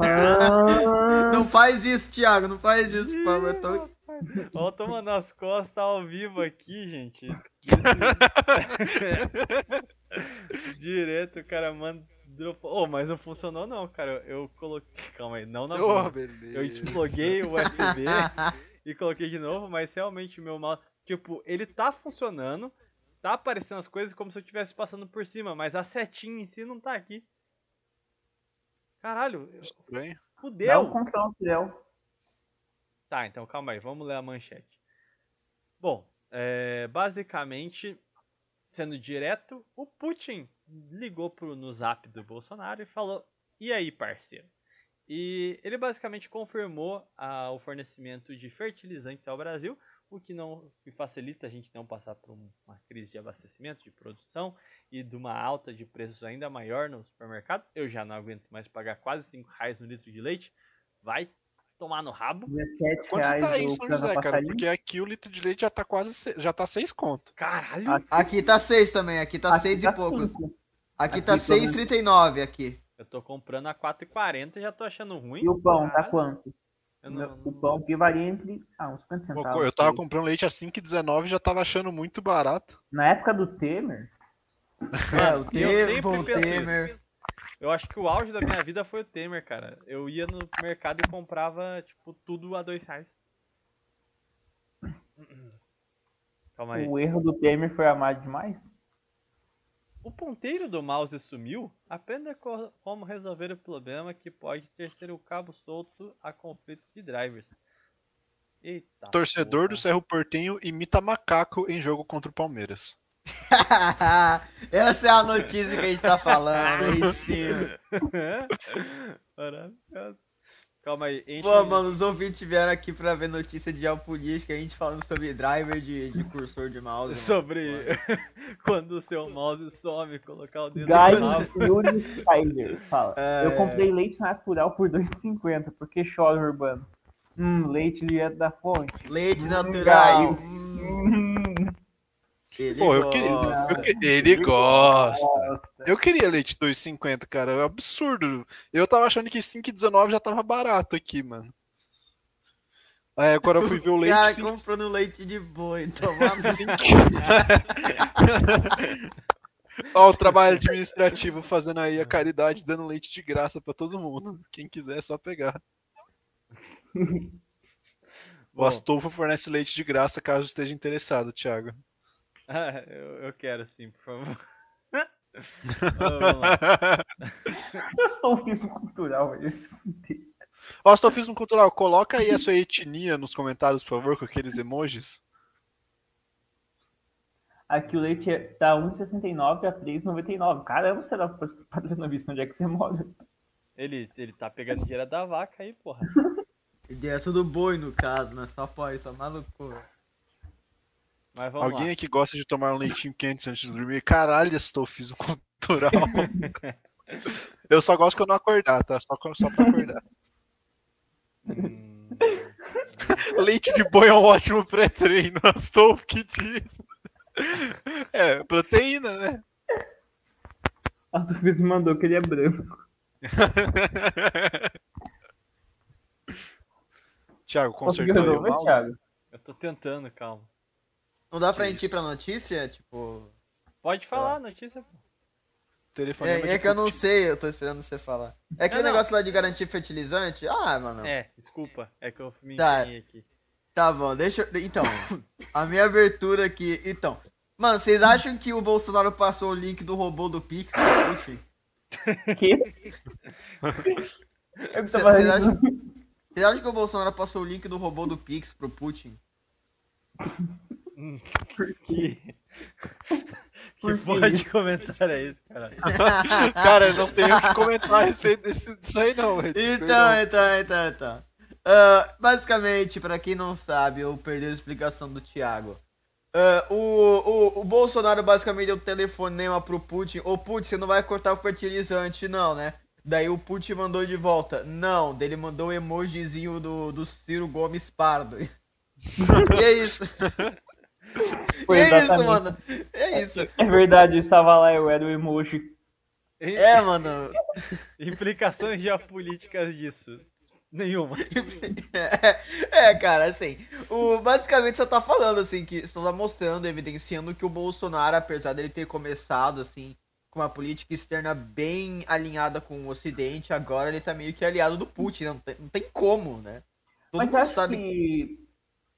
Ah, Não faz isso, Thiago. Não faz isso, por favor. Eu tô- Ó, tomando as costas ao vivo aqui, gente. (laughs) Direto, o cara manda. dropou- Ô, mas não funcionou não, cara. Eu, coloquei. Calma aí, não na Oh. Eu desploguei o USB (laughs) e coloquei de novo, mas realmente o meu mouse. Tipo, ele tá funcionando, tá aparecendo as coisas como se eu estivesse passando por cima, mas a setinha em si não tá aqui. Caralho, eu- Estranho. Dá o fudeu! control. Tá, então calma aí, vamos ler a manchete. Bom, é, basicamente, sendo direto, o Putin ligou pro, no zap do Bolsonaro e falou: E aí, parceiro? E ele basicamente confirmou o fornecimento de fertilizantes ao Brasil, o que não que facilita a gente não passar por um- uma crise de abastecimento, de produção e de uma alta de preços ainda maior no supermercado. Eu já não aguento mais pagar quase 5 reais no litro de leite. Vai tomar no rabo. 17 Quanto reais tá aí em São José, cara? passarinho. Porque aqui o litro de leite já tá quase. se- Já tá 6 conto. Caralho! Aqui tá 6 também. Aqui tá Aqui 6 tá e pouco. cinco. Aqui Aqui tá pelo menos. 6,39 aqui. Eu tô comprando a 4,40 e já tô achando ruim. E o pão, tá Caralho. quanto? Eu não- O pão que varia entre ah, uns 50 centavos. Eu tava comprando leite a 5,19 e já tava achando muito barato. Na época do Temer, É, o (laughs) Temer, sempre o penso Temer. Eu acho que o auge da minha vida foi o Temer, cara. Eu ia no mercado e comprava, tipo, tudo a dois reais. Calma aí. o erro do Temer foi amar demais. O ponteiro do mouse sumiu? Aprenda co- como resolver o problema que pode ter ser o cabo solto a conflitos de drivers. Eita. Torcedor do porra. Cerro Portenho imita macaco em jogo contra o Palmeiras. (laughs) Essa é a notícia que a gente tá falando. Aí sim. Maravilhoso. Calma aí. enche Pô, mano, os ouvintes vieram aqui pra ver notícia de geopolítica, a gente falando sobre driver de, de cursor de mouse. mano. Sobre (laughs) quando o seu mouse some, colocar o dedo Guy no mouse. Yuri Spider fala. É. Eu comprei leite natural por 2,50. Por que chora, Urbano? Hum, leite direto da fonte. Leite Hum, natural. Hum, Hum, ele Pô, eu queria. gosta. eu que- ele gosta. Eu queria leite 2,50, cara. É absurdo. Eu tava achando que 5,19 já tava barato aqui, mano. Aí agora eu fui ver o (laughs) leite. Cara, cinco- comprando leite de boi, (laughs) tomar (laughs) Ó, o trabalho administrativo fazendo aí a caridade, dando leite de graça pra todo mundo. Quem quiser é só pegar. O Bom, Astolfo fornece leite de graça caso esteja interessado, Thiago. Ah, eu, eu quero sim, por favor. (laughs) Vamos lá. Físico cultural, velho. Ó, Astolfismo Cultural, coloca aí a sua etnia nos comentários, por favor, com aqueles emojis. Aqui o leite é- tá 1,69 a 3,99. Caramba, será padrão vista onde é que você mora? Ele, ele tá pegando dinheiro da vaca aí, porra. Direto do boi, no caso, né? Só pode, tá maluco. Mas vamos Alguém lá. aqui gosta de tomar um leitinho quente antes de dormir? Caralho, Astolfismo (laughs) Cultural. (laughs) eu só gosto que eu não acordar, tá? Só, só pra acordar. Hum, (laughs) Leite de boi é um ótimo pré-treino, Astolfo que diz. É, proteína, né? A Sofia mandou que ele é branco. Conseguiu consertou aí o mouse? Thiago? eu tô tentando, calma. Não dá pra Que gente ir pra notícia? Tipo. Pode falar, notícia. pô. Telefonema É, de é que eu não sei, eu tô esperando você falar. É aquele Não, não. negócio lá de garantir fertilizante? Ah, mano. É, desculpa, é que eu me Tá. aqui. Tá bom, deixa eu. Então, a minha abertura aqui. Então. Mano, vocês acham que o Bolsonaro passou o link do robô do Pix pro Putin? Que? (laughs) É o que Cê- tava cê rindo. acha- Você acha que o Bolsonaro passou o link do robô do Pix pro Putin? Que, Por que que porra de isso? comentário é esse, cara? (laughs) Cara, eu não tenho o que comentar a respeito desse, disso aí, não. velho. Então, então, então, então. Ah, basicamente, pra quem não sabe, eu perdi a explicação do Thiago. Ah, o, o, o Bolsonaro basicamente deu um telefonema pro Putin. Ô Putin, você não vai cortar o fertilizante, não, né? Daí o Putin mandou de volta. Não, daí ele mandou o emojizinho do, do Ciro Gomes Pardo. (laughs) e é isso. (laughs) Foi é isso, exatamente. mano. É isso. É verdade, eu estava lá, eu era o emoji. É, mano. (laughs) Implicações geopolíticas disso. Nenhuma. É, (laughs) é, cara, assim, o, basicamente você tá falando, assim, que você tá mostrando, evidenciando que o Bolsonaro, apesar dele ter começado, assim, com uma política externa bem alinhada com o Ocidente, agora ele tá meio que aliado do Putin, né? não tem, não tem como, né? Todo Mas mundo sabe. que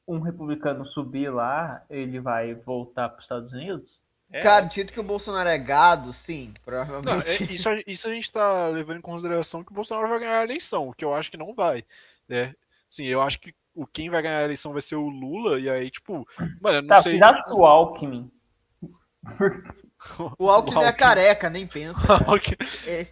um republicano subir lá, ele vai voltar para os Estados Unidos? É, Cara, dito que o Bolsonaro é gado, sim, Não, provavelmente. é- isso, a- isso a gente tá levando em consideração que o Bolsonaro vai ganhar a eleição, o que eu acho que não vai. Né? Sim, eu acho que o quem vai ganhar a eleição vai ser o Lula, e aí, tipo, mano, eu não Tá, sei. que o Alckmin (laughs) O Alckmin é careca, nem pensa. É-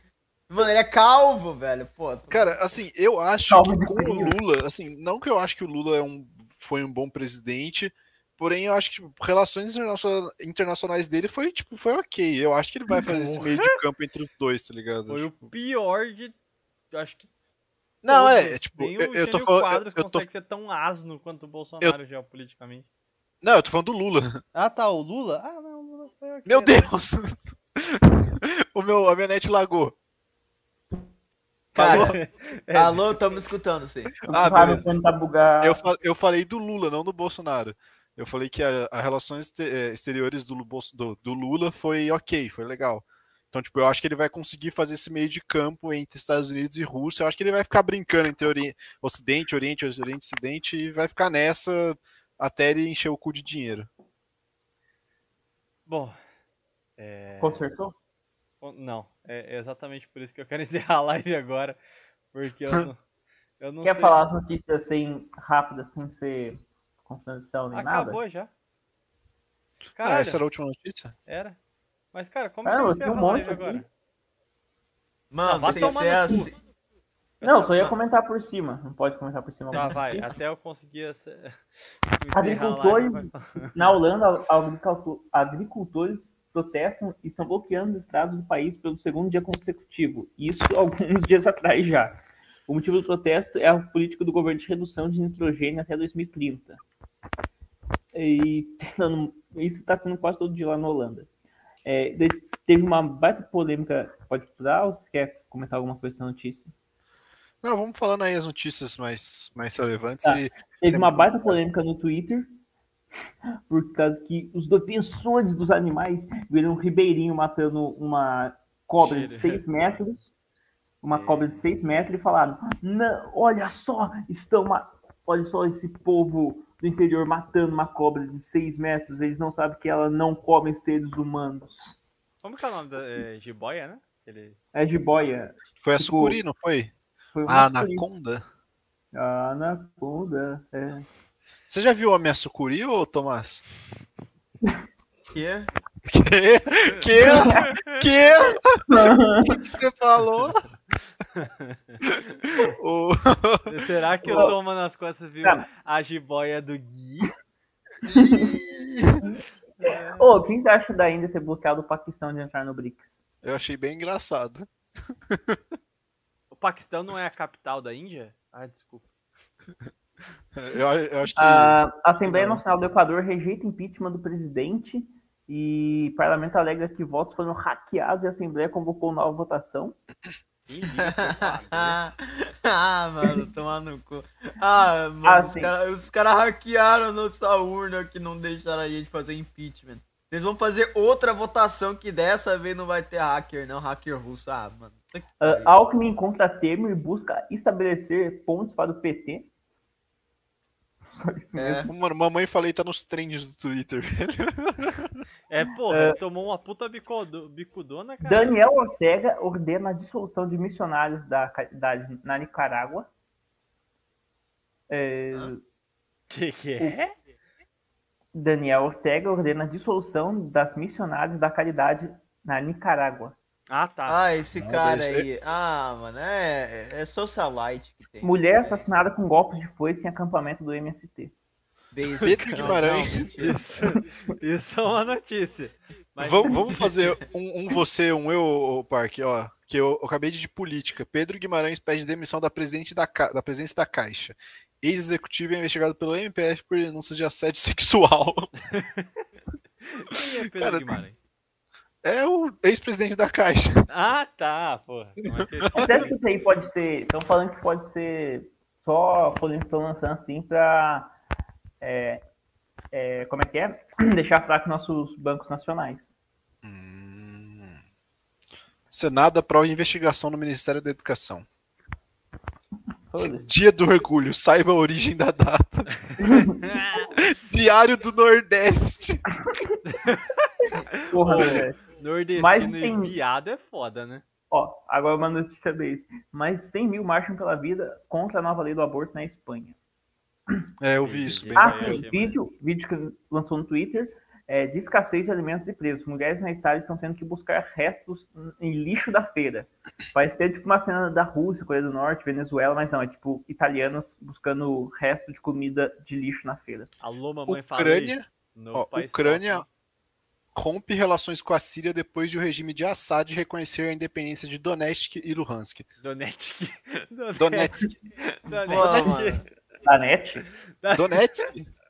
Mano, ele é calvo, velho. Pô, Cara, assim, eu acho Calma, que com o. Lula, assim, não que eu acho que o Lula é um, foi um bom presidente, porém eu acho que tipo, relações internaciona- internacionais dele foi, tipo, foi ok. Eu acho que ele vai fazer esse meio de campo entre os dois, tá ligado? Foi o Tipo, pior de. Acho que. Não, todos. é, tipo, Nem eu, o eu tô falando. Quadros Eu, eu tô, consegue ser tão asno quanto o Bolsonaro geopoliticamente. não, eu tô falando do Lula. Ah, tá, o Lula? Ah, não, o Lula foi ok. Meu né? Deus! (laughs) o meu, a minha net lagou. Cara, (laughs) É, alô, estamos escutando, sim. Ah, bugar. Eu, eu falei do Lula, não do Bolsonaro. Eu falei que a, a relações eh, exteriores do, do, do Lula foi ok, foi legal. Então, tipo, eu acho que ele vai conseguir fazer esse meio de campo entre Estados Unidos e Rússia. Eu acho que ele vai ficar brincando entre Ori- Ocidente, Oriente, Oriente, Ocidente e vai ficar nessa até ele encher o cu de dinheiro. Bom. É... Consertou? Não, é exatamente por isso que eu quero (laughs) encerrar a live agora. Porque eu não. Eu não Quer sei- falar as notícias assim, rápidas, sem ser confusão nem nada? Acabou já. Ah, Caralho, essa era a última notícia? era. Mas, cara, como Ah, que eu eu encerro tinha um a live monte aqui. agora? Mano, ser no cu. assim. Não, só ia comentar por cima. Não pode comentar por cima. Tá, vai. Até eu conseguir essa- (laughs) Agricultores na Holanda, agriculto- agricultores protestam e estão bloqueando os estradas do país pelo segundo dia consecutivo. Isso (laughs) alguns dias atrás já. O motivo do protesto é a política do governo de redução de nitrogênio até 2030. E (laughs) isso está tendo quase todo dia lá na Holanda. É, teve uma baita polêmica. Pode dar ou você quer comentar alguma coisa dessa notícia? Não, vamos falando aí as notícias mais, mais relevantes. Tá. E, Teve uma baita polêmica no Twitter, por causa que os defensores dos animais viram um ribeirinho matando uma cobra de Mentira. 6 metros, uma cobra de 6 metros, e falaram, não, olha só, estão olha só esse povo do interior matando uma cobra de 6 metros, eles não sabem que ela não come seres humanos. Como que é o nome da é, jiboia, né? Ele... É jiboia. foi a Tipo, sucuri, não foi? Foi A anaconda? Anaconda, é. Você já viu a minha sucuri, ô Tomás? Que? Que? Que? Que? O que que você falou? O- (laughs) Será que o. Toma nas costas viu Cara. a jiboia do Gui? Ô, quem você acha da Índia ter bloqueado o Paquistão de entrar no BRICS? Eu achei bem engraçado. O Paquistão não é a capital da Índia? Ah, desculpa. Eu, eu acho que. A Assembleia. Nacional do Equador rejeita impeachment do presidente e o parlamento alega que votos foram hackeados e a Assembleia convocou nova votação. (laughs) Ah, mano, tomar no cu. Ah, mano, Ah, os caras cara hackearam a nossa urna que não deixaram a gente fazer impeachment. Eles vão fazer outra votação que dessa vez não vai ter hacker, não, hacker russo. Ah, mano. Uh. Alckmin encontra Temer e busca estabelecer pontos para o PT. É. Mano, mamãe falei tá nos trends do Twitter, velho. (laughs) É, porra, É. ele tomou uma puta bicodo- bicudona, cara. Daniel Ortega ordena a dissolução de missionários da caridade na Nicarágua. É, Que que é? Daniel Ortega ordena a dissolução das missionários da caridade na Nicarágua. Ah, tá. Ah, esse Não, cara aí. Ah, mano, é, é socialite que tem. Mulher assassinada com golpes de foice em acampamento do MST. Pedro Guimarães. não, mentira. Isso é uma notícia. Mas- Vamos, vamos fazer um, um você, um eu, Parque, ó. Que eu, eu acabei de ir de política. Pedro Guimarães pede demissão da, presidente da, da presidência da Caixa. Ex-executivo é investigado pelo MPF por denúncias de assédio sexual. (laughs) Quem é Pedro Cara, Guimarães? É o ex-presidente da Caixa. (laughs) Ah, tá, porra. É (laughs) que Até que isso aí pode ser. Estão falando que pode ser só estão lançando assim pra. é, é, como é que é? (clears throat) Deixar fraco nossos bancos nacionais. Hum. Senado aprova investigação no Ministério da Educação. (laughs) Dia do Orgulho, saiba a origem da data. Diário do Nordeste. Porra, velho. Nordestino Mas e tem- viado é foda, né? Ó, agora uma notícia desse. Mais 100 mil marcham pela vida contra a nova lei do aborto na Espanha. É, eu vi isso. Bem Ah, achei vídeo, vídeo que lançou no Twitter. É, de escassez de alimentos e preços. Mulheres na Itália estão tendo que buscar restos em lixo da feira. Parece ter tipo uma cena da Rússia, Coreia do Norte, Venezuela, mas não, é tipo italianas buscando resto de comida de lixo na feira. Alô, mamãe Ucrânia, ó, Ucrânia. Rompe relações com a Síria depois de o regime de Assad reconhecer a independência de Donetsk e Luhansk. Donetsk. (laughs) Donetsk. Donetsk. net? Donetsk? (laughs)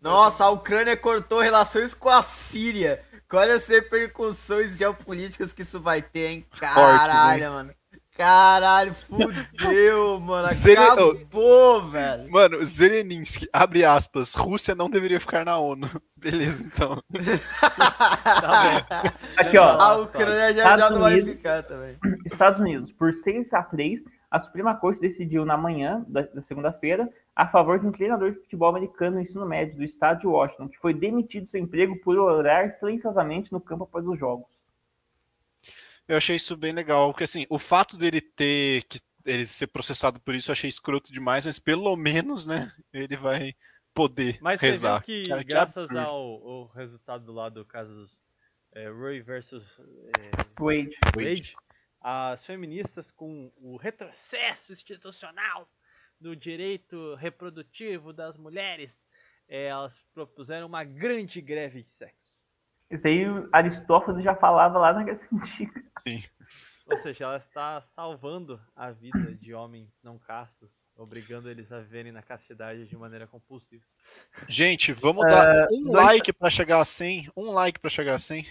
Nossa, a Ucrânia cortou relações com a Síria. Quais as repercussões geopolíticas que isso vai ter, hein? Caralho, mano. Caralho, fudeu, mano. Acabou, velho. Mano, Zelensky, abre aspas, Rússia não deveria ficar na ONU. (laughs) Beleza, então. Tá. (laughs) Aqui, ó. A Ucrânia já, já Estados não vai Unidos. ficar também. Estados Unidos, por 6 a 3, a Suprema Corte decidiu na manhã da, da segunda-feira a favor de um treinador de futebol americano no ensino médio do estado de Washington, que foi demitido do seu emprego por orar silenciosamente no campo após os jogos. Eu achei isso bem legal, porque assim, o fato dele ter que ele ser processado por isso eu achei escroto demais, mas pelo menos, né, ele vai poder Mas rezar. viu que, Cara, graças absurdo. ao, ao resultado lá do caso é, Roe versus é, Wade. Wade, as feministas com o retrocesso institucional do direito reprodutivo das mulheres, é, elas propuseram uma grande greve de sexo. Isso aí Aristófanes já falava lá na Grécia Antiga. Sim. Ou seja, ela está salvando a vida de homens não castos, obrigando eles a viverem na castidade de maneira compulsiva. Gente, vamos dar um dois- like pra chegar a 100, um like pra chegar a 100.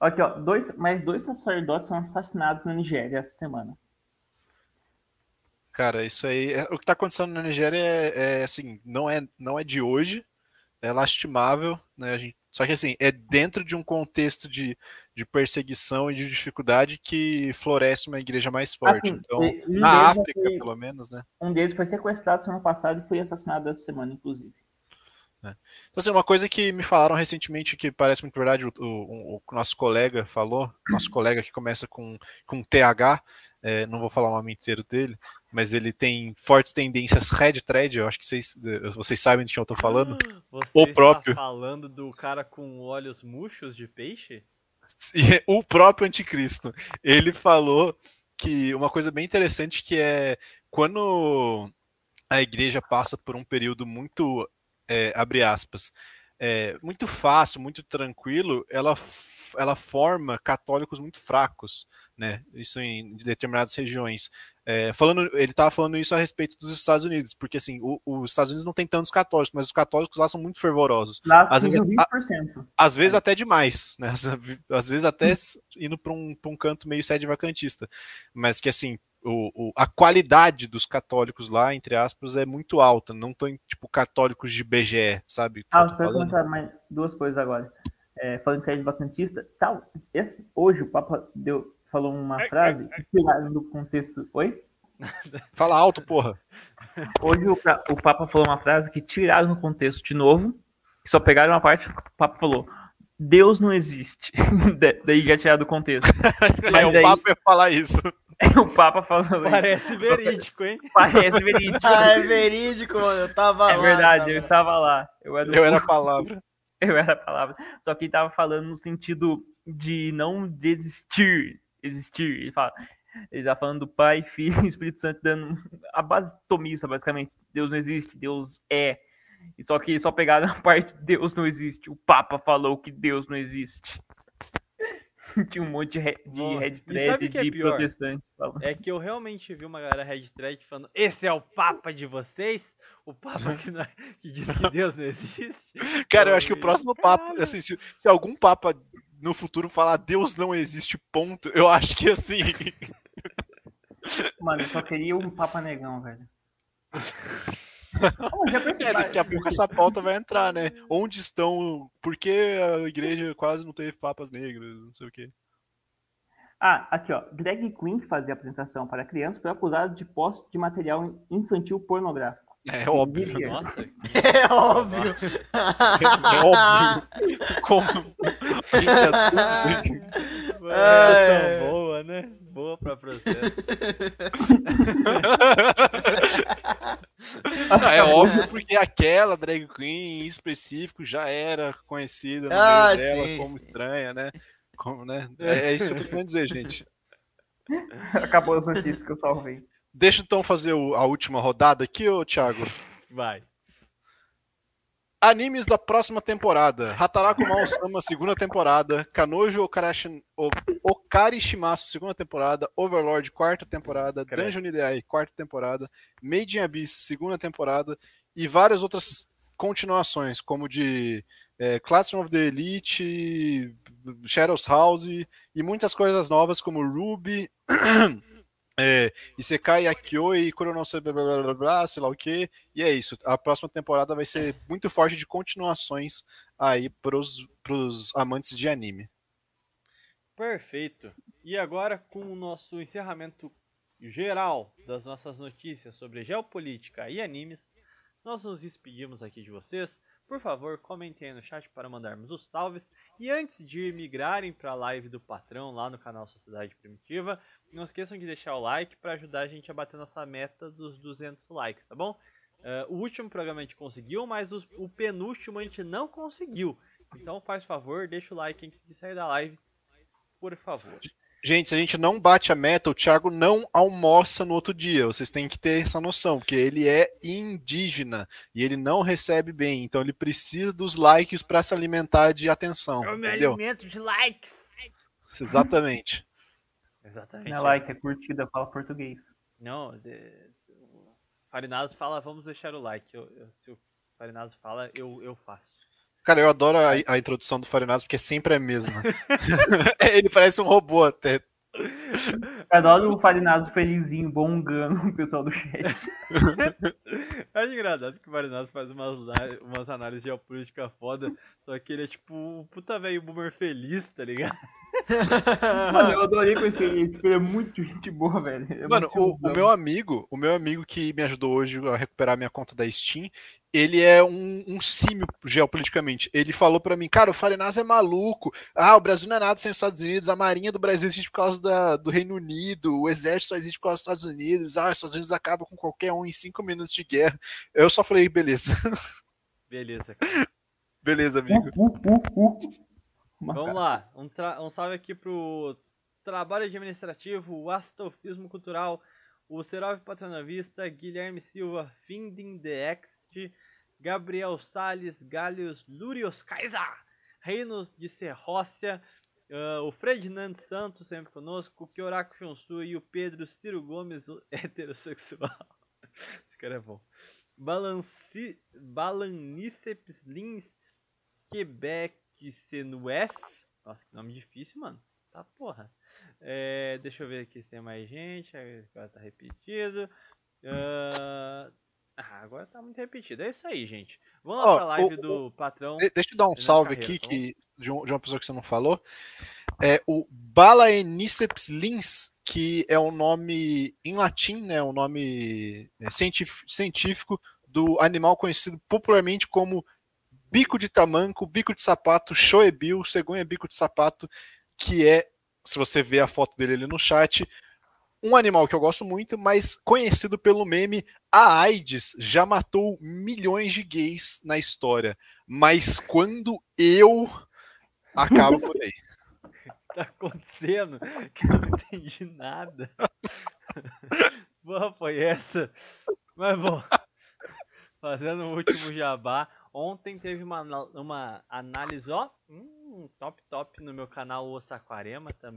Aqui, ó, dois, mais dois sacerdotes são assassinados na Nigéria essa semana. Cara, isso aí, é- o que tá acontecendo na Nigéria é, é, assim, não é, não é de hoje, é lastimável, né? A gente, só que assim, é dentro de um contexto de, de perseguição e de dificuldade que floresce uma igreja mais forte. Assim, então, um na África, foi- pelo menos, né? Um deles foi sequestrado semana passada e foi assassinado essa semana, inclusive. Então, assim, uma coisa que me falaram recentemente que parece muito verdade, o, o- o nosso colega falou, nosso colega que começa com, com TH, é, não vou falar o nome inteiro dele, mas ele tem fortes tendências red thread, eu acho que vocês, vocês sabem de quem eu tô falando. Você O está próprio. falando do cara com olhos murchos de peixe? (laughs) O próprio anticristo. Ele falou que uma coisa bem interessante que é quando a igreja passa por um período muito, é, abre aspas, é, muito fácil, muito tranquilo, ela, ela forma católicos muito fracos, né? Isso em determinadas regiões. É, falando, ele estava falando isso a respeito dos Estados Unidos, porque assim, o- os Estados Unidos não tem tantos católicos, mas os católicos lá são muito fervorosos Lá Às vezes a- 20%. às vezes até demais, né? Às- Às vezes até s- indo para um, pra um canto meio sede vacantista. Mas que assim, o, o- a qualidade dos católicos lá, entre aspas, é muito alta. Não tem, tipo, católicos de BGE, sabe? Ah, eu quero comentar mais duas coisas agora. É, falando de sede vacantista, tal, esse, hoje o Papa deu, falou uma frase que tiraram do contexto. Oi? (laughs) Fala alto, porra. Hoje o, o Papa falou uma frase que tiraram no contexto de novo, que só pegaram uma parte que o Papa falou. Deus não existe. (laughs) Da- Daí já tiraram do contexto. (laughs) É, o daí- papo é falar isso. o Papa falando isso. Parece verídico, hein? Parece verídico. Ah, é verídico, mano. Eu tava É lá. verdade, tava eu estava lá. Eu era, Eu era a palavra. eu era a palavra. Só que ele tava falando no sentido de não desistir. Existir. Ele, fala, ele tá falando do Pai, (laughs) Filho e Espírito Santo dando a base tomista, basicamente. Deus não existe, Deus é. E só que só pegaram a (laughs) parte de Deus não existe. O Papa falou que Deus não existe. (laughs) Tinha um monte de, re- de Boa. red thread é de pior? protestante. falando. É que eu realmente vi uma galera Red Thread falando: Esse é o Papa de vocês? O Papa que, não- é, que diz que Deus não existe? Cara, eu acho que o próximo papo, caralho. assim, se, se algum papa no futuro falar Deus não existe, ponto, eu acho que assim. Mano, eu só queria um Papa Negão, velho. (laughs) É, daqui a pouco essa pauta vai entrar, né? Onde estão. Por que a igreja quase não teve papas negros? Não sei o quê. Ah, aqui ó. Greg Quinn, que fazia apresentação para crianças, foi acusado de posse de material infantil pornográfico. É óbvio. Nossa, É óbvio. É óbvio. Como. Gente, assim, mano, É. tão boa, né? Boa pra processo. Não, é óbvio porque aquela drag queen em específico já era conhecida no Ah, meio dela sim, como sim. estranha, né? Como, né? É, é isso que eu tô querendo dizer, gente. Acabou as notícias que eu salvei. Deixa então fazer o- a última rodada aqui, ô Thiago. Vai. Animes da próxima temporada. Hataraku Mao-sama, segunda temporada. Kanojo Okarashi- O- Okari Shimasu, segunda temporada. Overlord, quarta temporada. Credo. Dungeon Ideai, quarta temporada. Made in Abyss, segunda temporada. E várias outras continuações, como de é, Classroom of the Elite, Shadows House e muitas coisas novas, como Ruby, é, Isekai Akioi, Kuronosei, blá, blá, blá, blá, blá, sei lá o que. E é isso. A próxima temporada vai ser muito forte de continuações aí pros, pros amantes de anime. Perfeito. E agora, com o nosso encerramento geral das nossas notícias sobre geopolítica e animes, nós nos despedimos aqui de vocês. Por favor, comentem aí no chat para mandarmos os salves. E antes de migrarem para a live do patrão lá no canal Sociedade Primitiva, não esqueçam de deixar o like para ajudar a gente a bater nossa meta dos 200 likes, tá bom? Eh, o último programa a gente conseguiu, mas os- o penúltimo a gente não conseguiu. Então faz favor, deixa o like antes de sair da live, por favor. Gente, se a gente não bate a meta, o Thiago não almoça no outro dia. Vocês têm que ter essa noção, porque ele é indígena e ele não recebe bem. Então ele precisa dos likes para se alimentar de atenção. Eu me entendeu? alimento de likes. Exatamente. (laughs) Exatamente. Não é like, é curtida, fala português. Não, de- o Farinazo fala, vamos deixar o like. Eu- eu- se o Farinazo fala, eu, eu faço. Cara, eu adoro a, a introdução do Farinazzo, porque sempre é a mesma. (laughs) ele parece um robô até. Eu adoro o Farinazo felizinho, bongando o pessoal do chat. (laughs) Acho engraçado que o Farinazo faz umas, umas análises geopolítica foda, só que ele é tipo um puta velho boomer feliz, tá ligado? (laughs) Mano, eu adorei conhecer ele. Tipo, ele é muito gente boa, velho. É Mano, o, o meu amigo, o meu amigo que me ajudou hoje a recuperar minha conta da Steam, ele é um, um símio geopoliticamente. Ele falou pra mim, cara, o Farinaz é maluco. Ah, o Brasil não é nada sem os Estados Unidos. A Marinha do Brasil existe por causa da- do Reino Unido. O Exército só existe por causa dos Estados Unidos. Ah, os Estados Unidos acabam com qualquer um em cinco minutos de guerra. Eu só falei, beleza, Beleza, (laughs) beleza, amigo. Uh, uh, uh. Uma Vamos lá, um, tra- um salve aqui pro trabalho administrativo, o astrofismo cultural, o Serov Patronavista, Guilherme Silva, Finding the Gabriel Salles, Galios Lurios Kaiser, Reinos de Serrócia, ah, o Ferdinand Santos sempre conosco, o Kyoraku Shonsu e o Pedro Ciro Gomes, (laughs) heterossexual. Esse cara é bom. Balanci, Lins, Quebec Senuef. Nossa, que nome difícil, mano. Tá porra. É, deixa eu ver aqui se tem mais gente. Agora tá repetido. Ah, ah, agora tá muito repetido. É isso aí, gente. Vamos lá pra live o- do patrão. De- Deixa eu dar um salve Carreiro, aqui tá que, de, um- de uma pessoa que você não falou. É o Balaeniceps lins, que é o nome em latim, né, o nome é, científ- científico do animal conhecido popularmente como bico de tamanco, bico de sapato, shoebil, cegonha bico de sapato, que é, se você ver a foto dele ali no chat, um animal que eu gosto muito, mas conhecido pelo meme a AIDS já matou milhões de gays na história, mas quando eu acabo por aí. (laughs) tá acontecendo? Que eu não entendi nada. (laughs) Boa, foi essa. Mas bom, fazendo o último jabá. Ontem teve uma, uma análise, ó, hum, top top no meu canal O Saquarema também.